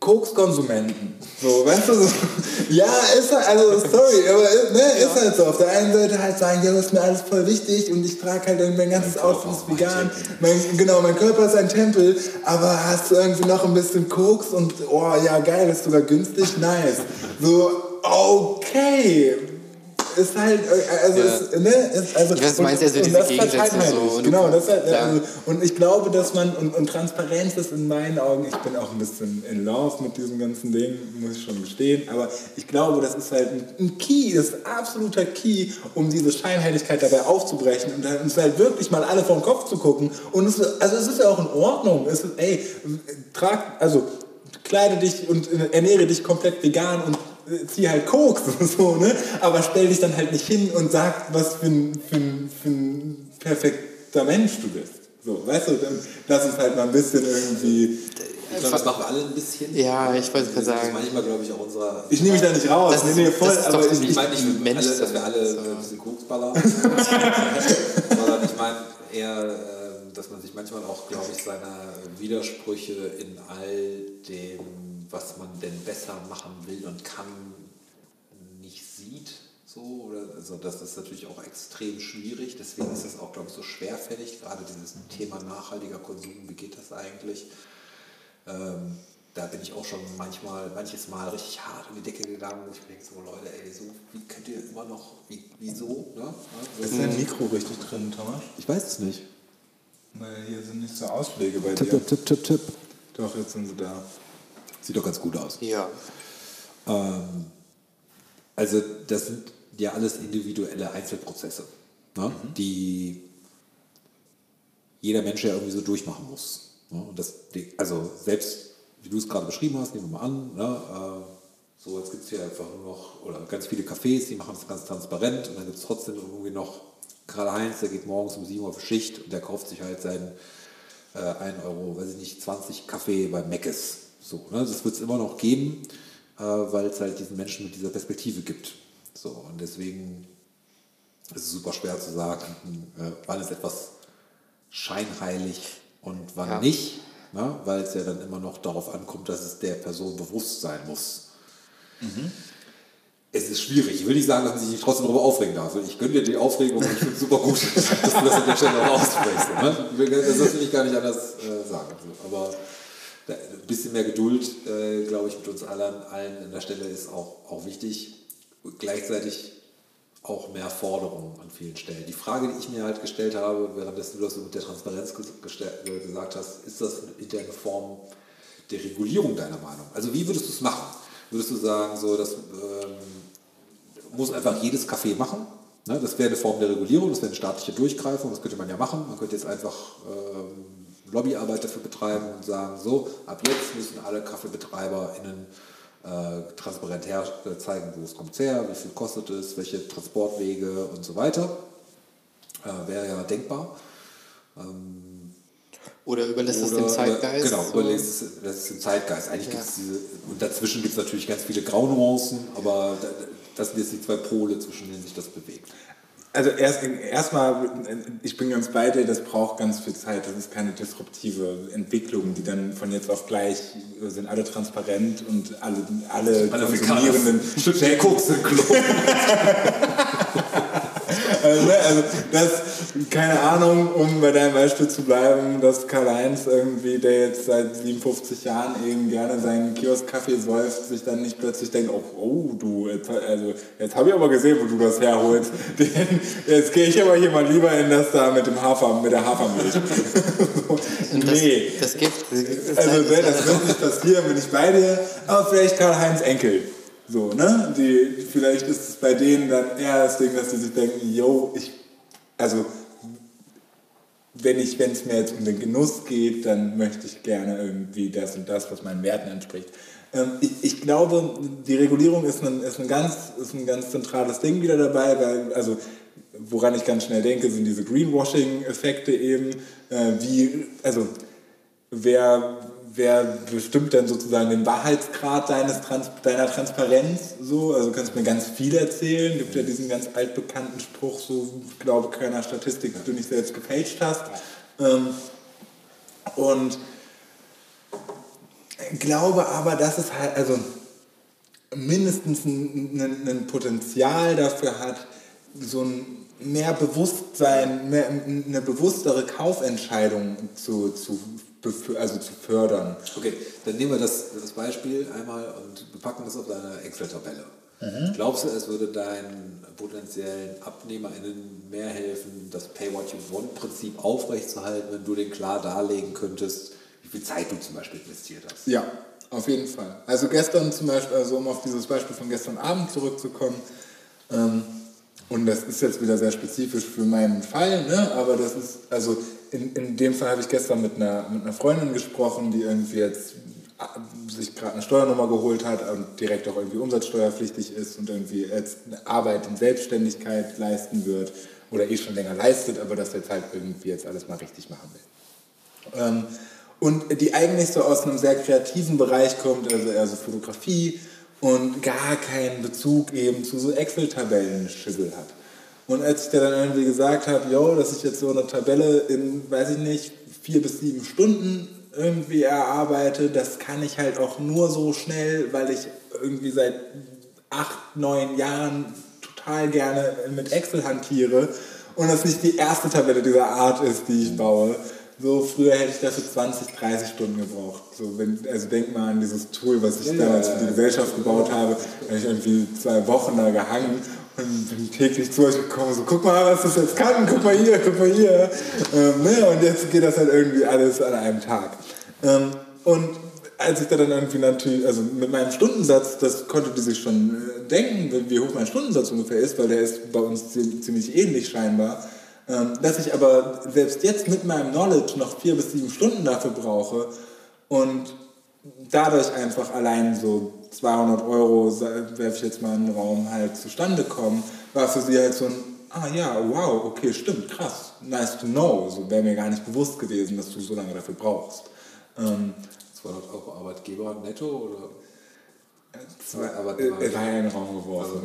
Kokskonsumenten. So, weißt du, so, ja, ist halt, also sorry, aber ne, ja. ist halt so. Auf der einen Seite halt sagen, ja, das ist mir alles voll wichtig und ich trage halt mein ganzes Outfit ist vegan. Mein, genau, mein Körper ist ein Tempel, aber hast du irgendwie noch ein bisschen Koks und oh ja, geil, ist sogar günstig, nice. So, okay, ist halt, äh, also, ja. ist, ne, ist, also, weiß, du meinst ja so diese Gegensätze so. Genau, das halt, also, und ich glaube, dass man, und, und Transparenz ist in meinen Augen, ich bin auch ein bisschen in love mit diesem ganzen Ding, muss ich schon gestehen, aber ich glaube, das ist halt ein, ein Key, das ist absoluter Key, um diese Scheinheiligkeit dabei aufzubrechen und dann uns halt wirklich mal alle vor den Kopf zu gucken und es, also es ist ja auch in Ordnung, es ist, ey, trag, also kleide dich und ernähre dich komplett vegan und zieh halt Koks und so, ne? Aber stell dich dann halt nicht hin und sag, was für ein, für ein, für ein perfekter Mensch du bist. So, weißt du, dann lass uns halt mal ein bisschen irgendwie. Ich glaube, das machen wir alle ein bisschen. Ja, ich wollte gerade sagen. manchmal, glaube ich, auch unserer. Ich nehme mich da nicht raus. Das ist, nee, nee, voll, aber ich, ich meine nicht, Mensch, alle, dass wir alle so. ein bisschen Koks ballern. sondern ich meine eher, ähm, dass man sich manchmal auch, glaube ich, seiner Widersprüche in all dem was man denn besser machen will und kann, nicht sieht. So, oder, also das ist natürlich auch extrem schwierig, deswegen ist es auch, glaube ich, so schwerfällig, gerade dieses Thema nachhaltiger Konsum, wie geht das eigentlich? Ähm, da bin ich auch schon manchmal, manches Mal richtig hart in die Decke gegangen, wo ich mir denke, so Leute, ey, so, wie könnt ihr immer noch, wie, wieso? Ne? Ist dein Mikro richtig drin, Thomas? Ich weiß es nicht. Weil hier sind nicht so Ausschläge bei tipp, dir. Tipp, tipp, tipp, tipp. Doch, jetzt sind sie da. Sieht doch ganz gut aus. Ja. Ähm, also das sind ja alles individuelle Einzelprozesse, ne? mhm. die jeder Mensch ja irgendwie so durchmachen muss. Ne? Und das, also selbst, wie du es gerade beschrieben hast, nehmen wir mal an, ne? Äh, so, jetzt gibt es hier einfach nur noch, oder ganz viele Cafés, die machen das ganz transparent und dann gibt es trotzdem irgendwie noch Karl-Heinz, der geht morgens um 7 Uhr auf Schicht und der kauft sich halt seinen äh, 1 Euro, weiß ich nicht, 20 Kaffee bei Meckes. So, ne? Das wird es immer noch geben, äh, weil es halt diesen Menschen mit dieser Perspektive gibt. So, und deswegen ist es super schwer zu sagen, äh, wann ist etwas scheinheilig und wann ja. nicht, ne? weil es ja dann immer noch darauf ankommt, dass es der Person bewusst sein muss. Mhm. Es ist schwierig. Ich will nicht sagen, dass man sich trotzdem darüber aufregen darf. Ich gönne dir die Aufregung und ich finde es super gut, dass du das an der Stelle auch aussprichst. Ne? Das will ich gar nicht anders äh, sagen. Aber ein bisschen mehr Geduld, äh, glaube ich, mit uns allen, allen an der Stelle ist auch, auch wichtig. Gleichzeitig auch mehr Forderungen an vielen Stellen. Die Frage, die ich mir halt gestellt habe, währenddessen du das mit der Transparenz gesagt hast, ist das in der Form der Regulierung deiner Meinung? Also wie würdest du es machen? Würdest du sagen, so, das ähm, muss einfach jedes Café machen? Ne? Das wäre eine Form der Regulierung, das wäre eine staatliche Durchgreifung, das könnte man ja machen. Man könnte jetzt einfach ähm, Lobbyarbeit dafür betreiben und sagen, so, ab jetzt müssen alle KaffeebetreiberInnen äh, transparent her äh, zeigen, wo es kommt her, wie viel kostet es, welche Transportwege und so weiter. Äh, wäre ja denkbar. Ähm, oder überlässt es dem Zeitgeist? Genau, überlässt es, es dem Zeitgeist. Eigentlich ja. gibt es diese, und dazwischen gibt es natürlich ganz viele Graunuancen, aber das sind jetzt die zwei Pole, zwischen denen sich das bewegt. Also erst erstmal, ich bin ganz bei dir, das braucht ganz viel Zeit. Das ist keine disruptive Entwicklung, die dann von jetzt auf gleich sind alle transparent und alle, alle, alle konsumierenden Koks sind. also, ne, also das, keine Ahnung, um bei deinem Beispiel zu bleiben, dass Karl-Heinz irgendwie, der jetzt seit 57 Jahren eben gerne seinen Kiosk-Kaffee säuft, sich dann nicht plötzlich denkt, oh, oh du, jetzt, also, jetzt habe ich aber gesehen, wo du das herholst. Den, jetzt gehe ich aber hier mal lieber in das da mit dem Hafer, mit der Hafermilch. so, nee. Das, das gibt, das also, ne, das wird nicht passieren, bin ich bei dir, aber vielleicht Karl-Heinz Enkel. So, ne? Die, vielleicht ist es bei denen dann eher das Ding, dass sie sich denken, yo, ich, also wenn ich, wenn es mir jetzt um den Genuss geht, dann möchte ich gerne irgendwie das und das, was meinen Werten entspricht. Ähm, ich, ich, glaube, die Regulierung ist ein, ist, ein ganz, ist ein ganz zentrales Ding wieder dabei, weil, also woran ich ganz schnell denke, sind diese Greenwashing-Effekte eben, äh, wie, also wer wer bestimmt denn sozusagen den Wahrheitsgrad deines Trans deiner Transparenz? So, also kannst mir ganz viel erzählen. Gibt ja diesen ganz altbekannten Spruch, so ich glaube keiner Statistik, die du nicht selbst gepaged hast. Ähm, und glaube aber, dass es halt also mindestens ein, ein, ein Potenzial dafür hat, so ein mehr Bewusstsein, mehr, eine bewusstere Kaufentscheidung zu, zu also zu fördern. Okay, dann nehmen wir das, das Beispiel einmal und packen das auf deine Excel-Tabelle. Mhm. Glaubst du, es würde deinen potenziellen AbnehmerInnen mehr helfen, das Pay What You Want-Prinzip aufrechtzuerhalten, wenn du den klar darlegen könntest, wie viel Zeit du zum Beispiel investiert hast? Ja, auf jeden Fall. Also gestern zum Beispiel, also um auf dieses Beispiel von gestern Abend zurückzukommen, ähm, und das ist jetzt wieder sehr spezifisch für meinen Fall, ne? aber das ist, also in, in dem Fall habe ich gestern mit einer, mit einer Freundin gesprochen, die irgendwie jetzt äh, sich gerade eine Steuernummer geholt hat und direkt auch irgendwie umsatzsteuerpflichtig ist und irgendwie jetzt eine Arbeit in Selbstständigkeit leisten wird oder eh schon länger leistet, aber das jetzt halt irgendwie jetzt alles mal richtig machen will. Ähm, und die eigentlich so aus einem sehr kreativen Bereich kommt, also eher so Fotografie und gar keinen Bezug eben zu so Excel-Tabellen-Schibbel hat. Und als ich dir dann irgendwie gesagt habe, yo, dass ich jetzt so eine Tabelle in, weiß ich nicht, vier bis sieben Stunden irgendwie erarbeite, das kann ich halt auch nur so schnell, weil ich irgendwie seit acht, neun Jahren total gerne mit Excel hantiere und das nicht die erste Tabelle dieser Art ist, die ich baue. So früher hätte ich dafür 20, 30 Stunden gebraucht. So, wenn, also denk mal an dieses Tool, was ich ja, damals für die Gesellschaft gebaut habe. Da habe ich irgendwie zwei Wochen da gehangen und bin täglich zu euch gekommen, so guck mal, was das jetzt kann, guck mal hier, guck mal hier. Ähm, ne? Und jetzt geht das halt irgendwie alles an einem Tag. Ähm, und als ich da dann irgendwie natürlich, also mit meinem Stundensatz, das konnte die sich schon äh, denken, wie hoch mein Stundensatz ungefähr ist, weil der ist bei uns ziemlich ähnlich scheinbar. Ähm, dass ich aber selbst jetzt mit meinem Knowledge noch vier bis sieben Stunden dafür brauche und dadurch einfach allein so 200 Euro, werfe ich jetzt mal in den Raum, halt zustande kommen, war für sie halt so ein, ah ja, wow, okay, stimmt, krass, nice to know. So wäre mir gar nicht bewusst gewesen, dass du so lange dafür brauchst. Ähm, 200 Euro Arbeitgeber netto oder? Zwei, aber äh, war ja in den Raum geworfen.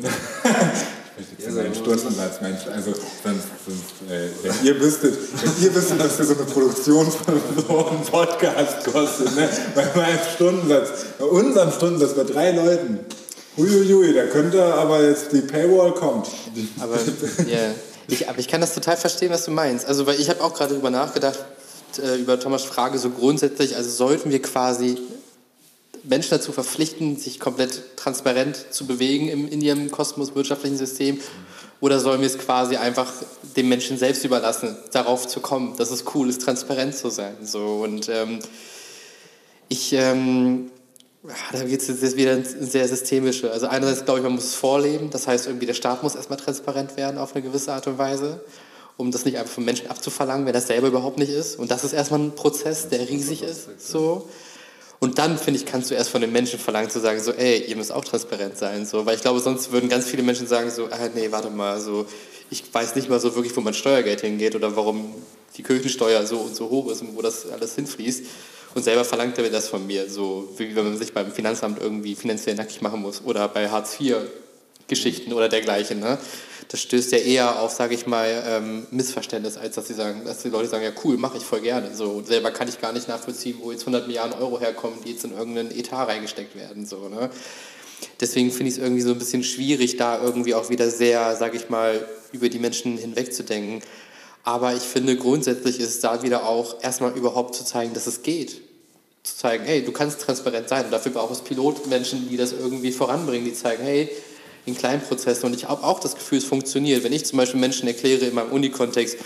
Also, ich möchte jetzt ja, meinen Stundensatz, Mensch, also sonst, sonst äh, wenn ihr wüsstet, wenn ihr wüsstet, was für so eine Produktion von so einem Podcast kostet, ne? bei meinem Stundensatz, bei unserem Stundensatz bei drei Leuten, huiuiui, da könnte aber jetzt die Paywall kommt. Aber, yeah. ich, aber ich kann das total verstehen, was du meinst. Also, weil ich habe auch gerade darüber nachgedacht, äh, über Thomas Frage so grundsätzlich, also sollten wir quasi Menschen dazu verpflichten, sich komplett transparent zu bewegen im, in ihrem kosmos-wirtschaftlichen System? Oder sollen wir es quasi einfach dem Menschen selbst überlassen, darauf zu kommen, dass es cool ist, transparent zu sein? So, und ähm, ich, ähm, da geht es jetzt wieder ins sehr systemische. Also einerseits glaube ich, man muss es vorleben, das heißt irgendwie der Staat muss erstmal transparent werden auf eine gewisse Art und Weise, um das nicht einfach von Menschen abzuverlangen, wenn das selber überhaupt nicht ist. Und das ist erstmal ein Prozess, der riesig ist. So. Und dann, finde ich, kannst du erst von den Menschen verlangen zu sagen, so, ey, ihr müsst auch transparent sein. So, weil ich glaube, sonst würden ganz viele Menschen sagen, so, ah, nee, warte mal, so, ich weiß nicht mal so wirklich, wo mein Steuergeld hingeht oder warum die Kirchensteuer so und so hoch ist und wo das alles hinfließt. Und selber verlangt er das von mir, so wie wenn man sich beim Finanzamt irgendwie finanziell nackig machen muss oder bei Hartz IV Geschichten oder dergleichen. Ne? Das stößt ja eher auf, sage ich mal, ähm, Missverständnis, als dass sie sagen, dass die Leute sagen, ja cool, mache ich voll gerne. So und selber kann ich gar nicht nachvollziehen, wo jetzt 100 Milliarden Euro herkommen, die jetzt in irgendeinen Etat reingesteckt werden. So, ne? Deswegen finde ich es irgendwie so ein bisschen schwierig, da irgendwie auch wieder sehr, sage ich mal, über die Menschen hinwegzudenken. Aber ich finde, grundsätzlich ist es da wieder auch erstmal überhaupt zu zeigen, dass es geht. Zu zeigen, hey, du kannst transparent sein. Und dafür braucht es Pilotmenschen, die das irgendwie voranbringen, die zeigen, hey, in kleinen Prozessen. Und ich habe auch das Gefühl, es funktioniert. Wenn ich zum Beispiel Menschen erkläre in meinem Uni-Kontext,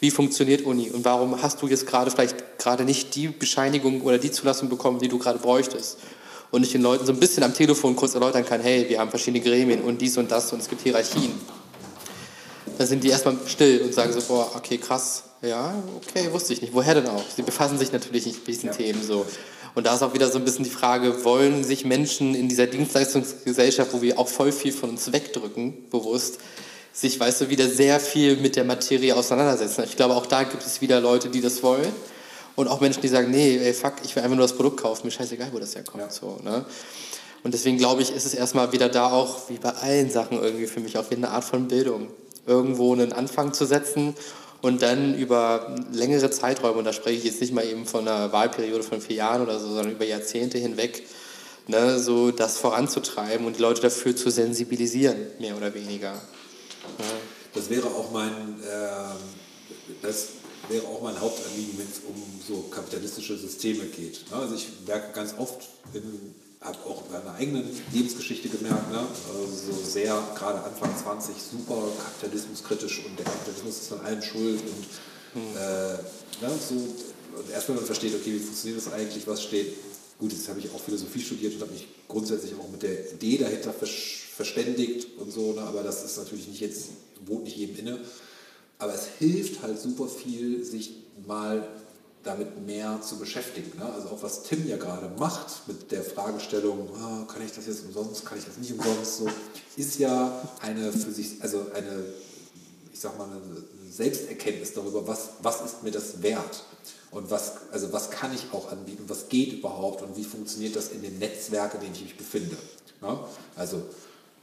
wie funktioniert Uni und warum hast du jetzt gerade vielleicht gerade nicht die Bescheinigung oder die Zulassung bekommen, die du gerade bräuchtest. Und ich den Leuten so ein bisschen am Telefon kurz erläutern kann, hey, wir haben verschiedene Gremien und dies und das und es gibt Hierarchien. Dann sind die erstmal still und sagen so, boah, okay, krass, ja, okay, wusste ich nicht. Woher denn auch? Sie befassen sich natürlich nicht mit diesen ja. Themen so. Und da ist auch wieder so ein bisschen die Frage, wollen sich Menschen in dieser Dienstleistungsgesellschaft, wo wir auch voll viel von uns wegdrücken, bewusst, sich, weißt du, wieder sehr viel mit der Materie auseinandersetzen. Ich glaube, auch da gibt es wieder Leute, die das wollen. Und auch Menschen, die sagen, nee, ey, fuck, ich will einfach nur das Produkt kaufen, mir scheißegal, wo das herkommt. Ja. So, ne? Und deswegen glaube ich, ist es erstmal wieder da auch, wie bei allen Sachen irgendwie für mich, auch wieder eine Art von Bildung. Irgendwo einen Anfang zu setzen und dann über längere Zeiträume, und da spreche ich jetzt nicht mal eben von einer Wahlperiode von vier Jahren oder so, sondern über Jahrzehnte hinweg, ne, so das voranzutreiben und die Leute dafür zu sensibilisieren, mehr oder weniger. Ja. Das wäre auch mein, äh, das wäre auch mein Hauptanliegen, wenn es um so kapitalistische Systeme geht. Ne? Also ich merke ganz oft in habe auch in meiner eigenen Lebensgeschichte gemerkt, ne? also so sehr gerade Anfang 20 super kapitalismuskritisch und der Kapitalismus ist an allem schuld und mhm. äh, ne? so, und erst wenn man versteht, okay, wie funktioniert das eigentlich, was steht, gut, jetzt habe ich auch Philosophie studiert und habe mich grundsätzlich auch mit der Idee dahinter verständigt und so, ne? aber das ist natürlich nicht jetzt, wohnt nicht jedem inne, aber es hilft halt super viel, sich mal damit mehr zu beschäftigen. Ne? Also auch was Tim ja gerade macht mit der Fragestellung, ah, kann ich das jetzt umsonst, kann ich das nicht umsonst, so, ist ja eine für sich, also eine, ich sag mal, eine Selbsterkenntnis darüber, was, was ist mir das wert und was, also was kann ich auch anbieten, was geht überhaupt und wie funktioniert das in den Netzwerken, in denen ich mich befinde. Ne? Also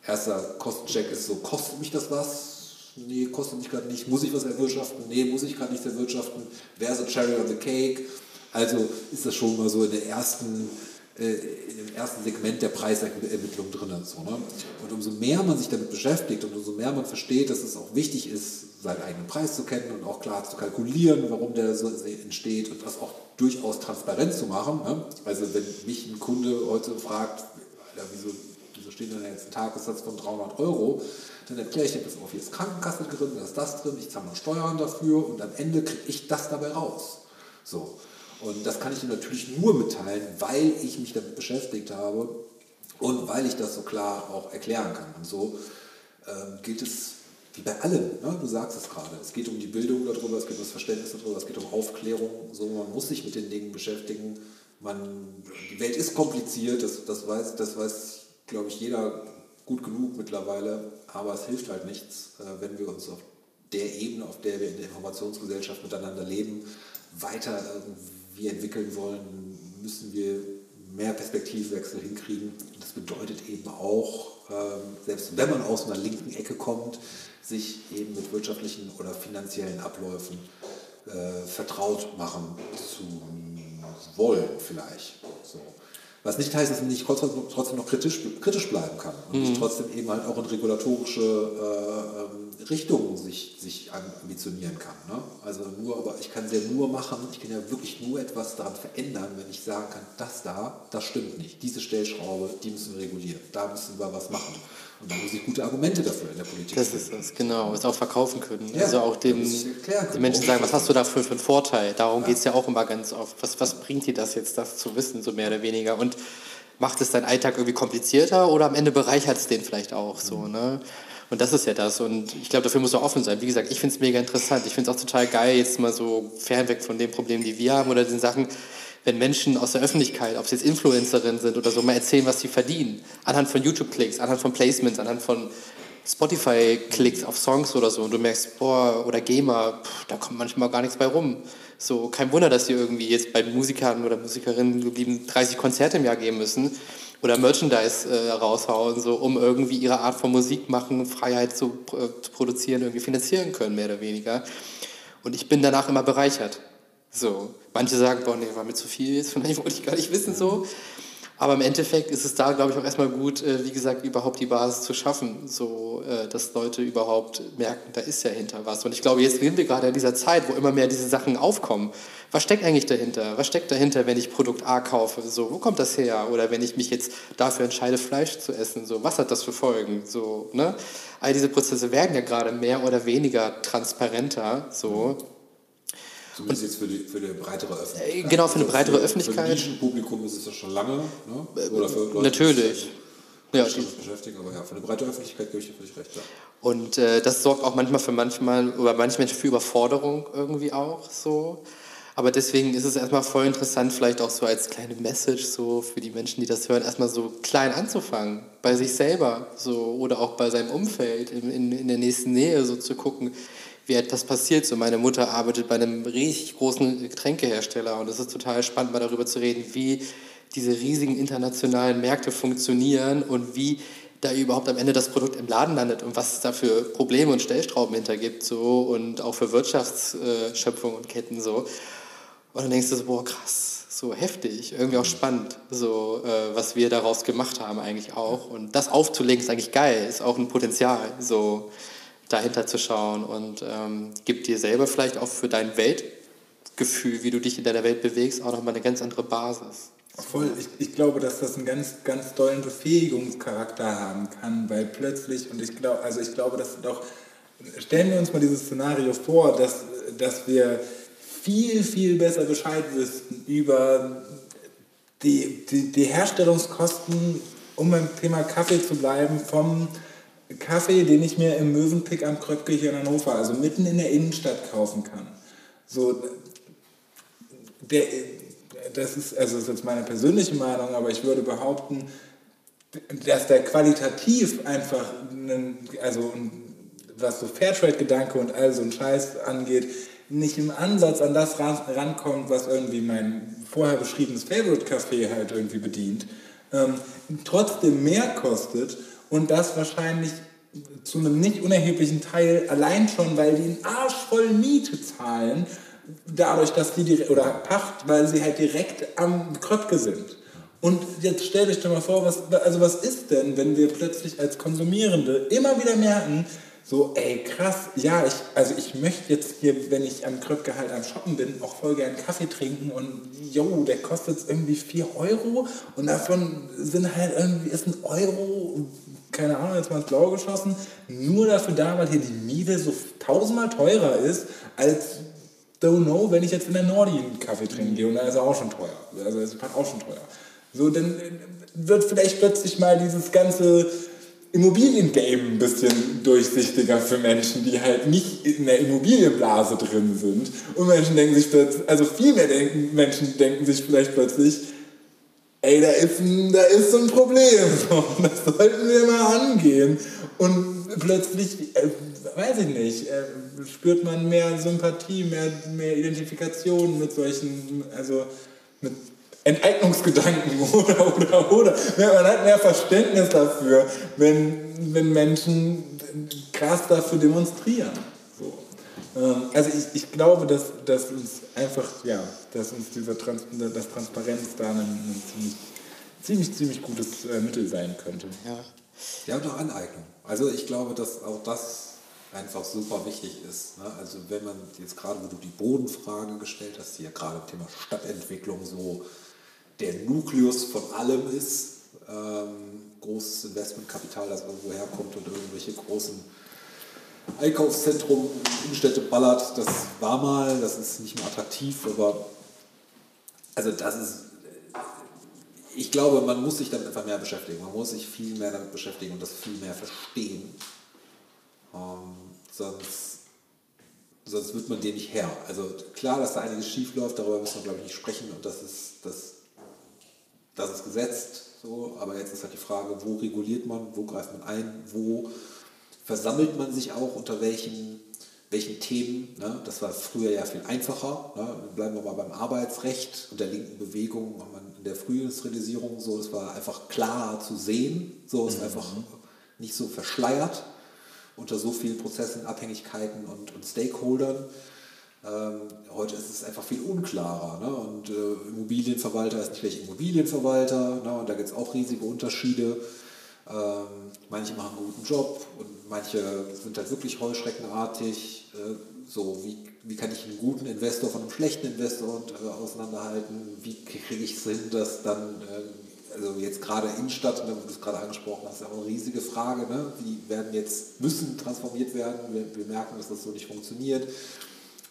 erster Kostencheck ist so, kostet mich das was? Nee, kostet mich gerade nicht, muss ich was erwirtschaften, nee, muss ich gerade nichts erwirtschaften, wer a cherry on the cake? Also ist das schon mal so in der ersten äh, im ersten Segment der Preisermittlung drin. So, ne? Und umso mehr man sich damit beschäftigt und umso mehr man versteht, dass es auch wichtig ist, seinen eigenen Preis zu kennen und auch klar zu kalkulieren, warum der so entsteht und das auch durchaus transparent zu machen. Ne? Also wenn mich ein Kunde heute fragt, wieso, wieso steht denn jetzt ein Tagessatz von 300 Euro, dann erkläre ich dir, pass auf, hier ist Krankenkasse drin, da ist das drin, ich zahle noch Steuern dafür und am Ende kriege ich das dabei raus. So. Und das kann ich Ihnen natürlich nur mitteilen, weil ich mich damit beschäftigt habe und weil ich das so klar auch erklären kann. Und so äh, gilt es wie bei allem, ne? du sagst es gerade. Es geht um die Bildung darüber, es geht um das Verständnis darüber, es geht um Aufklärung. So, man muss sich mit den Dingen beschäftigen. Man, die Welt ist kompliziert, das, das weiß, das weiß glaube ich, jeder gut genug mittlerweile, aber es hilft halt nichts, äh, wenn wir uns auf der Ebene, auf der wir in der Informationsgesellschaft miteinander leben, weiter irgendwie entwickeln wollen, müssen wir mehr Perspektivwechsel hinkriegen. Das bedeutet eben auch, ähm, selbst wenn man aus einer linken Ecke kommt, sich eben mit wirtschaftlichen oder finanziellen Abläufen äh, vertraut machen zu wollen vielleicht. So. Was nicht heißt, dass man nicht trotzdem noch kritisch, kritisch bleiben kann und mhm. trotzdem eben halt auch in regulatorische äh, ähm, Richtungen sich, sich ambitionieren kann. Ne? Also nur, aber ich kann es ja nur machen, ich kann ja wirklich nur etwas daran verändern, wenn ich sagen kann, das da, das stimmt nicht. Diese Stellschraube, die müssen wir regulieren. Da müssen wir was machen. Und dann muss ich gute Argumente dafür in der Politik Das ist es, genau. Es auch verkaufen können. Ja, also auch dem, die Menschen sagen, was hast du dafür für einen Vorteil? Darum ja. geht es ja auch immer ganz oft. Was, was bringt dir das jetzt, das zu wissen, so mehr oder weniger? Und macht es deinen Alltag irgendwie komplizierter oder am Ende bereichert es den vielleicht auch so, mhm. ne? Und das ist ja das. Und ich glaube, dafür muss er offen sein. Wie gesagt, ich finde es mega interessant. Ich finde es auch total geil, jetzt mal so fernweg von den Problemen, die wir haben oder den Sachen, wenn Menschen aus der Öffentlichkeit, ob sie jetzt Influencerinnen sind oder so, mal erzählen, was sie verdienen. Anhand von YouTube-Klicks, anhand von Placements, anhand von Spotify-Klicks auf Songs oder so. Und du merkst, boah, oder Gamer, pff, da kommt manchmal gar nichts bei rum. So, kein Wunder, dass sie irgendwie jetzt bei Musikern oder Musikerinnen geblieben 30 Konzerte im Jahr geben müssen oder Merchandise äh, raushauen, so um irgendwie ihre Art von Musik machen, Freiheit zu, äh, zu produzieren, irgendwie finanzieren können, mehr oder weniger. Und ich bin danach immer bereichert. So, manche sagen, boah, nee, war mir zu viel jetzt, von wollte ich gar nicht wissen, so. Aber im Endeffekt ist es da, glaube ich, auch erstmal gut, äh, wie gesagt, überhaupt die Basis zu schaffen, so äh, dass Leute überhaupt merken, da ist ja hinter was. Und ich glaube, jetzt sind wir gerade in dieser Zeit, wo immer mehr diese Sachen aufkommen. Was steckt eigentlich dahinter? Was steckt dahinter, wenn ich Produkt A kaufe? So, wo kommt das her? Oder wenn ich mich jetzt dafür entscheide, Fleisch zu essen, so, was hat das für Folgen? So, ne? All diese Prozesse werden ja gerade mehr oder weniger transparenter, so. Zumindest jetzt für die, für die breitere Öffentlichkeit. Äh, genau, für eine also breitere für, Öffentlichkeit. Für Nischenpublikum ist es ja schon lange. Ne? Oder für Leute, Natürlich. Die ja, die beschäftigen, aber ja, für eine breite Öffentlichkeit gebe ich dir völlig recht. Ja. Und äh, das sorgt auch manchmal für manchmal, oder manche Menschen für Überforderung irgendwie auch so. Aber deswegen ist es erstmal voll interessant, vielleicht auch so als kleine Message so für die Menschen, die das hören, erstmal so klein anzufangen, bei sich selber so oder auch bei seinem Umfeld, in, in, in der nächsten Nähe so zu gucken, wie etwas passiert. So meine Mutter arbeitet bei einem richtig großen Getränkehersteller und es ist total spannend, mal darüber zu reden, wie diese riesigen internationalen Märkte funktionieren und wie da überhaupt am Ende das Produkt im Laden landet und was es da für Probleme und Stellstrauben hintergibt so und auch für Wirtschaftsschöpfung und Ketten so. Und dann denkst du so, boah, krass, so heftig, irgendwie auch spannend, so äh, was wir daraus gemacht haben eigentlich auch. Und das aufzulegen ist eigentlich geil, ist auch ein Potenzial, so dahinter zu schauen und ähm, gibt dir selber vielleicht auch für dein Weltgefühl, wie du dich in deiner Welt bewegst, auch nochmal eine ganz andere Basis. Voll, ich, ich glaube, dass das einen ganz, ganz tollen Befähigungscharakter haben kann, weil plötzlich, und ich glaube, also ich glaube, dass doch, stellen wir uns mal dieses Szenario vor, dass, dass wir viel, viel besser Bescheid wissen über die, die, die Herstellungskosten, um beim Thema Kaffee zu bleiben, vom Kaffee, den ich mir im Möwenpick am Kröpke hier in Hannover, also mitten in der Innenstadt kaufen kann. So, der, das ist, also das ist jetzt meine persönliche Meinung, aber ich würde behaupten, dass der qualitativ einfach, einen, also was so Fairtrade-Gedanke und all so ein Scheiß angeht, nicht im Ansatz an das rankommt, was irgendwie mein vorher beschriebenes Favorite-Café halt irgendwie bedient, ähm, trotzdem mehr kostet und das wahrscheinlich zu einem nicht unerheblichen Teil allein schon, weil die einen Arsch voll Miete zahlen, dadurch, dass die, oder Pacht, weil sie halt direkt am Kröpke sind. Und jetzt stell dich doch mal vor, was, also was ist denn, wenn wir plötzlich als Konsumierende immer wieder merken, so, ey, krass, ja, ich, also ich möchte jetzt hier, wenn ich am Kröpke halt am Shoppen bin, auch voll gern Kaffee trinken und jo, der kostet irgendwie 4 Euro und davon sind halt irgendwie, ist ein Euro keine Ahnung, jetzt mal ins Blaue geschossen, nur dafür da, weil hier die Miete so tausendmal teurer ist als don't know, wenn ich jetzt in der Nordi einen Kaffee trinken gehe und da ist er auch schon teuer. Also ist auch schon teuer. So, dann wird vielleicht plötzlich mal dieses ganze Immobiliengame ein bisschen durchsichtiger für Menschen, die halt nicht in der Immobilienblase drin sind. Und Menschen denken sich plötzlich, also viel mehr denken, Menschen denken sich vielleicht plötzlich, ey, da ist, da ist so ein Problem, das sollten wir mal angehen. Und plötzlich, äh, weiß ich nicht, äh, spürt man mehr Sympathie, mehr, mehr Identifikation mit solchen, also mit Enteignungsgedanken oder, oder, oder. Man hat mehr Verständnis dafür, wenn, wenn Menschen krass dafür demonstrieren. Ähm, also ich, ich glaube, dass, dass uns einfach, ja, dass uns dieser Trans dass Transparenz da ein, ein ziemlich, ziemlich, ziemlich gutes äh, Mittel sein könnte. Ja. ja, und auch Aneignung. Also ich glaube, dass auch das einfach super wichtig ist. Ne? Also wenn man jetzt gerade, wo du die Bodenfrage gestellt hast, die ja gerade im Thema Stadtentwicklung so der Nukleus von allem ist. Ähm, großes Investmentkapital, das irgendwo herkommt und irgendwelche großen Einkaufszentrum, Innenstädte ballert. Das war mal, das ist nicht mehr attraktiv, aber also das ist, ich glaube, man muss sich damit einfach mehr beschäftigen. Man muss sich viel mehr damit beschäftigen und das viel mehr verstehen. Ähm, sonst, sonst wird man dem nicht Herr. Also klar, dass da einiges schief läuft, darüber müssen wir, glaube ich, nicht sprechen und das ist, das das ist gesetzt, so, aber jetzt ist halt die Frage, wo reguliert man, wo greift man ein, wo versammelt man sich auch, unter welchen, welchen Themen. Ne? Das war früher ja viel einfacher. Ne? Bleiben wir mal beim Arbeitsrecht und der linken Bewegung, in der Frühindustrialisierung, so, es war einfach klarer zu sehen, so, war mhm. einfach nicht so verschleiert unter so vielen Prozessen, Abhängigkeiten und, und Stakeholdern. Ähm, heute ist es einfach viel unklarer. Ne? Und äh, Immobilienverwalter ist nicht gleich Immobilienverwalter. Ne? Und da gibt es auch riesige Unterschiede. Ähm, manche machen einen guten Job und manche sind halt wirklich heuschreckenartig. Äh, so, wie, wie kann ich einen guten Investor von einem schlechten Investor äh, auseinanderhalten? Wie kriege ich es hin, dass dann, äh, also jetzt gerade Innenstadt, ne, wo du es gerade angesprochen hast, ist ja auch eine riesige Frage. Ne? Die werden jetzt, müssen transformiert werden. Wir, wir merken, dass das so nicht funktioniert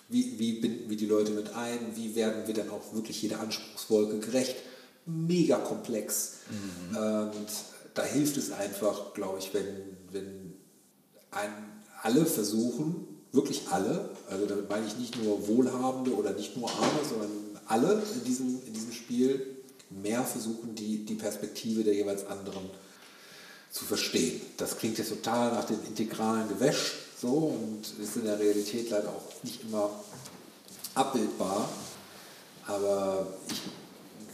wie, wie binden wir die Leute mit ein? Wie werden wir dann auch wirklich jeder Anspruchswolke gerecht? Mega komplex. Mhm. Und da hilft es einfach, glaube ich, wenn, wenn ein, alle versuchen, wirklich alle, also damit meine ich nicht nur Wohlhabende oder nicht nur Arme, sondern alle in diesem, in diesem Spiel mehr versuchen, die, die Perspektive der jeweils anderen zu verstehen. Das klingt jetzt total nach dem integralen Gewäsch, so und ist in der Realität leider auch nicht immer abbildbar. Aber ich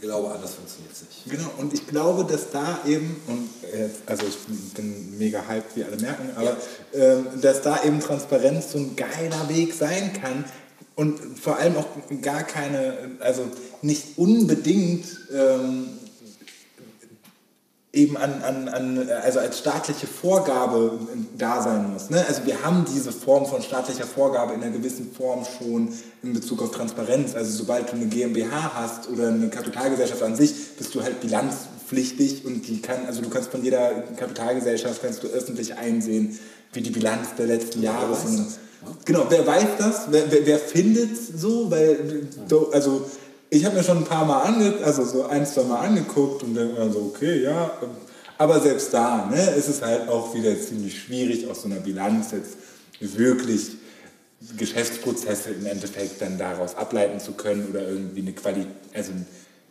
glaube, anders funktioniert es nicht. Genau, und ich glaube, dass da eben, und äh, also ich bin mega hyped, wie alle merken, aber ja. äh, dass da eben Transparenz so ein geiler Weg sein kann, und vor allem auch gar keine, also nicht unbedingt ähm, eben an, an, an, also als staatliche Vorgabe da sein muss. Ne? Also wir haben diese Form von staatlicher Vorgabe in einer gewissen Form schon in Bezug auf Transparenz. Also sobald du eine GmbH hast oder eine Kapitalgesellschaft an sich, bist du halt bilanzpflichtig und die kann, also du kannst von jeder Kapitalgesellschaft kannst du öffentlich einsehen, wie die Bilanz der letzten Jahre sind. Genau, wer weiß das? Wer, wer, wer findet so? Weil, also ich habe mir schon ein paar Mal ange also so ein, zwei Mal angeguckt und denke mir so, okay, ja. Aber selbst da ne, ist es halt auch wieder ziemlich schwierig, aus so einer Bilanz jetzt wirklich Geschäftsprozesse im Endeffekt dann daraus ableiten zu können oder irgendwie eine Qualität. Also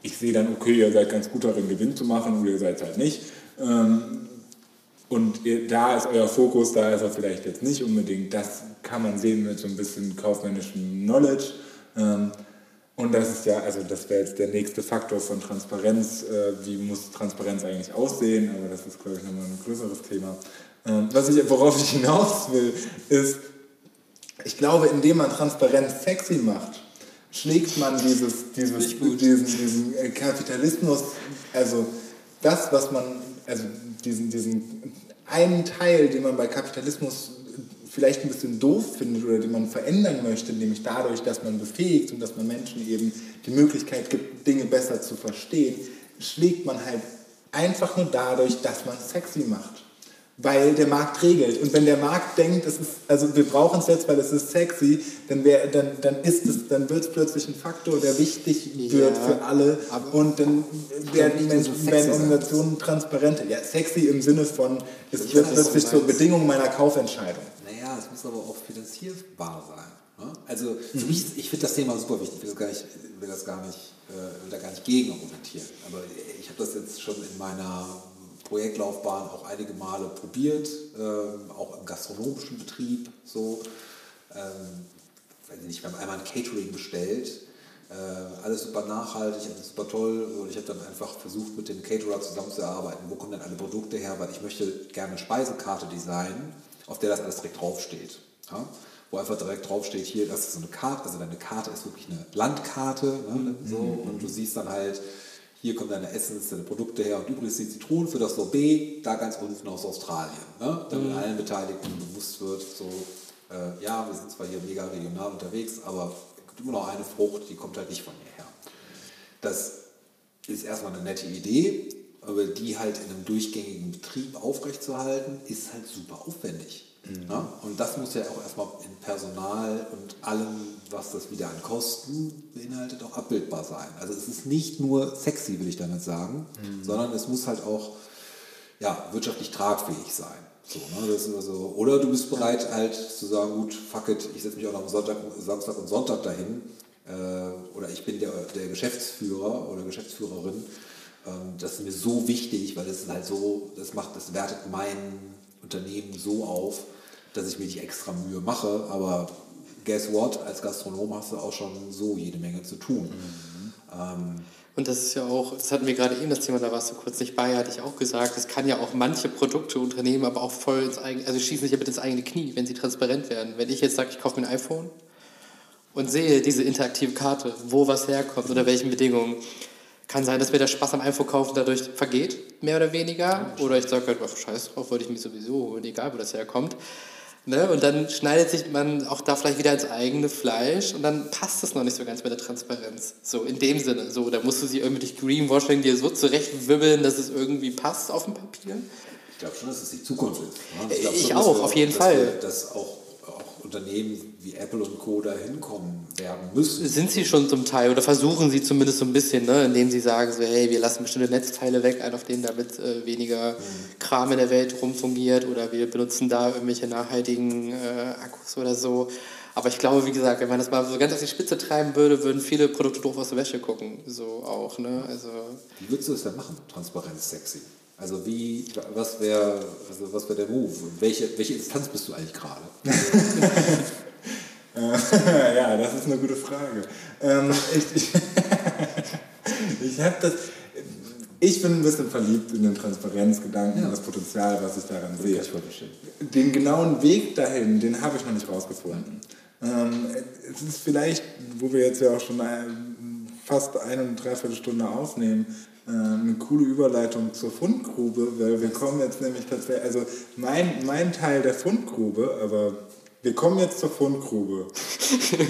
ich sehe dann, okay, ihr seid ganz gut darin, Gewinn zu machen oder ihr seid halt nicht. Ähm, und da ist euer Fokus, da ist er vielleicht jetzt nicht unbedingt. Das kann man sehen mit so ein bisschen kaufmännischem Knowledge. Und das ist ja, also das wäre jetzt der nächste Faktor von Transparenz. Äh, wie muss Transparenz eigentlich aussehen? Aber das ist, glaube ich, nochmal ein größeres Thema. Ähm, was ich, worauf ich hinaus will, ist, ich glaube, indem man Transparenz sexy macht, schlägt man dieses, dieses, diesen, diesen äh, Kapitalismus, also das, was man, also diesen, diesen einen Teil, den man bei Kapitalismus vielleicht ein bisschen doof findet oder die man verändern möchte, nämlich dadurch, dass man befähigt und dass man Menschen eben die Möglichkeit gibt, Dinge besser zu verstehen, schlägt man halt einfach nur dadurch, dass man sexy macht. weil der Markt regelt. Und wenn der Markt denkt, es ist, also wir brauchen es jetzt, weil es ist sexy, dann, wär, dann, dann ist es, dann wird es plötzlich ein Faktor, der wichtig wird Ja, für alle. Und dann werden nicht Menschen, so werden. Organisationen transparenter. Ja, sexy im Sinne von, es wird plötzlich zur. Bedingung meiner Kaufentscheidung. Aber auch finanzierbar sein. Ne? Also für mich, ich finde das Thema super wichtig. Ich will das gar nicht, will das gar nicht, äh, will da gar nicht gegen argumentieren. Aber ich habe das jetzt schon in meiner Projektlaufbahn auch einige Male probiert, ähm, auch im gastronomischen Betrieb so. Ähm, ich haben einmal ein Catering bestellt. Äh, alles super nachhaltig, alles super toll. Und ich habe dann einfach versucht, mit dem Caterer zusammenzuarbeiten, wo kommen denn alle Produkte her, weil ich möchte gerne Speisekarte designen, auf der das alles direkt draufsteht. Ja? Wo einfach direkt draufsteht, hier, das ist so eine Karte, also deine Karte ist wirklich eine Landkarte. Ne? So, und du siehst dann halt, hier kommen deine Essens, deine Produkte her und übrigens die Zitronen für das Sorbet, da ganz unten aus Australien. Ne? Damit allen Beteiligten bewusst wird, so, äh, ja, wir sind zwar hier mega regional unterwegs, aber es gibt immer noch eine Frucht, die kommt halt nicht von hierher. Das ist erstmal eine nette Idee, aber die halt in einem durchgängigen Betrieb aufrechtzuerhalten, ist halt super aufwendig. Ne? Und das muss ja auch erstmal in Personal und allem, was das wieder an Kosten beinhaltet, auch abbildbar sein. Also es ist nicht nur sexy, will ich damit sagen, sondern es muss halt auch ja, wirtschaftlich tragfähig sein. So, ne? das ist also, oder du bist bereit halt zu sagen, gut, fuck it, ich setze mich auch noch am Sonntag, Samstag und Sonntag dahin äh, oder ich bin der, der Geschäftsführer oder Geschäftsführerin. Ähm, das ist mir so wichtig, weil das ist halt so, das macht, das wertet mein Unternehmen so auf, dass ich mir die extra Mühe mache. Aber guess what, als Gastronom hast du auch schon so jede Menge zu tun. Ähm, Und das ist ja auch, das hatten wir gerade eben das Thema, da warst du kurz nicht bei, hatte ich auch gesagt, es kann ja auch manche Produkte, Unternehmen aber auch voll ins eigene, also schießen sich ja mit ins eigene Knie, wenn sie transparent werden. Wenn ich jetzt sage, ich kaufe mir ein iPhone und sehe diese interaktive Karte, wo was herkommt, unter welchen Bedingungen, kann sein, dass mir der Spaß am iPhone kaufen dadurch vergeht, mehr oder weniger. Oder ich sage halt, ach, scheiß drauf, wollte ich mich sowieso holen, egal wo das herkommt. Ne? Und dann schneidet sich man auch da vielleicht wieder ins eigene Fleisch und dann passt es noch nicht so ganz mit der Transparenz. So in dem Sinne. So, da musst du sie irgendwie durch Greenwashing dir so zurechtwibbeln, dass es irgendwie passt auf dem Papier. Ich glaube schon, dass es die Zukunft ist. ne? glaub Ich schon, auch, wir- auf jeden dass Fall. Wir, dass auch, auch Unternehmen wie Apple und Co. da hinkommen werden müssen. Sind sie schon zum Teil oder versuchen sie zumindest so ein bisschen, ne, indem sie sagen, so, hey, wir lassen bestimmte Netzteile weg, ein auf denen damit äh, weniger Kram in der Welt rumfungiert oder wir benutzen da irgendwelche nachhaltigen äh, Akkus oder so. Aber ich glaube, wie gesagt, wenn man das mal so ganz auf die Spitze treiben würde, würden viele Produkte doof aus der Wäsche gucken. So auch, ne? Also, Wie würdest du das denn machen, Transparenz sexy? Also wie, was wäre also was wär der Move? Welche, welche Instanz bist du eigentlich gerade? Äh, ja, das ist eine gute Frage. Ähm, ich ich, ich habe das. Ich bin ein bisschen verliebt in den Transparenzgedanken Ja. und das Potenzial, was ich daran sehe. ich. Den genauen Weg dahin, den habe ich noch nicht rausgefunden. Ähm, es ist vielleicht, wo wir jetzt ja auch schon ein, fast eine und dreiviertel Stunde aufnehmen, äh, eine coole Überleitung zur Fundgrube, weil wir kommen jetzt nämlich tatsächlich, also mein, mein Teil der Fundgrube, aber wir kommen jetzt zur Fundgrube.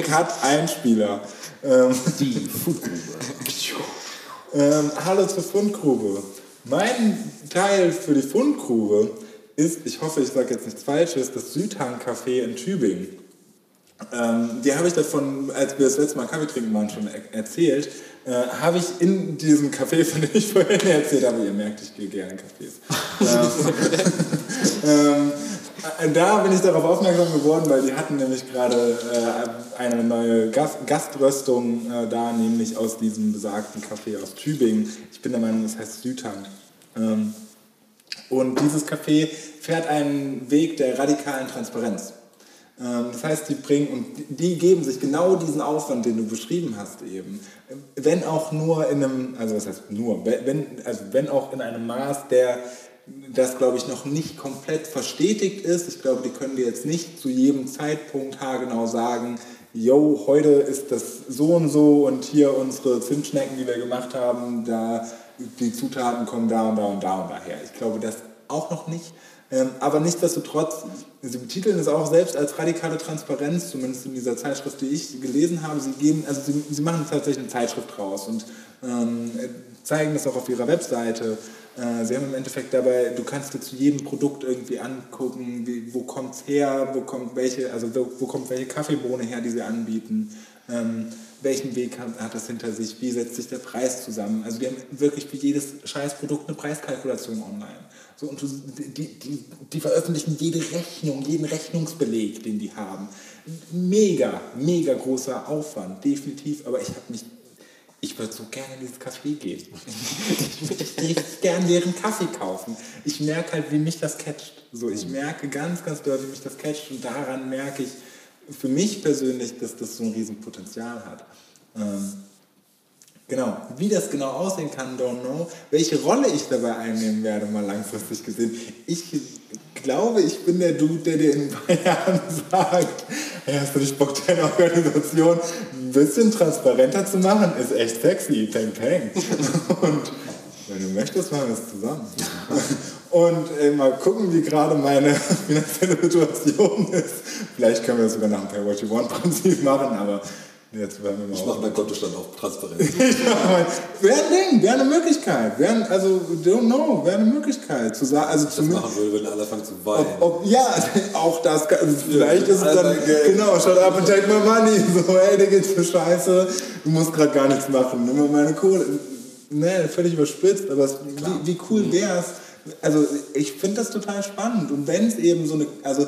Cut Einspieler. Ähm, Die Foodgrube. ähm, hallo zur Fundgrube. Mein Teil für die Fundgrube ist, ich hoffe, ich sage jetzt nichts Falsches, das Südhang Café in Tübingen. Ähm, die habe ich davon, als wir das letzte Mal Kaffee trinken waren, schon er erzählt. Äh, habe ich in diesem Café, von dem ich vorhin erzählt habe, ihr merkt, ich gehe gerne in Cafés. ähm, äh, da bin ich darauf aufmerksam geworden, weil die hatten nämlich gerade äh, eine neue Gast Gaströstung äh, da, nämlich aus diesem besagten Café aus Tübingen. Ich bin der Meinung, das heißt Südhang. Ähm, und dieses Café fährt einen Weg der radikalen Transparenz. Ähm, Das heißt, die bringen und die geben sich genau diesen Aufwand, den du beschrieben hast eben, wenn auch nur in einem, also was heißt nur, wenn, also wenn auch in einem Maß, der das glaube ich noch nicht komplett verstetigt ist. Ich glaube, die können dir jetzt nicht zu jedem Zeitpunkt haargenau sagen, yo, heute ist das so und so und hier unsere Zimtschnecken, die wir gemacht haben, da die Zutaten kommen da und da und da und daher. Ich glaube das auch noch nicht. Ähm, aber nichtsdestotrotz sie betiteln es auch selbst als radikale Transparenz, zumindest in dieser Zeitschrift, die ich gelesen habe. Sie geben, also sie, sie machen tatsächlich eine Zeitschrift raus und ähm, zeigen das auch auf ihrer Webseite. Äh, sie haben im Endeffekt dabei, du kannst dir zu jedem Produkt irgendwie angucken, wie, wo kommt es her, wo kommt welche, also wo, wo, kommt welche Kaffeebohne her, die sie anbieten. Ähm, welchen Weg hat, hat das hinter sich, wie setzt sich der Preis zusammen. Also die haben wirklich für jedes Scheißprodukt eine Preiskalkulation online. So, und die, die, die veröffentlichen jede Rechnung, jeden Rechnungsbeleg, den die haben. Mega, mega großer Aufwand, definitiv. Aber ich habe mich, ich würde so gerne in dieses Café gehen. ich würde gerne deren Kaffee kaufen. Ich merke halt, wie mich das catcht. So, ich merke ganz, ganz deutlich, wie mich das catcht. Und daran merke ich für mich persönlich, dass das so ein Riesenpotenzial hat. Ähm, Genau, wie das genau aussehen kann, don't know. Welche Rolle ich dabei einnehmen werde, mal langfristig gesehen. Ich glaube, ich bin der Dude, der dir in Jahren sagt, hey, hast du nicht Bock, deine Organisation ein bisschen transparenter zu machen? Ist echt sexy, peng peng. Und wenn du möchtest, machen wir es zusammen. Und äh, mal gucken, wie gerade meine finanzielle Situation ist. Vielleicht können wir es sogar nach dem Pay What You Want Prinzip machen, aber Jetzt werden wir mal ich mache meinen Kontostand auch transparent. wäre ein Ding, wäre eine Möglichkeit. Wär, also, don't know, wäre eine Möglichkeit. Zu sagen, also ich das machen würde, wenn alle fangen zu weinen. Ob, ob, ja, auch das. Vielleicht ist es dann, genau, shut up and take my money. So, hey, dir geht's für Scheiße. Du musst gerade gar nichts machen. Nimm mal meine Kohle. Ne, völlig überspitzt, aber es, wie, wie cool wäre es, also ich finde das total spannend. Und wenn es eben so eine, also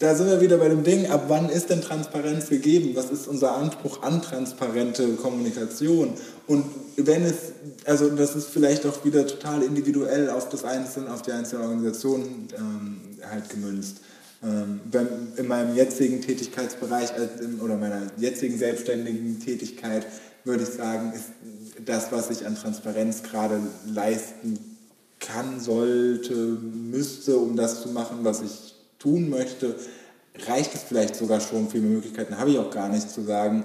da sind wir wieder bei dem Ding, ab wann ist denn Transparenz gegeben? Was ist unser Anspruch an transparente Kommunikation? Und wenn es, also das ist vielleicht auch wieder total individuell auf das Einzelne, auf die einzelne Organisation ähm, halt gemünzt. Ähm, in meinem jetzigen Tätigkeitsbereich oder meiner jetzigen selbstständigen Tätigkeit würde ich sagen, ist das, was ich an Transparenz gerade leisten kann, sollte, müsste, um das zu machen, was ich tun möchte, reicht es vielleicht sogar schon, viele Möglichkeiten habe ich auch gar nicht zu sagen,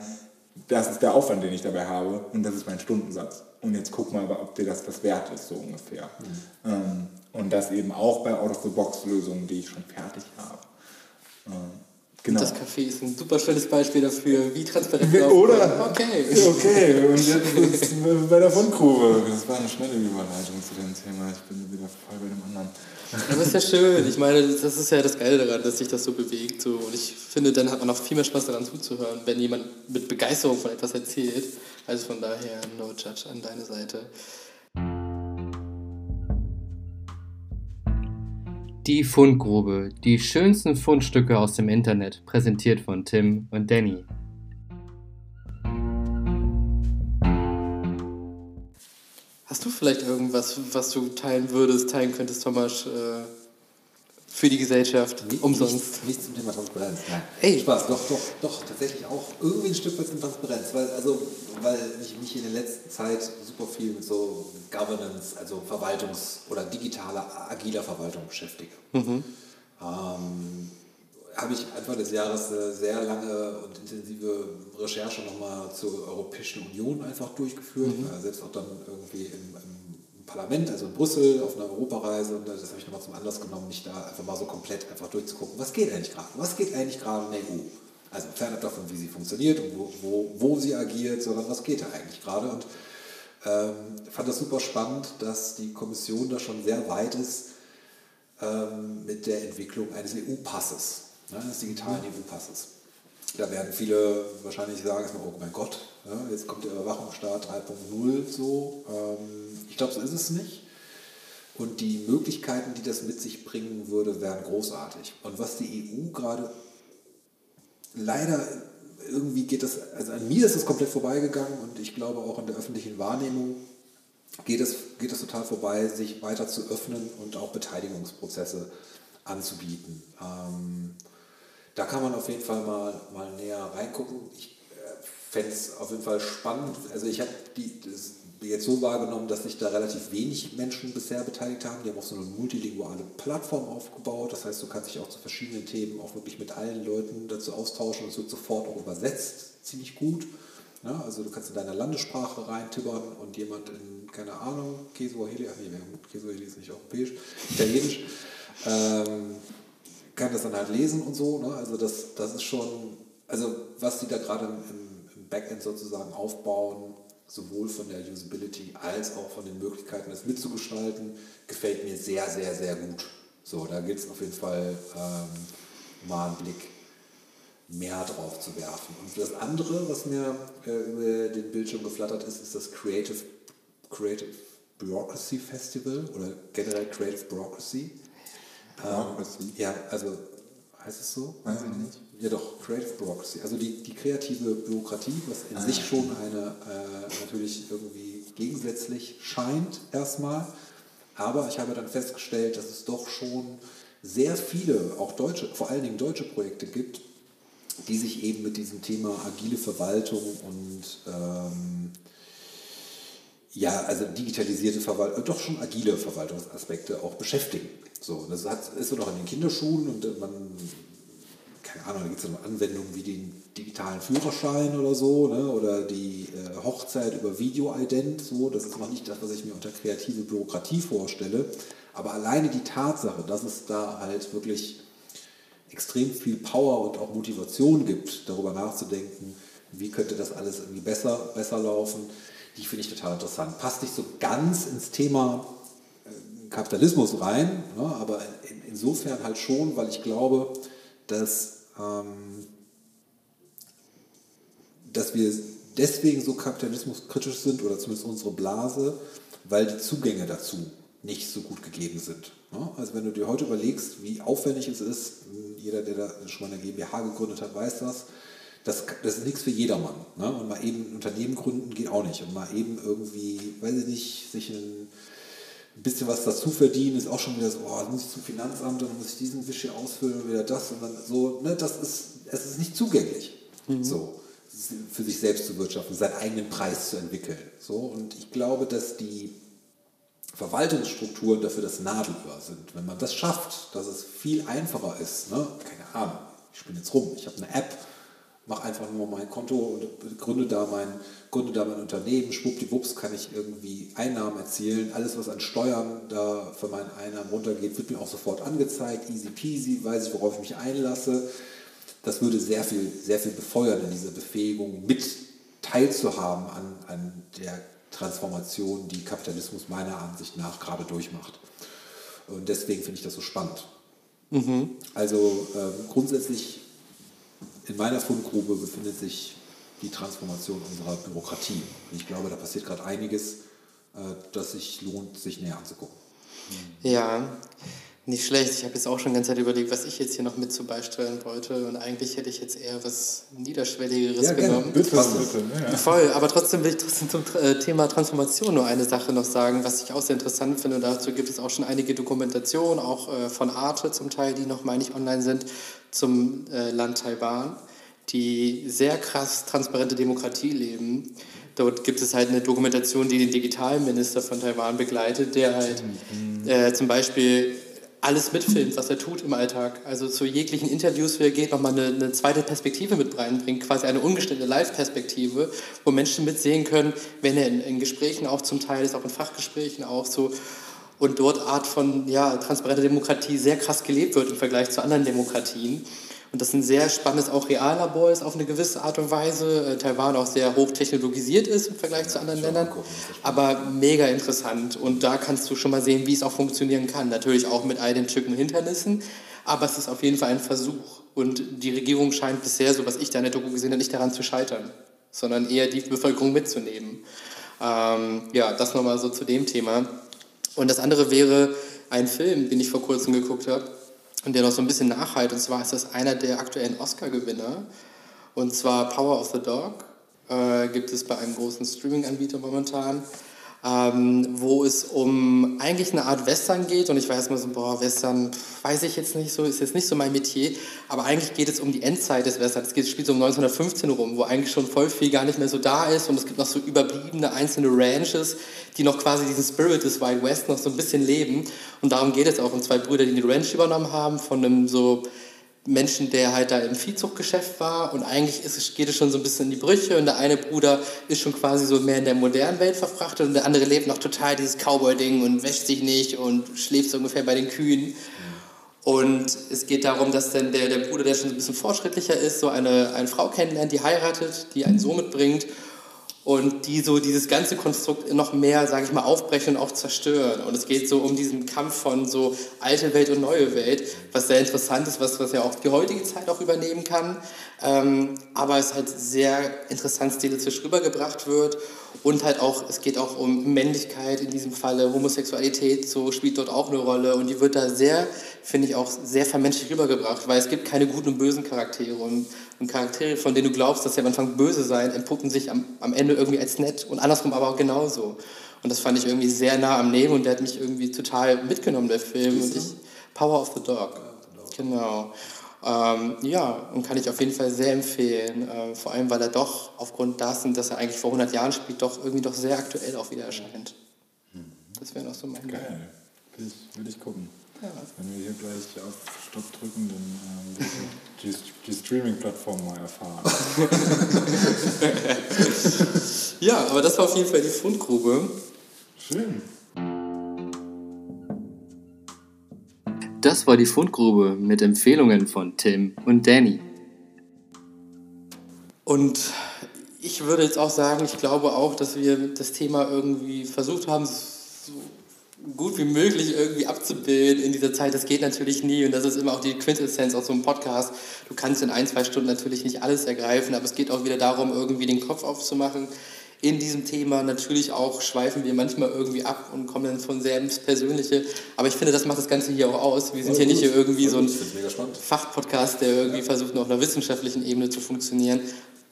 das ist der Aufwand, den ich dabei habe und das ist mein Stundensatz. Und jetzt guck mal, ob dir das das wert ist, so ungefähr. Mhm. Ähm, und das eben auch bei Out-of-the-Box-Lösungen, die ich schon fertig habe. Ähm, genau. Das Café ist ein super schönes Beispiel dafür, wie transparent wir Oder? Okay. Okay, und jetzt bei der Fundgrube. Das war eine schnelle Überleitung zu dem Thema. Ich bin wieder voll bei dem anderen. Aber ist ja schön. Ich meine, das ist ja das Geile daran, dass sich das so bewegt. So. Und ich finde, dann hat man auch viel mehr Spaß daran zuzuhören, wenn jemand mit Begeisterung von etwas erzählt. Also von daher, no judge an deine Seite. Die Fundgrube, die schönsten Fundstücke aus dem Internet, präsentiert von Tim und Danny. Hast du vielleicht irgendwas, was du teilen würdest, teilen könntest, Thomas, äh, für die Gesellschaft, nicht, umsonst? Nichts, nichts zum Thema Transparenz, nein. Hey. Spaß, doch, doch, doch, tatsächlich auch irgendwie ein Stück weit zum Transparenz, weil, also, weil ich mich in der letzten Zeit super viel mit so Governance, also Verwaltungs- oder digitaler, agiler Verwaltung beschäftige. Mhm. Ähm, habe ich Anfang des Jahres eine sehr lange und intensive Recherche nochmal zur Europäischen Union einfach durchgeführt, mhm. selbst auch dann irgendwie im, im, Parlament, also in Brüssel auf einer Europareise und das habe ich nochmal zum Anlass genommen, mich da einfach mal so komplett einfach durchzugucken, was geht eigentlich gerade, was geht eigentlich gerade in der EU. Also fernab davon, wie sie funktioniert und wo, wo, wo sie agiert, sondern was geht da eigentlich gerade und ähm, fand das super spannend, dass die Kommission da schon sehr weit ist ähm, mit der Entwicklung eines EU-Passes ne, des digitalen EU-Passes. Da werden viele wahrscheinlich sagen, oh mein Gott, ja, jetzt kommt der Überwachungsstaat 3.0 so. Ähm, ich glaube, so ist es nicht. Und die Möglichkeiten, die das mit sich bringen würde, wären großartig. Und was die EU gerade leider irgendwie geht das, also an mir ist es komplett vorbeigegangen und ich glaube auch in der öffentlichen Wahrnehmung geht es, geht es total vorbei, sich weiter zu öffnen und auch Beteiligungsprozesse anzubieten. Ähm, da kann man auf jeden Fall mal, mal näher reingucken. Ich äh, fände es auf jeden Fall spannend. Also ich habe die das jetzt so wahrgenommen, dass sich da relativ wenig Menschen bisher beteiligt haben. Die haben auch so eine multilinguale Plattform aufgebaut. Das heißt, du kannst dich auch zu verschiedenen Themen auch wirklich mit allen Leuten dazu austauschen. Es wird sofort auch übersetzt, ziemlich gut. Ja, also du kannst in deiner Landessprache reintippern und jemand in, keine Ahnung, Kesuaheli, ach nee, Kesuaheli ist nicht europäisch, italienisch, ähm, kann das dann halt lesen und so. Ne? Also das, das ist schon, also was die da gerade im, im Backend sozusagen aufbauen, sowohl von der Usability als auch von den Möglichkeiten, das mitzugestalten, gefällt mir sehr, sehr, sehr gut. So, da gilt es auf jeden Fall ähm, mal einen Blick mehr drauf zu werfen. Und das andere, was mir äh, über den Bildschirm geflattert ist, ist das Creative, Creative Bureaucracy Festival oder generell Creative Bureaucracy. Bureaucracy? Ähm, ja, also heißt es so? Weiß ich nicht. Ja doch, Creative Bureaucracy. Also die, die kreative Bürokratie, was in Ah. sich schon eine äh, natürlich irgendwie gegensätzlich scheint erstmal. Aber ich habe dann festgestellt, dass es doch schon sehr viele, auch deutsche, vor allen Dingen deutsche Projekte gibt, die sich eben mit diesem Thema agile Verwaltung und ähm, ja, also digitalisierte Verwaltung, doch schon agile Verwaltungsaspekte auch beschäftigen. So, das hat, ist so noch in den Kinderschuhen und äh, man, keine Ahnung, da gibt es ja Anwendungen wie den digitalen Führerschein oder so, ne? oder die äh, Hochzeit über Videoident, so, das ist noch nicht das, was ich mir unter kreative Bürokratie vorstelle, aber alleine die Tatsache, dass es da halt wirklich extrem viel Power und auch Motivation gibt, darüber nachzudenken, wie könnte das alles irgendwie besser, besser laufen, die finde ich total interessant. Passt nicht so ganz ins Thema äh, Kapitalismus rein, ne, aber in, insofern halt schon, weil ich glaube, dass, dass wir deswegen so kapitalismuskritisch sind, oder zumindest unsere Blase, weil die Zugänge dazu nicht so gut gegeben sind. Ne? Also wenn du dir heute überlegst, wie aufwendig es ist, jeder, der da schon mal eine GmbH gegründet hat, weiß das, das, das ist nichts für jedermann. Ne? Und mal eben ein Unternehmen gründen geht auch nicht. Und mal eben irgendwie, weiß ich nicht, sich ein, ein bisschen was dazu verdienen, ist auch schon wieder so, oh, dann muss ich zum Finanzamt, dann muss ich diesen Wisch hier ausfüllen und wieder das und dann so, ne, das ist, es ist nicht zugänglich. So, für sich selbst zu wirtschaften, seinen eigenen Preis zu entwickeln. So, und ich glaube, dass die Verwaltungsstrukturen dafür das Nadelöhr sind. Wenn man das schafft, dass es viel einfacher ist, ne? keine Ahnung, ich spiele jetzt rum, ich habe eine App, mache einfach nur mein Konto und gründe da mein, gründe da mein Unternehmen, schwuppdiwupps kann ich irgendwie Einnahmen erzielen, alles was an Steuern da für meine Einnahmen runtergeht, wird mir auch sofort angezeigt, easy peasy, weiß ich, worauf ich mich einlasse. Das würde sehr viel, sehr viel befeuern in dieser Befähigung, mit teilzuhaben an, an der Transformation, die Kapitalismus meiner Ansicht nach gerade durchmacht. Und deswegen finde ich das so spannend. Also ähm, grundsätzlich in meiner Fundgrube befindet sich die Transformation unserer Bürokratie. Und ich glaube, da passiert gerade einiges, äh, das sich lohnt, sich näher anzugucken. Ja, nicht schlecht. Ich habe jetzt auch schon die ganze Zeit überlegt, was ich jetzt hier noch mit zu beisteuern wollte. Und eigentlich hätte ich jetzt eher was Niederschwelligeres Ja, gerne. genommen. Bitte, bitte. Ja. Voll, aber trotzdem will ich trotzdem zum äh, Thema Transformation nur eine Sache noch sagen, was ich auch sehr interessant finde. Und dazu gibt es auch schon einige Dokumentationen, auch äh, von Arte zum Teil, die noch, meine ich, online sind, zum äh, Land Taiwan, die sehr krass transparente Demokratie leben. Dort gibt es halt eine Dokumentation, die den Digitalminister von Taiwan begleitet, der halt äh, zum Beispiel alles mitfilmt, was er tut im Alltag. Also zu jeglichen Interviews, wie er geht, nochmal eine, eine zweite Perspektive mit reinbringt, quasi eine ungestellte Live-Perspektive, wo Menschen mitsehen können, wenn er in, in Gesprächen auch zum Teil ist, auch in Fachgesprächen auch so, und dort Art von ja, transparenter Demokratie sehr krass gelebt wird im Vergleich zu anderen Demokratien. Und das ein sehr spannendes auch Reallabor ist auf eine gewisse Art und Weise. Äh, Taiwan auch sehr hoch technologisiert ist im Vergleich zu anderen Ländern. ist Aber mega interessant. Und da kannst du schon mal sehen, wie es auch funktionieren kann. Natürlich auch mit all den und Hindernissen. Aber es ist auf jeden Fall ein Versuch. Und die Regierung scheint bisher, so was ich da in der Doku gesehen habe, nicht daran zu scheitern, sondern eher die Bevölkerung mitzunehmen. Ähm, ja, das nochmal so zu dem Thema. Und das andere wäre ein Film, den ich vor kurzem geguckt habe und der noch so ein bisschen nachhalt. Und zwar ist das einer der aktuellen Oscar-Gewinner. Und zwar Power of the Dog. Äh, gibt es bei einem großen Streaming-Anbieter momentan. Ähm, wo es um eigentlich eine Art Western geht. Und ich war erstmal so, boah, Western, weiß ich jetzt nicht so, ist jetzt nicht so mein Metier. Aber eigentlich geht es um die Endzeit des Westerns. Es geht- spielt so um 1915 rum, wo eigentlich schon voll viel gar nicht mehr so da ist. Und es gibt noch so überbliebene einzelne Ranches, die noch quasi diesen Spirit des Wild West noch so ein bisschen leben. Und darum geht es auch um zwei Brüder, die die Ranch übernommen haben, von einem so Menschen, der halt da im Viehzuchtgeschäft war und eigentlich ist, geht es schon so ein bisschen in die Brüche und der eine Bruder ist schon quasi so mehr in der modernen Welt verfrachtet und der andere lebt noch total dieses Cowboy-Ding und wäscht sich nicht und schläft so ungefähr bei den Kühen. Und es geht darum, dass dann der, der Bruder, der schon ein bisschen fortschrittlicher ist, so eine, eine Frau kennenlernt, die heiratet, die einen Sohn mitbringt und die so dieses ganze Konstrukt noch mehr, sage ich mal, aufbrechen und auch zerstören. Und es geht so um diesen Kampf von so alte Welt und neue Welt, was sehr interessant ist, was, was ja auch die heutige Zeit auch übernehmen kann. Ähm, aber es halt sehr interessant stilistisch rübergebracht wird und halt auch, es geht auch um Männlichkeit in diesem Falle, Homosexualität, so spielt dort auch eine Rolle und die wird da sehr, finde ich auch, sehr vermenschlich rübergebracht, weil es gibt keine guten und bösen Charaktere und, und Charaktere, von denen du glaubst, dass sie am Anfang böse sein, entpuppen sich am, am Ende irgendwie als nett und andersrum aber auch genauso. Und das fand ich irgendwie sehr nah am Leben und der hat mich irgendwie total mitgenommen, der Film. Und ich, Power of the Dog. Genau. Ähm, ja, und kann ich auf jeden Fall sehr empfehlen. Äh, vor allem, weil er doch aufgrund dessen, dass er eigentlich vor 100 Jahren spielt, doch irgendwie doch sehr aktuell auch wieder erscheint. Das wäre noch so mein Geil. Will ich, will ich gucken. Ja. Wenn wir hier gleich auf Stopp drücken, dann ähm, die, die Streaming-Plattform mal erfahren. ja, aber das war auf jeden Fall die Fundgrube. Schön. Das war die Fundgrube mit Empfehlungen von Tim und Danny. Und ich würde jetzt auch sagen, ich glaube auch, dass wir das Thema irgendwie versucht haben, so gut wie möglich irgendwie abzubilden in dieser Zeit. Das geht natürlich nie und das ist immer auch die Quintessenz aus so einem Podcast. Du kannst in ein, zwei Stunden natürlich nicht alles ergreifen, aber es geht auch wieder darum, irgendwie den Kopf aufzumachen in diesem Thema. Natürlich auch schweifen wir manchmal irgendwie ab und kommen dann von sehr ins Persönliche. Aber ich finde, das macht das Ganze hier auch aus. Wir sind hier nicht hier irgendwie so ein Fachpodcast, der irgendwie versucht, nur auf einer wissenschaftlichen Ebene zu funktionieren.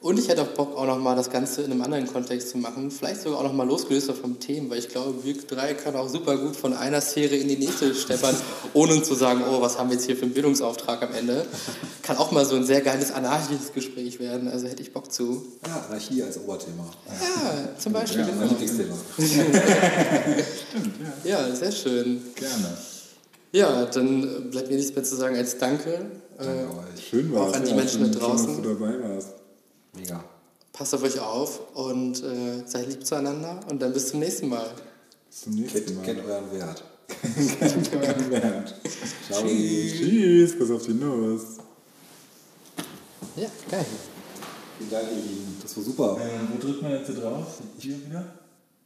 Und ich hätte auch Bock, auch nochmal das Ganze in einem anderen Kontext zu machen. Vielleicht sogar auch nochmal losgelöst vom Thema, weil ich glaube, wir drei können auch super gut von einer Sphäre in die nächste steppern, ohne zu sagen, oh, was haben wir jetzt hier für einen Bildungsauftrag am Ende. Kann auch mal so ein sehr geiles anarchisches Gespräch werden, also hätte ich Bock zu. Ja, Anarchie als Oberthema. Ja, zum Beispiel. Ja, genau. Lieblingsthema. Stimmt, ja. Ja, sehr schön. Gerne. Ja, dann bleibt mir nichts mehr zu sagen als Danke. Danke äh, Schön war Auch an die Menschen da draußen. Schön, dass du dabei warst. Mega. Passt auf euch auf und äh, seid lieb zueinander und dann bis zum nächsten Mal. Bis zum nächsten kennt, Mal. Kennt euren Wert. kennt euren Wert. Ciao. Tschüss. Tschüss, pass auf die Nuss. Ja, geil. Vielen Dank, ihr Lieben. Das war super. Ähm, wo drückt man jetzt hier drauf? Hier wieder?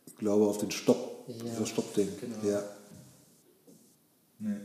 Ich glaube auf den Stopp. Ja. Das Stoppding. Genau. Ja. Nee.